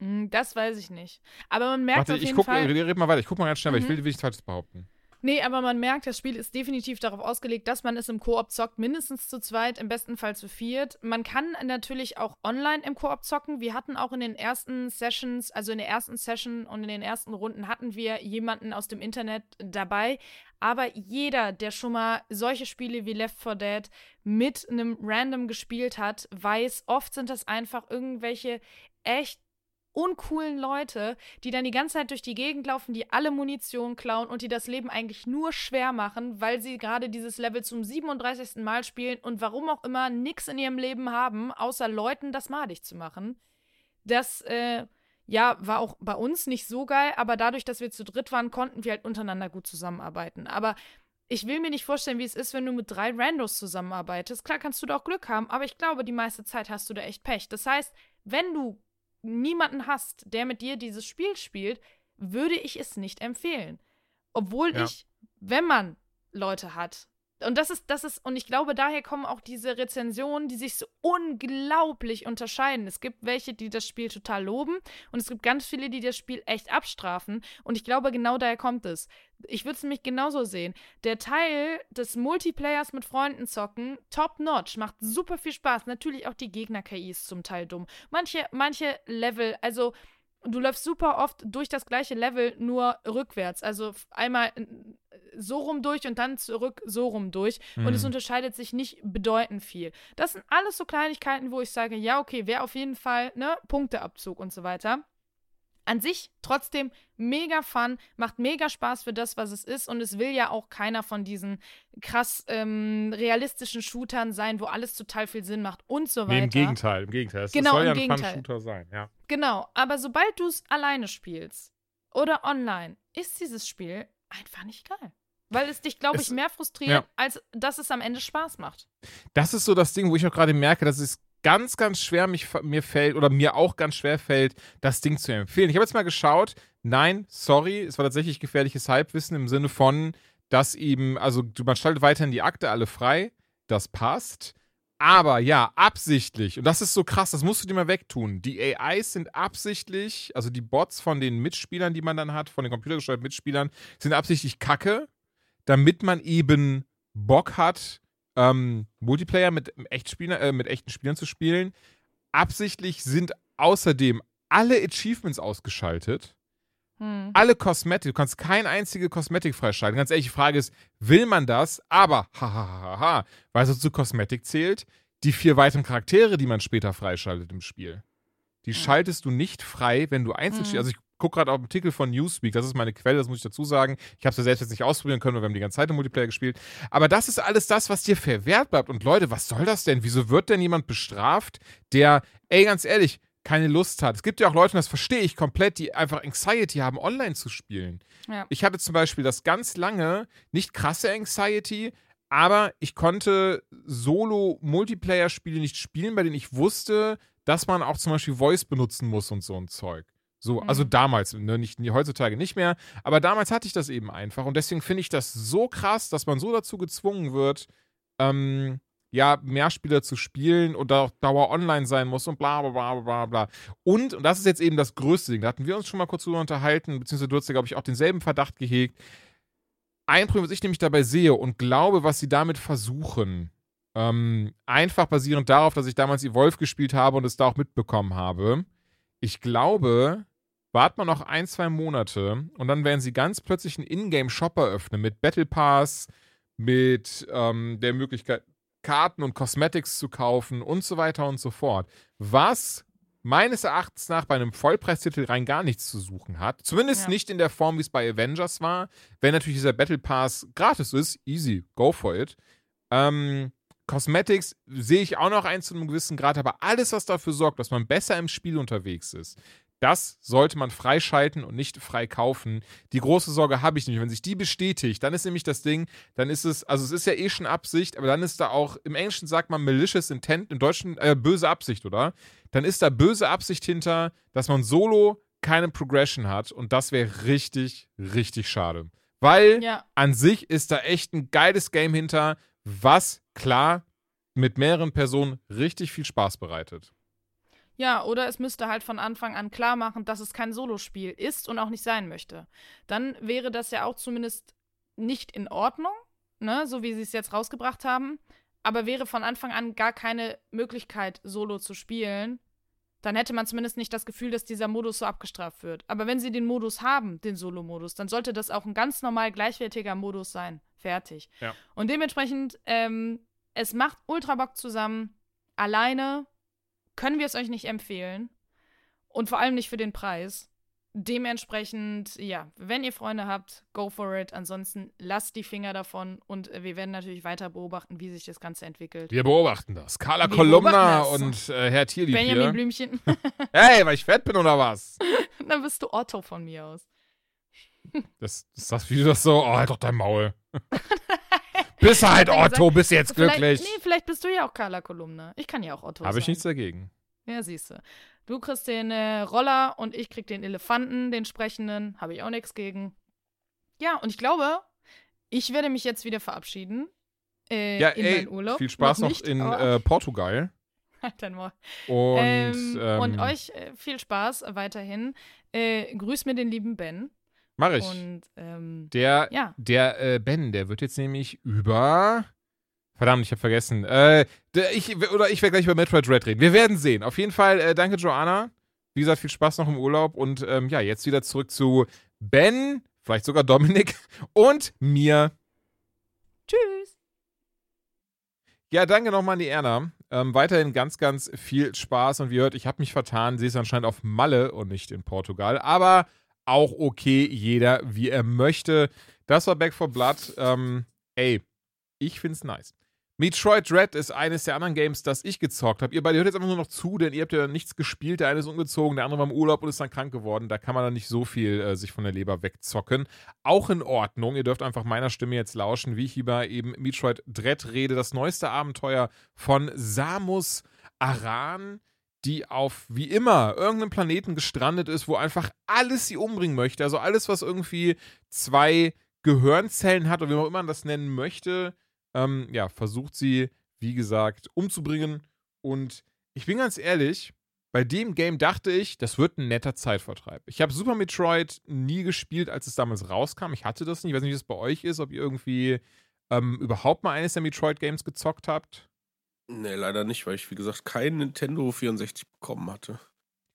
Hm, Das weiß ich nicht. Aber man merkt Warte, auf ich jeden guck, Fall. äh, red mal weiter, ich guck mal ganz schnell, weil ich Mhm. will, will nichts Falsches behaupten. Nee, aber man merkt, das Spiel ist definitiv darauf ausgelegt, dass man es im Koop zockt, mindestens zu zweit, im besten Fall zu viert. Man kann natürlich auch online im Koop zocken. Wir hatten auch in den ersten Sessions, also in der ersten Session und in den ersten Runden hatten wir jemanden aus dem Internet dabei. Aber jeder, der schon mal solche Spiele wie Left 4 Dead mit einem Random gespielt hat, weiß, oft sind das einfach irgendwelche echt uncoolen Leute, die dann die ganze Zeit durch die Gegend laufen, die alle Munition klauen und die das Leben eigentlich nur schwer machen, weil sie gerade dieses Level zum 37. Mal spielen und warum auch immer nichts in ihrem Leben haben, außer Leuten das madig zu machen. Das, äh, ja, war auch bei uns nicht so geil, aber dadurch, dass wir zu dritt waren, konnten wir halt untereinander gut zusammenarbeiten. Aber ich will mir nicht vorstellen, wie es ist, wenn du mit drei Randos zusammenarbeitest. Klar kannst du da auch Glück haben, aber ich glaube, die meiste Zeit hast du da echt Pech. Das heißt, wenn du niemanden hast, der mit dir dieses Spiel spielt, würde ich es nicht empfehlen. Obwohl Ja. ich, wenn man Leute hat, und das ist, das ist, und ich glaube, daher kommen auch diese Rezensionen, die sich so unglaublich unterscheiden. Es gibt welche, die das Spiel total loben, und es gibt ganz viele, die das Spiel echt abstrafen. Und ich glaube, genau daher kommt es. Ich würde es nämlich genauso sehen. Der Teil des Multiplayers mit Freunden zocken, top notch, macht super viel Spaß. Natürlich auch die Gegner-KI ist zum Teil dumm. Manche, manche Level, also du läufst super oft durch das gleiche Level, nur rückwärts. Also einmal so rum durch und dann zurück so rum durch. Und es Mhm. unterscheidet sich nicht bedeutend viel. Das sind alles so Kleinigkeiten, wo ich sage, ja, okay, wäre auf jeden Fall, ne, Punkteabzug und so weiter. An sich trotzdem mega fun, macht mega Spaß für das, was es ist. Und es will ja auch keiner von diesen krass ähm, realistischen Shootern sein, wo alles total viel Sinn macht und so weiter. Nee, im Gegenteil, im Gegenteil. Es Genau, soll im ja ein. Fun-Shooter sein, ja. Genau, aber sobald du es alleine spielst oder online, ist dieses Spiel einfach nicht geil. Weil es dich, glaube ich, mehr frustriert, ja. als dass es am Ende Spaß macht. Das ist so das Ding, wo ich auch gerade merke, dass es ganz, ganz schwer mich, mir fällt oder mir auch ganz schwer fällt, das Ding zu empfehlen. Ich habe jetzt mal geschaut. Nein, sorry, es war tatsächlich gefährliches Halbwissen im Sinne von, dass eben, also man schaltet weiterhin die Akte alle frei. Das passt. Aber ja, absichtlich, und das ist so krass, das musst du dir mal wegtun. Die AIs sind absichtlich, also die Bots von den Mitspielern, die man dann hat, von den computergesteuerten Mitspielern, sind absichtlich kacke, damit man eben Bock hat, ähm, Multiplayer mit, Echtspieler, äh, mit echten Spielern zu spielen. Absichtlich sind außerdem alle Achievements ausgeschaltet. Hm. Alle Kosmetik, du kannst keine einzige Kosmetik freischalten. Ganz ehrlich, die Frage ist, will man das? Aber, hahaha, weil es zu Kosmetik zählt, die vier weiteren Charaktere, die man später freischaltet im Spiel, die schaltest du nicht frei, wenn du einzeln spielst. Also ich gucke gerade auf einen Artikel von Newsweek, das ist meine Quelle, das muss ich dazu sagen. Ich habe es ja selbst jetzt nicht ausprobieren können, weil wir haben die ganze Zeit im Multiplayer gespielt. Aber das ist alles das, was dir verwehrt bleibt. Und Leute, was soll das denn? Wieso wird denn jemand bestraft, der, ey, ganz ehrlich, keine Lust hat? Es gibt ja auch Leute, und das verstehe ich komplett, die einfach Anxiety haben, online zu spielen. Ja. Ich hatte zum Beispiel das ganz lange, nicht krasse Anxiety, aber ich konnte Solo-Multiplayer-Spiele nicht spielen, bei denen ich wusste, dass man auch zum Beispiel Voice benutzen muss und so ein Zeug. So, Mhm. also damals, ne, nicht heutzutage nicht mehr, aber damals hatte ich das eben einfach und deswegen finde ich das so krass, dass man so dazu gezwungen wird, ähm, ja, Mehrspieler zu spielen und da auch Dauer online sein muss und bla bla bla bla bla. Und, und das ist jetzt eben das größte Ding, da hatten wir uns schon mal kurz drüber unterhalten, beziehungsweise du hast ja, glaube ich, auch denselben Verdacht gehegt. Ein Problem, was ich nämlich dabei sehe und glaube, was sie damit versuchen, ähm, einfach basierend darauf, dass ich damals Evolve gespielt habe und es da auch mitbekommen habe. Ich glaube, wart mal noch ein, zwei Monate und dann werden sie ganz plötzlich einen Ingame-Shop eröffnen mit Battle Pass, mit ähm, der Möglichkeit, Karten und Cosmetics zu kaufen und so weiter und so fort. Was meines Erachtens nach bei einem Vollpreistitel rein gar nichts zu suchen hat. Zumindest Ja. nicht in der Form, wie es bei Avengers war. Wenn natürlich dieser Battle Pass gratis ist, easy, go for it. Ähm, Cosmetics sehe ich auch noch eins zu einem gewissen Grad, aber alles, was dafür sorgt, dass man besser im Spiel unterwegs ist, das sollte man freischalten und nicht frei kaufen. Die große Sorge habe ich nämlich. Wenn sich die bestätigt, dann ist nämlich das Ding, dann ist es, also es ist ja eh schon Absicht, aber dann ist da auch, im Englischen sagt man malicious intent, im Deutschen äh, böse Absicht, oder? Dann ist da böse Absicht hinter, dass man solo keine Progression hat und das wäre richtig, richtig schade. Weil Ja, an sich ist da echt ein geiles Game hinter, was klar mit mehreren Personen richtig viel Spaß bereitet. Ja, oder es müsste halt von Anfang an klar machen, dass es kein Solospiel ist und auch nicht sein möchte. Dann wäre das ja auch zumindest nicht in Ordnung, ne, so wie sie es jetzt rausgebracht haben, aber wäre von Anfang an gar keine Möglichkeit, Solo zu spielen, dann hätte man zumindest nicht das Gefühl, dass dieser Modus so abgestraft wird. Aber wenn sie den Modus haben, den Solo-Modus, dann sollte das auch ein ganz normal gleichwertiger Modus sein. Fertig. Ja. Und dementsprechend, ähm, es macht ultra Bock zusammen. Alleine können wir es euch nicht empfehlen. Und vor allem nicht für den Preis. Dementsprechend, ja, wenn ihr Freunde habt, go for it. Ansonsten lasst die Finger davon und wir werden natürlich weiter beobachten, wie sich das Ganze entwickelt. Wir beobachten das. Carla Wir Kolumna und äh, Herr Tierlieb Benjamin hier. Blümchen, Hey, weil ich fett bin oder was? dann bist du Otto von mir aus. Das, das sagst wie du das so? Oh, halt doch dein Maul. bist halt Otto, bist jetzt glücklich. nee, vielleicht bist du ja auch Carla Kolumna. Ich kann ja auch Otto Habe ich sein. nichts dagegen. Ja, siehst du. Du kriegst den äh, Roller und ich krieg den Elefanten, den sprechenden. Habe ich auch nichts gegen. Ja, und ich glaube, ich werde mich jetzt wieder verabschieden. Äh, Ja, in ey, Urlaub. viel Spaß noch, nicht, in äh, Portugal. Halt dein Maul. Und, ähm, ähm, und euch äh, viel Spaß weiterhin. Äh, grüß mir den lieben Ben. Mach ich. Und ähm, Der, ja, der äh, Ben, der wird jetzt nämlich über. Verdammt, ich habe vergessen. Äh, der, ich, oder ich werde gleich über Metroid Red reden. Wir werden sehen. Auf jeden Fall, äh, danke, Joanna. Wie gesagt, viel Spaß noch im Urlaub. Und ähm, ja, jetzt wieder zurück zu Ben, vielleicht sogar Dominik und mir. tschüss. Ja, danke nochmal an die Erna. Ähm, weiterhin ganz, ganz viel Spaß. Und wie ihr hört, ich habe mich vertan. Sie ist anscheinend auf Malle und nicht in Portugal. Aber auch okay, jeder wie er möchte. Das war Back for Blood. Ähm, ey, ich find's nice. Metroid Dread ist eines der anderen Games, das ich gezockt habe. Ihr beide hört jetzt einfach nur noch zu, denn ihr habt ja nichts gespielt. Der eine ist umgezogen, der andere war im Urlaub und ist dann krank geworden. Da kann man dann nicht so viel äh, sich von der Leber wegzocken. Auch in Ordnung. Ihr dürft einfach meiner Stimme jetzt lauschen, wie ich über eben Metroid Dread rede. Das neueste Abenteuer von Samus Aran, die auf, wie immer, irgendeinem Planeten gestrandet ist, wo einfach alles sie umbringen möchte. Also alles, was irgendwie zwei Gehirnzellen hat oder wie man auch immer man das nennen möchte, ähm, ja, versucht sie, wie gesagt, umzubringen. Und ich bin ganz ehrlich, bei dem Game dachte ich, das wird ein netter Zeitvertreib. Ich habe Super Metroid nie gespielt, als es damals rauskam. Ich hatte das nicht. Ich weiß nicht, wie das bei euch ist, ob ihr irgendwie ähm, überhaupt mal eines der Metroid-Games gezockt habt. Nee, leider nicht, weil ich, wie gesagt, kein Nintendo 64 bekommen hatte.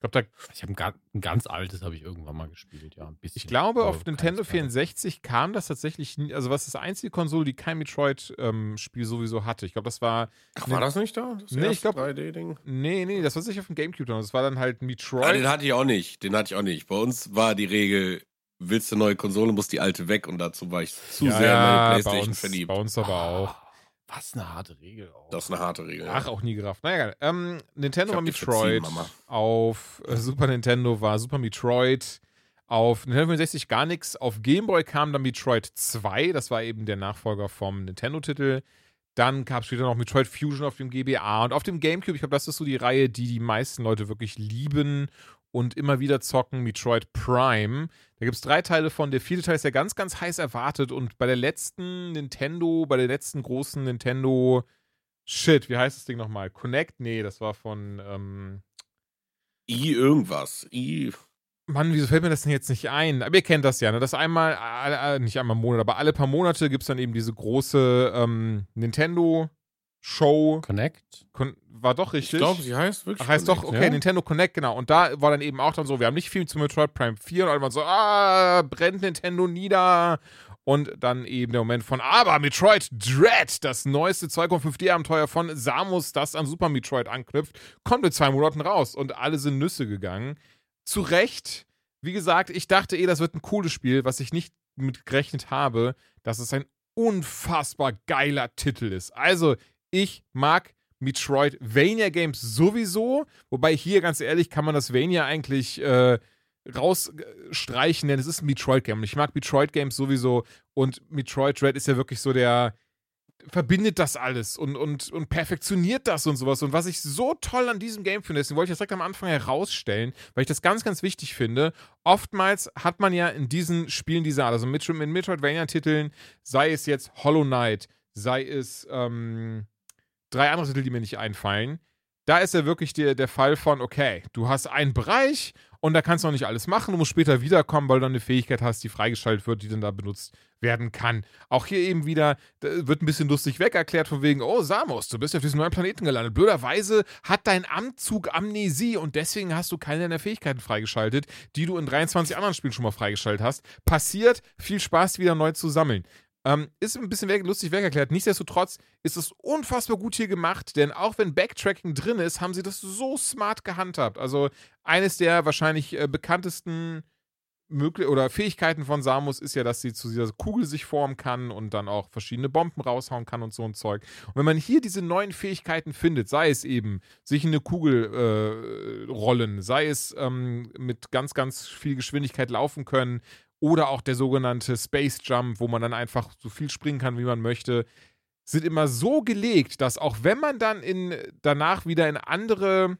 Ich glaube, da Ich habe ein, ga- ein ganz altes, habe ich irgendwann mal gespielt, ja. Ich glaube, auf Nintendo keines 64 kam das tatsächlich, nie, also was ist das einzige Konsole, die kein Metroid-Spiel sowieso hatte. Ich glaube, das war, Ach, war das nicht da? Das Nee, ich erste glaub- 3D-Ding? nee, nee, das war sicher auf dem Gamecube, dann. das war dann halt Ah, Metroid. den hatte ich auch nicht. Den hatte ich auch nicht. Bei uns war die Regel, willst du eine neue Konsole, muss die alte weg. Und dazu war ich zu ja, sehr in meine bei Playstation uns, verliebt. bei uns aber auch. Was eine harte Regel auch. Das ist eine harte Regel. Ach, auch nie gerafft. Naja. Ähm, Nintendo war Metroid. verziehen. Auf äh, Super Nintendo war Super Metroid. Auf Nintendo 64 gar nichts. Auf Game Boy kam dann Metroid 2. Das war eben der Nachfolger vom Nintendo-Titel. Dann gab es später noch Metroid Fusion auf dem GBA. Und auf dem Gamecube, ich glaube, das ist so die Reihe, die die meisten Leute wirklich lieben und immer wieder zocken. Metroid Prime. Da gibt es drei Teile von. Der vierte Teil ist ja ganz, ganz heiß erwartet. Und bei der letzten Nintendo, bei der letzten großen Nintendo Shit, wie heißt das Ding nochmal? Connect? Nee, das war von. Ähm, I irgendwas. I. Mann, wieso fällt mir das denn jetzt nicht ein? Aber ihr kennt das ja, ne? Das einmal, äh, äh, nicht einmal im Monat, aber alle paar Monate gibt es dann eben diese große ähm, Nintendo-Show. Connect? Kon war doch Ich richtig. glaube, sie heißt wirklich. Ach, heißt doch, Connect. okay, ja? Nintendo Connect, genau. Und da war dann eben auch dann so, wir haben nicht viel zu Metroid Prime 4 und alle waren so, ah, brennt Nintendo nieder. Und dann eben der Moment von, aber Metroid Dread, das neueste 2,5D-Abenteuer von Samus, das an Super Metroid anknüpft, kommt in zwei Monaten raus. Und alle sind Nüsse gegangen. Zu Recht. Wie gesagt, ich dachte eh, das wird ein cooles Spiel, was ich nicht mit gerechnet habe, dass es ein unfassbar geiler Titel ist. Also, ich mag Metroidvania Games sowieso, wobei hier ganz ehrlich kann man das Vania eigentlich äh, rausstreichen, denn es ist ein Metroid Game. Und ich mag Metroid Games sowieso und Metroid Dread ist ja wirklich so der verbindet das alles und, und, und perfektioniert das und sowas. Und was ich so toll an diesem Game finde, deswegen wollte ich das direkt am Anfang herausstellen, weil ich das ganz, ganz wichtig finde. Oftmals hat man ja in diesen Spielen diese Art, also mit, mit Metroidvania-Titeln, sei es jetzt Hollow Knight, sei es ähm, drei andere Titel, die mir nicht einfallen, da ist ja wirklich der, der Fall von, okay, du hast einen Bereich und da kannst du noch nicht alles machen. Du musst später wiederkommen, weil du eine Fähigkeit hast, die freigeschaltet wird, die dann da benutzt werden kann. Auch hier eben wieder wird ein bisschen lustig weg erklärt von wegen, oh Samus, du bist auf diesem neuen Planeten gelandet. Blöderweise hat dein Amtzug Amnesie und deswegen hast du keine deiner Fähigkeiten freigeschaltet, die du in 23 anderen Spielen schon mal freigeschaltet hast. Passiert, viel Spaß wieder neu zu sammeln. Ähm, ist ein bisschen lustig wegerklärt. Nichtsdestotrotz ist es unfassbar gut hier gemacht, denn auch wenn Backtracking drin ist, haben sie das so smart gehandhabt. Also eines der wahrscheinlich äh, bekanntesten Möglich oder Fähigkeiten von Samus ist ja, dass sie zu dieser Kugel sich formen kann und dann auch verschiedene Bomben raushauen kann und so ein Zeug. Und wenn man hier diese neuen Fähigkeiten findet, sei es eben sich in eine Kugel äh, rollen, sei es ähm, mit ganz, ganz viel Geschwindigkeit laufen können, oder auch der sogenannte Space Jump, wo man dann einfach so viel springen kann, wie man möchte, sind immer so gelegt, dass auch wenn man dann in, danach wieder in andere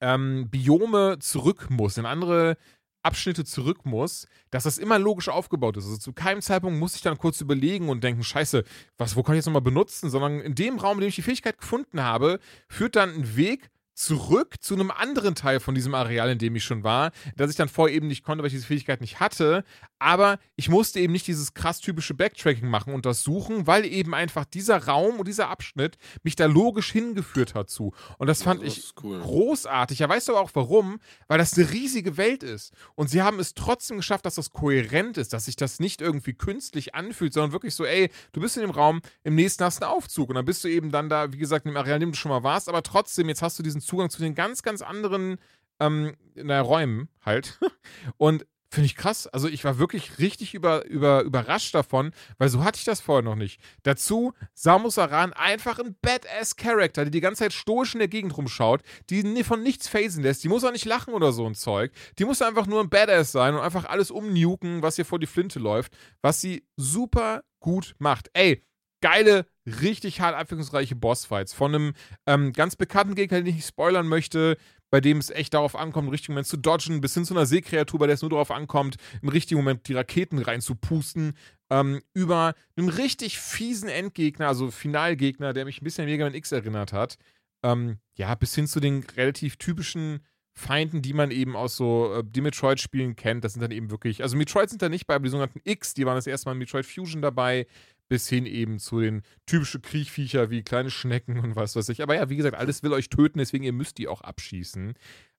ähm, Biome zurück muss, in andere Abschnitte zurück muss, dass das immer logisch aufgebaut ist. Also zu keinem Zeitpunkt muss ich dann kurz überlegen und denken, scheiße, was, wo kann ich jetzt nochmal benutzen, sondern in dem Raum, in dem ich die Fähigkeit gefunden habe, führt dann ein Weg zurück zu einem anderen Teil von diesem Areal, in dem ich schon war, das ich dann vorher eben nicht konnte, weil ich diese Fähigkeit nicht hatte. Aber ich musste eben nicht dieses krass typische Backtracking machen und das suchen, weil eben einfach dieser Raum und dieser Abschnitt mich da logisch hingeführt hat zu. Und das fand das ich cool. großartig. Ja, weißt du aber auch warum? Weil das eine riesige Welt ist. Und sie haben es trotzdem geschafft, dass das kohärent ist, dass sich das nicht irgendwie künstlich anfühlt, sondern wirklich so, ey, du bist in dem Raum, im nächsten hast du einen Aufzug und dann bist du eben dann da, wie gesagt, in dem Areal, in dem du schon mal warst, aber trotzdem, jetzt hast du diesen Zugang zu den ganz, ganz anderen ähm, na, Räumen halt. Und Finde ich krass. Also ich war wirklich richtig über, über, überrascht davon, weil so hatte ich das vorher noch nicht. Dazu Samus Aran einfach ein Badass-Charakter, der die ganze Zeit stoisch in der Gegend rumschaut, die von nichts phasen lässt. Die muss auch nicht lachen oder so ein Zeug. Die muss einfach nur ein Badass sein und einfach alles umnuken, was hier vor die Flinte läuft, was sie super gut macht. Ey, geile, richtig hart abwechslungsreiche Bossfights. Von einem ähm, ganz bekannten Gegner, den ich nicht spoilern möchte, bei dem es echt darauf ankommt, im richtigen Moment zu dodgen, bis hin zu einer Seekreatur, bei der es nur darauf ankommt, im richtigen Moment die Raketen reinzupusten, ähm, über einen richtig fiesen Endgegner, also Finalgegner, der mich ein bisschen an Mega Man X erinnert hat. Ähm, ja, bis hin zu den relativ typischen Feinden, die man eben aus so äh, die Metroid-Spielen kennt. Das sind dann eben wirklich, also Metroid sind da nicht bei, aber die sogenannten X, die waren das erste Mal in Metroid Fusion dabei bis hin eben zu den typischen Kriechviecher wie kleine Schnecken und was weiß ich. Aber ja, wie gesagt, alles will euch töten, deswegen ihr müsst die auch abschießen.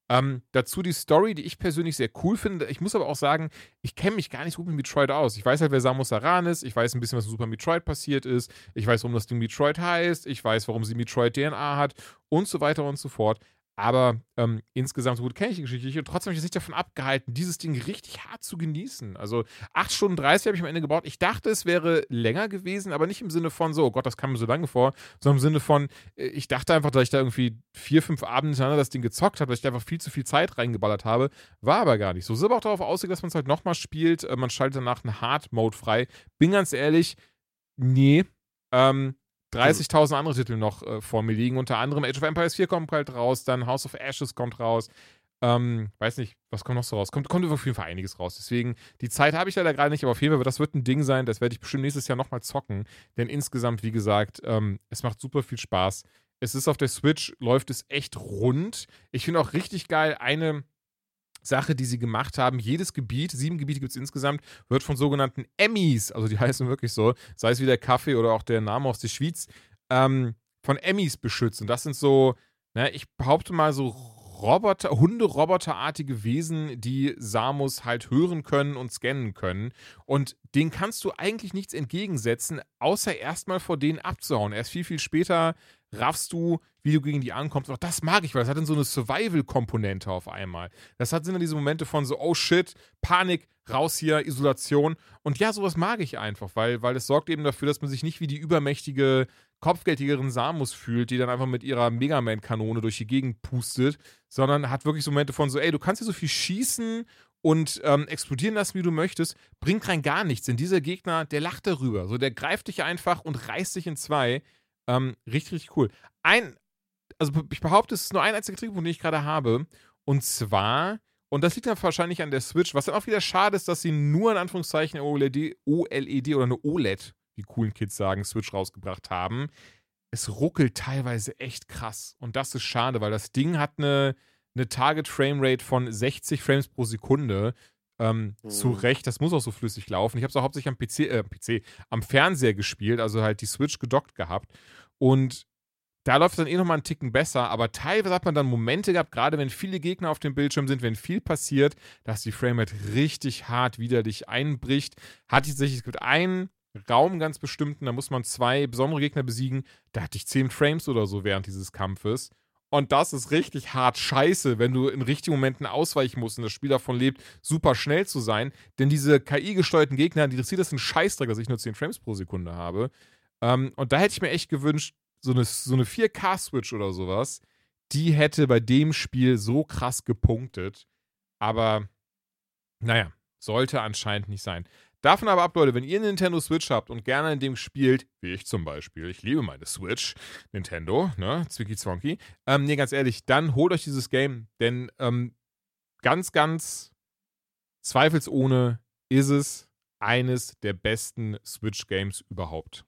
Ähm, dazu die Story, die ich persönlich sehr cool finde. Ich muss aber auch sagen, ich kenne mich gar nicht so gut mit Metroid aus. Ich weiß halt, wer Samus Aran ist. Ich weiß ein bisschen, was in Super Metroid passiert ist. Ich weiß, warum das Ding Metroid heißt. Ich weiß, warum sie Metroid DNA hat und so weiter und so fort. Aber ähm, insgesamt so gut kenne ich die Geschichte nicht und trotzdem habe ich mich davon abgehalten, dieses Ding richtig hart zu genießen. Also 8 Stunden 30 habe ich am Ende gebaut. Ich dachte, es wäre länger gewesen, aber nicht im Sinne von so, oh Gott, das kam mir so lange vor, sondern im Sinne von, äh, ich dachte einfach, dass ich da irgendwie vier, fünf Abende hintereinander das Ding gezockt habe, dass ich da einfach viel zu viel Zeit reingeballert habe. War aber gar nicht so. Es ist aber auch darauf ausgelegt, dass man es halt nochmal spielt. Äh, man schaltet danach einen Hard-Mode frei. Bin ganz ehrlich, nee. Ähm, 30.000 andere Titel noch äh, vor mir liegen. Unter anderem Age of Empires 4 kommt halt raus, dann House of Ashes kommt raus. Ähm, weiß nicht, was kommt noch so raus? Kommt, kommt auf jeden Fall einiges raus. Deswegen, die Zeit habe ich leider gerade nicht, aber auf jeden Fall, das wird ein Ding sein. Das werde ich bestimmt nächstes Jahr nochmal zocken. Denn insgesamt, wie gesagt, ähm, es macht super viel Spaß. Es ist auf der Switch, läuft es echt rund. Ich finde auch richtig geil, eine Sache, die sie gemacht haben. Jedes Gebiet, sieben Gebiete gibt es insgesamt, wird von sogenannten Emmys, also die heißen wirklich so, sei es wie der Kaffee oder auch der Name aus der Schweiz, ähm, von Emmys beschützt. Und das sind so, ne, ich behaupte mal so Roboter, Hunde-Roboterartige Wesen, die Samus halt hören können und scannen können. Und denen kannst du eigentlich nichts entgegensetzen, außer erstmal vor denen abzuhauen. Erst viel, viel später raffst du, wie du gegen die ankommst. Auch das mag ich, weil das hat dann so eine Survival-Komponente auf einmal. Das hat sind dann diese Momente von so, oh shit, Panik, raus hier, Isolation. Und ja, sowas mag ich einfach, weil, weil es sorgt eben dafür, dass man sich nicht wie die übermächtige Kopfgeldjägerin Samus fühlt, die dann einfach mit ihrer Megaman-Kanone durch die Gegend pustet, sondern hat wirklich so Momente von so, ey, du kannst hier so viel schießen und ähm, explodieren lassen, wie du möchtest, bringt rein gar nichts. Denn dieser Gegner, der lacht darüber. So, der greift dich einfach und reißt dich in zwei. Ähm, richtig, richtig cool. Ein, also ich behaupte, es ist nur ein einziger Trickpunkt, den ich gerade habe. Und zwar, und das liegt dann wahrscheinlich an der Switch, was dann auch wieder schade ist, dass sie nur in Anführungszeichen OLED, OLED oder eine OLED, wie coolen Kids sagen, Switch rausgebracht haben. Es ruckelt teilweise echt krass. Und das ist schade, weil das Ding hat eine, eine Target-Frame-Rate von 60 Frames pro Sekunde. Ähm, mhm. Zu Recht, das muss auch so flüssig laufen. Ich habe es auch hauptsächlich am PC, äh, PC, am Fernseher gespielt, also halt die Switch gedockt gehabt. Und da läuft es dann eh nochmal einen Ticken besser, aber teilweise hat man dann Momente gehabt, gerade wenn viele Gegner auf dem Bildschirm sind, wenn viel passiert, dass die Framerate richtig hart wieder dich einbricht. Ich tatsächlich, es gibt einen Raum ganz bestimmten, da muss man zwei besondere Gegner besiegen. Da hatte ich 10 Frames oder so während dieses Kampfes. Und das ist richtig hart scheiße, wenn du in richtigen Momenten ausweichen musst und das Spiel davon lebt, super schnell zu sein. Denn diese KI-gesteuerten Gegner, die interessiert das einen Scheißdreck, dass ich nur 10 Frames pro Sekunde habe. Ähm, und da hätte ich mir echt gewünscht, so eine, so eine 4K-Switch oder sowas, die hätte bei dem Spiel so krass gepunktet. Aber naja, sollte anscheinend nicht sein. Davon aber ab, Leute, wenn ihr eine Nintendo Switch habt und gerne in dem spielt, wie ich zum Beispiel, ich liebe meine Switch, Nintendo, ne, Zwicky Zwonky, ähm, nee, ganz ehrlich, dann holt euch dieses Game, denn ähm, ganz, ganz zweifelsohne ist es eines der besten Switch-Games überhaupt.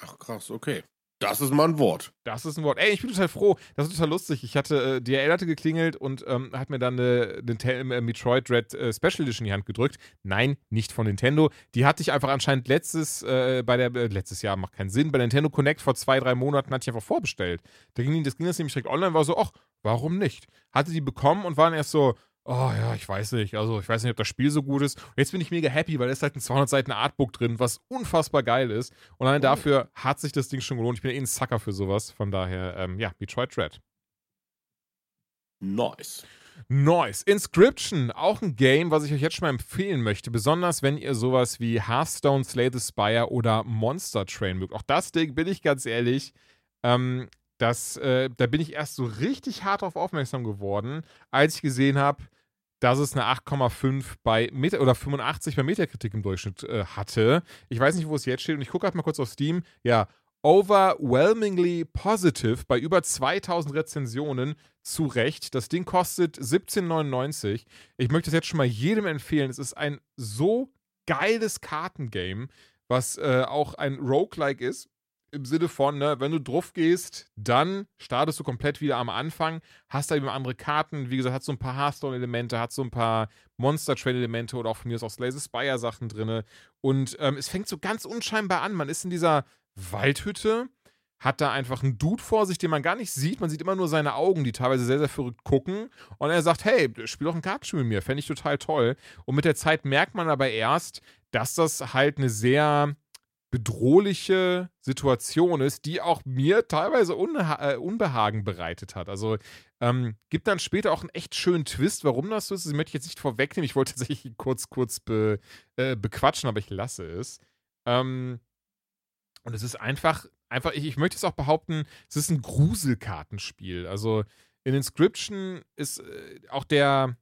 Ach krass, okay. Das ist mal ein Wort. Das ist ein Wort. Ey, ich bin total froh. Das ist total lustig. Ich hatte, äh, DRL hatte geklingelt und ähm, hat mir dann eine, eine äh, Metroid Red äh, Special Edition in die Hand gedrückt. Nein, nicht von Nintendo. Die hatte ich einfach anscheinend letztes, äh, bei der, äh, letztes Jahr, macht keinen Sinn, bei Nintendo Connect vor zwei, drei Monaten hatte ich einfach vorbestellt. Da ging das, ging das nämlich direkt online, war so, ach, warum nicht? Hatte die bekommen und waren erst so, oh ja, ich weiß nicht. Also, ich weiß nicht, ob das Spiel so gut ist. Und jetzt bin ich mega happy, weil da ist halt ein 200 Seiten Artbook drin, was unfassbar geil ist. Und allein oh. dafür hat sich das Ding schon gelohnt. Ich bin ja eh ein Sucker für sowas. Von daher, ähm, ja, Detroit Dread. Nice. Nice. Inscription, auch ein Game, was ich euch jetzt schon mal empfehlen möchte, besonders wenn ihr sowas wie Hearthstone, Slay the Spire oder Monster Train mögt. Auch das Ding, bin ich ganz ehrlich, ähm, das, äh, da bin ich erst so richtig hart darauf aufmerksam geworden, als ich gesehen habe, dass es eine 8,5 bei Meta oder 85 bei Metakritik im Durchschnitt äh, hatte. Ich weiß nicht, wo es jetzt steht und ich gucke halt mal kurz auf Steam. Ja, overwhelmingly positive bei über 2000 Rezensionen zu Recht. Das Ding kostet 17,99. Ich möchte es jetzt schon mal jedem empfehlen. Es ist ein so geiles Kartengame, was äh, auch ein Roguelike ist im Sinne von, ne, wenn du drauf gehst, dann startest du komplett wieder am Anfang, hast da eben andere Karten, wie gesagt, hat so ein paar Hearthstone-Elemente, hat so ein paar Monster-Train-Elemente oder auch von mir aus auch Slay Spire-Sachen drin. Und ähm, es fängt so ganz unscheinbar an. Man ist in dieser Waldhütte, hat da einfach einen Dude vor sich, den man gar nicht sieht. Man sieht immer nur seine Augen, die teilweise sehr, sehr verrückt gucken. Und er sagt, hey, spiel doch ein Kartenspiel mit mir. Fände ich total toll. Und mit der Zeit merkt man aber erst, dass das halt eine sehr bedrohliche Situation ist, die auch mir teilweise äh, Unbehagen bereitet hat. Also ähm, gibt dann später auch einen echt schönen Twist, warum das so ist. Das möchte ich jetzt nicht vorwegnehmen. Ich wollte tatsächlich kurz, kurz be, äh, bequatschen, aber ich lasse es. Ähm, und es ist einfach, einfach, ich, ich möchte es auch behaupten, es ist ein Gruselkartenspiel. Also in Inscription ist äh, auch der,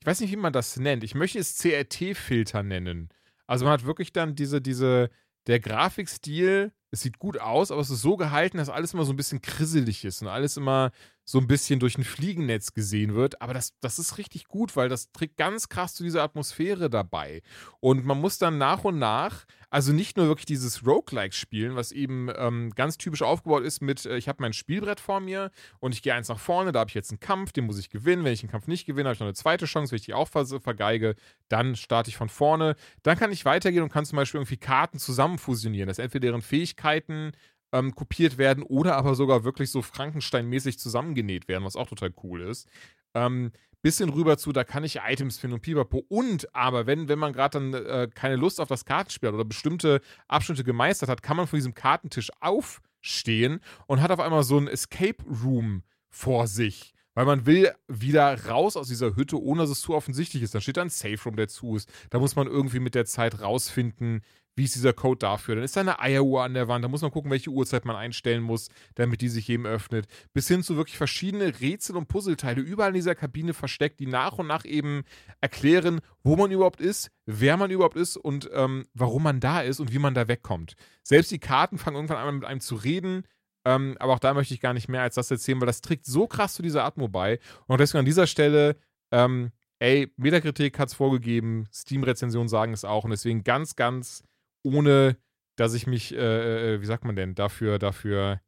ich weiß nicht, wie man das nennt. Ich möchte es CRT-Filter nennen. Also man hat wirklich dann diese, diese, der Grafikstil, es sieht gut aus, aber es ist so gehalten, dass alles immer so ein bisschen krisselig ist und alles immer so ein bisschen durch ein Fliegennetz gesehen wird. Aber das, das ist richtig gut, weil das trägt ganz krass zu dieser Atmosphäre dabei. Und man muss dann nach und nach, also nicht nur wirklich dieses Roguelike spielen, was eben ähm, ganz typisch aufgebaut ist mit, äh, ich habe mein Spielbrett vor mir und ich gehe eins nach vorne, da habe ich jetzt einen Kampf, den muss ich gewinnen. Wenn ich den Kampf nicht gewinne, habe ich noch eine zweite Chance. Wenn ich die auch ver vergeige, dann starte ich von vorne. Dann kann ich weitergehen und kann zum Beispiel irgendwie Karten zusammen fusionieren, dass entweder deren Fähigkeiten ähm, kopiert werden oder aber sogar wirklich so Frankenstein-mäßig zusammengenäht werden, was auch total cool ist. Ähm, bisschen rüber zu, da kann ich Items finden und pipapo. Und aber, wenn, wenn man gerade dann äh, keine Lust auf das Kartenspiel hat oder bestimmte Abschnitte gemeistert hat, kann man von diesem Kartentisch aufstehen und hat auf einmal so ein Escape Room vor sich. Weil man will wieder raus aus dieser Hütte, ohne dass es zu offensichtlich ist. Dann steht da ein Safe Room, der zu ist. Da muss man irgendwie mit der Zeit rausfinden, wie ist dieser Code dafür? Dann ist da eine Eieruhr an der Wand, da muss man gucken, welche Uhrzeit man einstellen muss, damit die sich jedem öffnet. Bis hin zu wirklich verschiedene Rätsel und Puzzleteile überall in dieser Kabine versteckt, die nach und nach eben erklären, wo man überhaupt ist, wer man überhaupt ist und ähm, warum man da ist und wie man da wegkommt. Selbst die Karten fangen irgendwann an mit einem zu reden. Ähm, aber auch da möchte ich gar nicht mehr als das erzählen, weil das trägt so krass zu dieser Atmo bei. Und deswegen an dieser Stelle ähm, ey, Metakritik hat es vorgegeben, Steam-Rezensionen sagen es auch und deswegen ganz, ganz ohne, dass ich mich, äh, äh, wie sagt man denn, dafür, dafür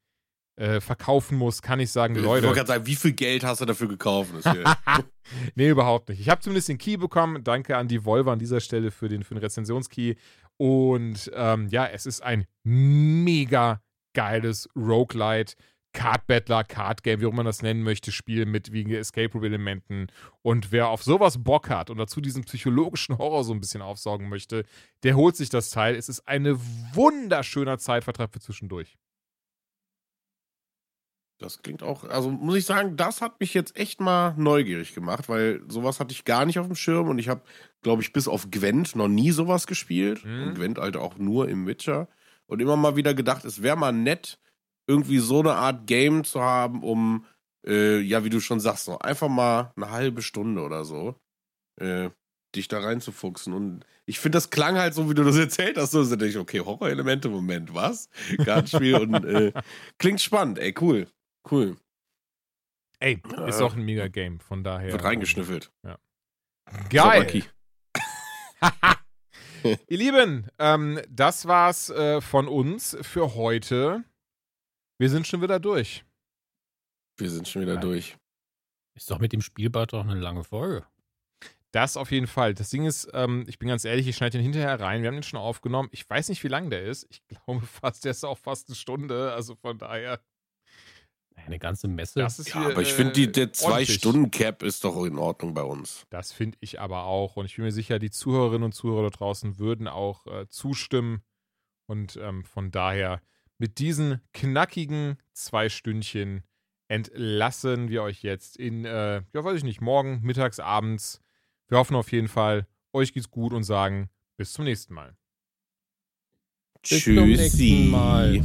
äh, verkaufen muss, kann ich sagen, Ich Leute. wollte gerade sagen, wie viel Geld hast du dafür gekauft? Nee, überhaupt nicht. Ich habe zumindest den Key bekommen. Danke an die Volvo an dieser Stelle für den, für den Rezensionskey. Und ähm, ja, es ist ein mega geiles Roguelite. Card Battler, Card Game, wie auch man das nennen möchte, Spiel mit wegen Escape Room Elementen. Und wer auf sowas Bock hat und dazu diesen psychologischen Horror so ein bisschen aufsaugen möchte, der holt sich das Teil. Es ist ein wunderschöner Zeitvertreib für zwischendurch. Das klingt auch, also muss ich sagen, das hat mich jetzt echt mal neugierig gemacht, weil sowas hatte ich gar nicht auf dem Schirm und ich habe, glaube ich, bis auf Gwent noch nie sowas gespielt. Mhm. Und Gwent halt auch nur im Witcher. Und immer mal wieder gedacht, es wäre mal nett, irgendwie so eine Art Game zu haben, um, äh, ja, wie du schon sagst, noch einfach mal eine halbe Stunde oder so, äh, dich da reinzufuchsen. Und ich finde, das klang halt so, wie du das erzählt hast. So, denke ich, okay, Horror-Elemente, Moment, was? Kartenspiel und äh, klingt spannend, ey, cool. Cool. Ey, ist Ja. auch ein mega Game, von daher. Wird reingeschnüffelt. Geil. Sabaki. Ihr Lieben, ähm, das war's äh, von uns für heute. Wir sind schon wieder durch. Wir sind schon wieder Nein. durch. Ist doch mit dem Spielbad doch eine lange Folge. Das auf jeden Fall. Das Ding ist, ähm, ich bin ganz ehrlich, ich schneide den hinterher rein. Wir haben den schon aufgenommen. Ich weiß nicht, wie lang der ist. Ich glaube fast, der ist auch fast eine Stunde. Also von daher. Eine ganze Messe. Das ist Ja, hier, aber ich äh, finde, der. Zwei-Stunden-Cap ist doch in Ordnung bei uns. Das finde ich aber auch. Und ich bin mir sicher, die Zuhörerinnen und Zuhörer da draußen würden auch äh, zustimmen. Und ähm, von daher, mit diesen knackigen zwei Stündchen entlassen wir euch jetzt in, äh, ja, weiß ich nicht, morgen, mittags, abends. Wir hoffen auf jeden Fall, euch geht's gut und sagen bis zum nächsten Mal. Bis zum nächsten Mal.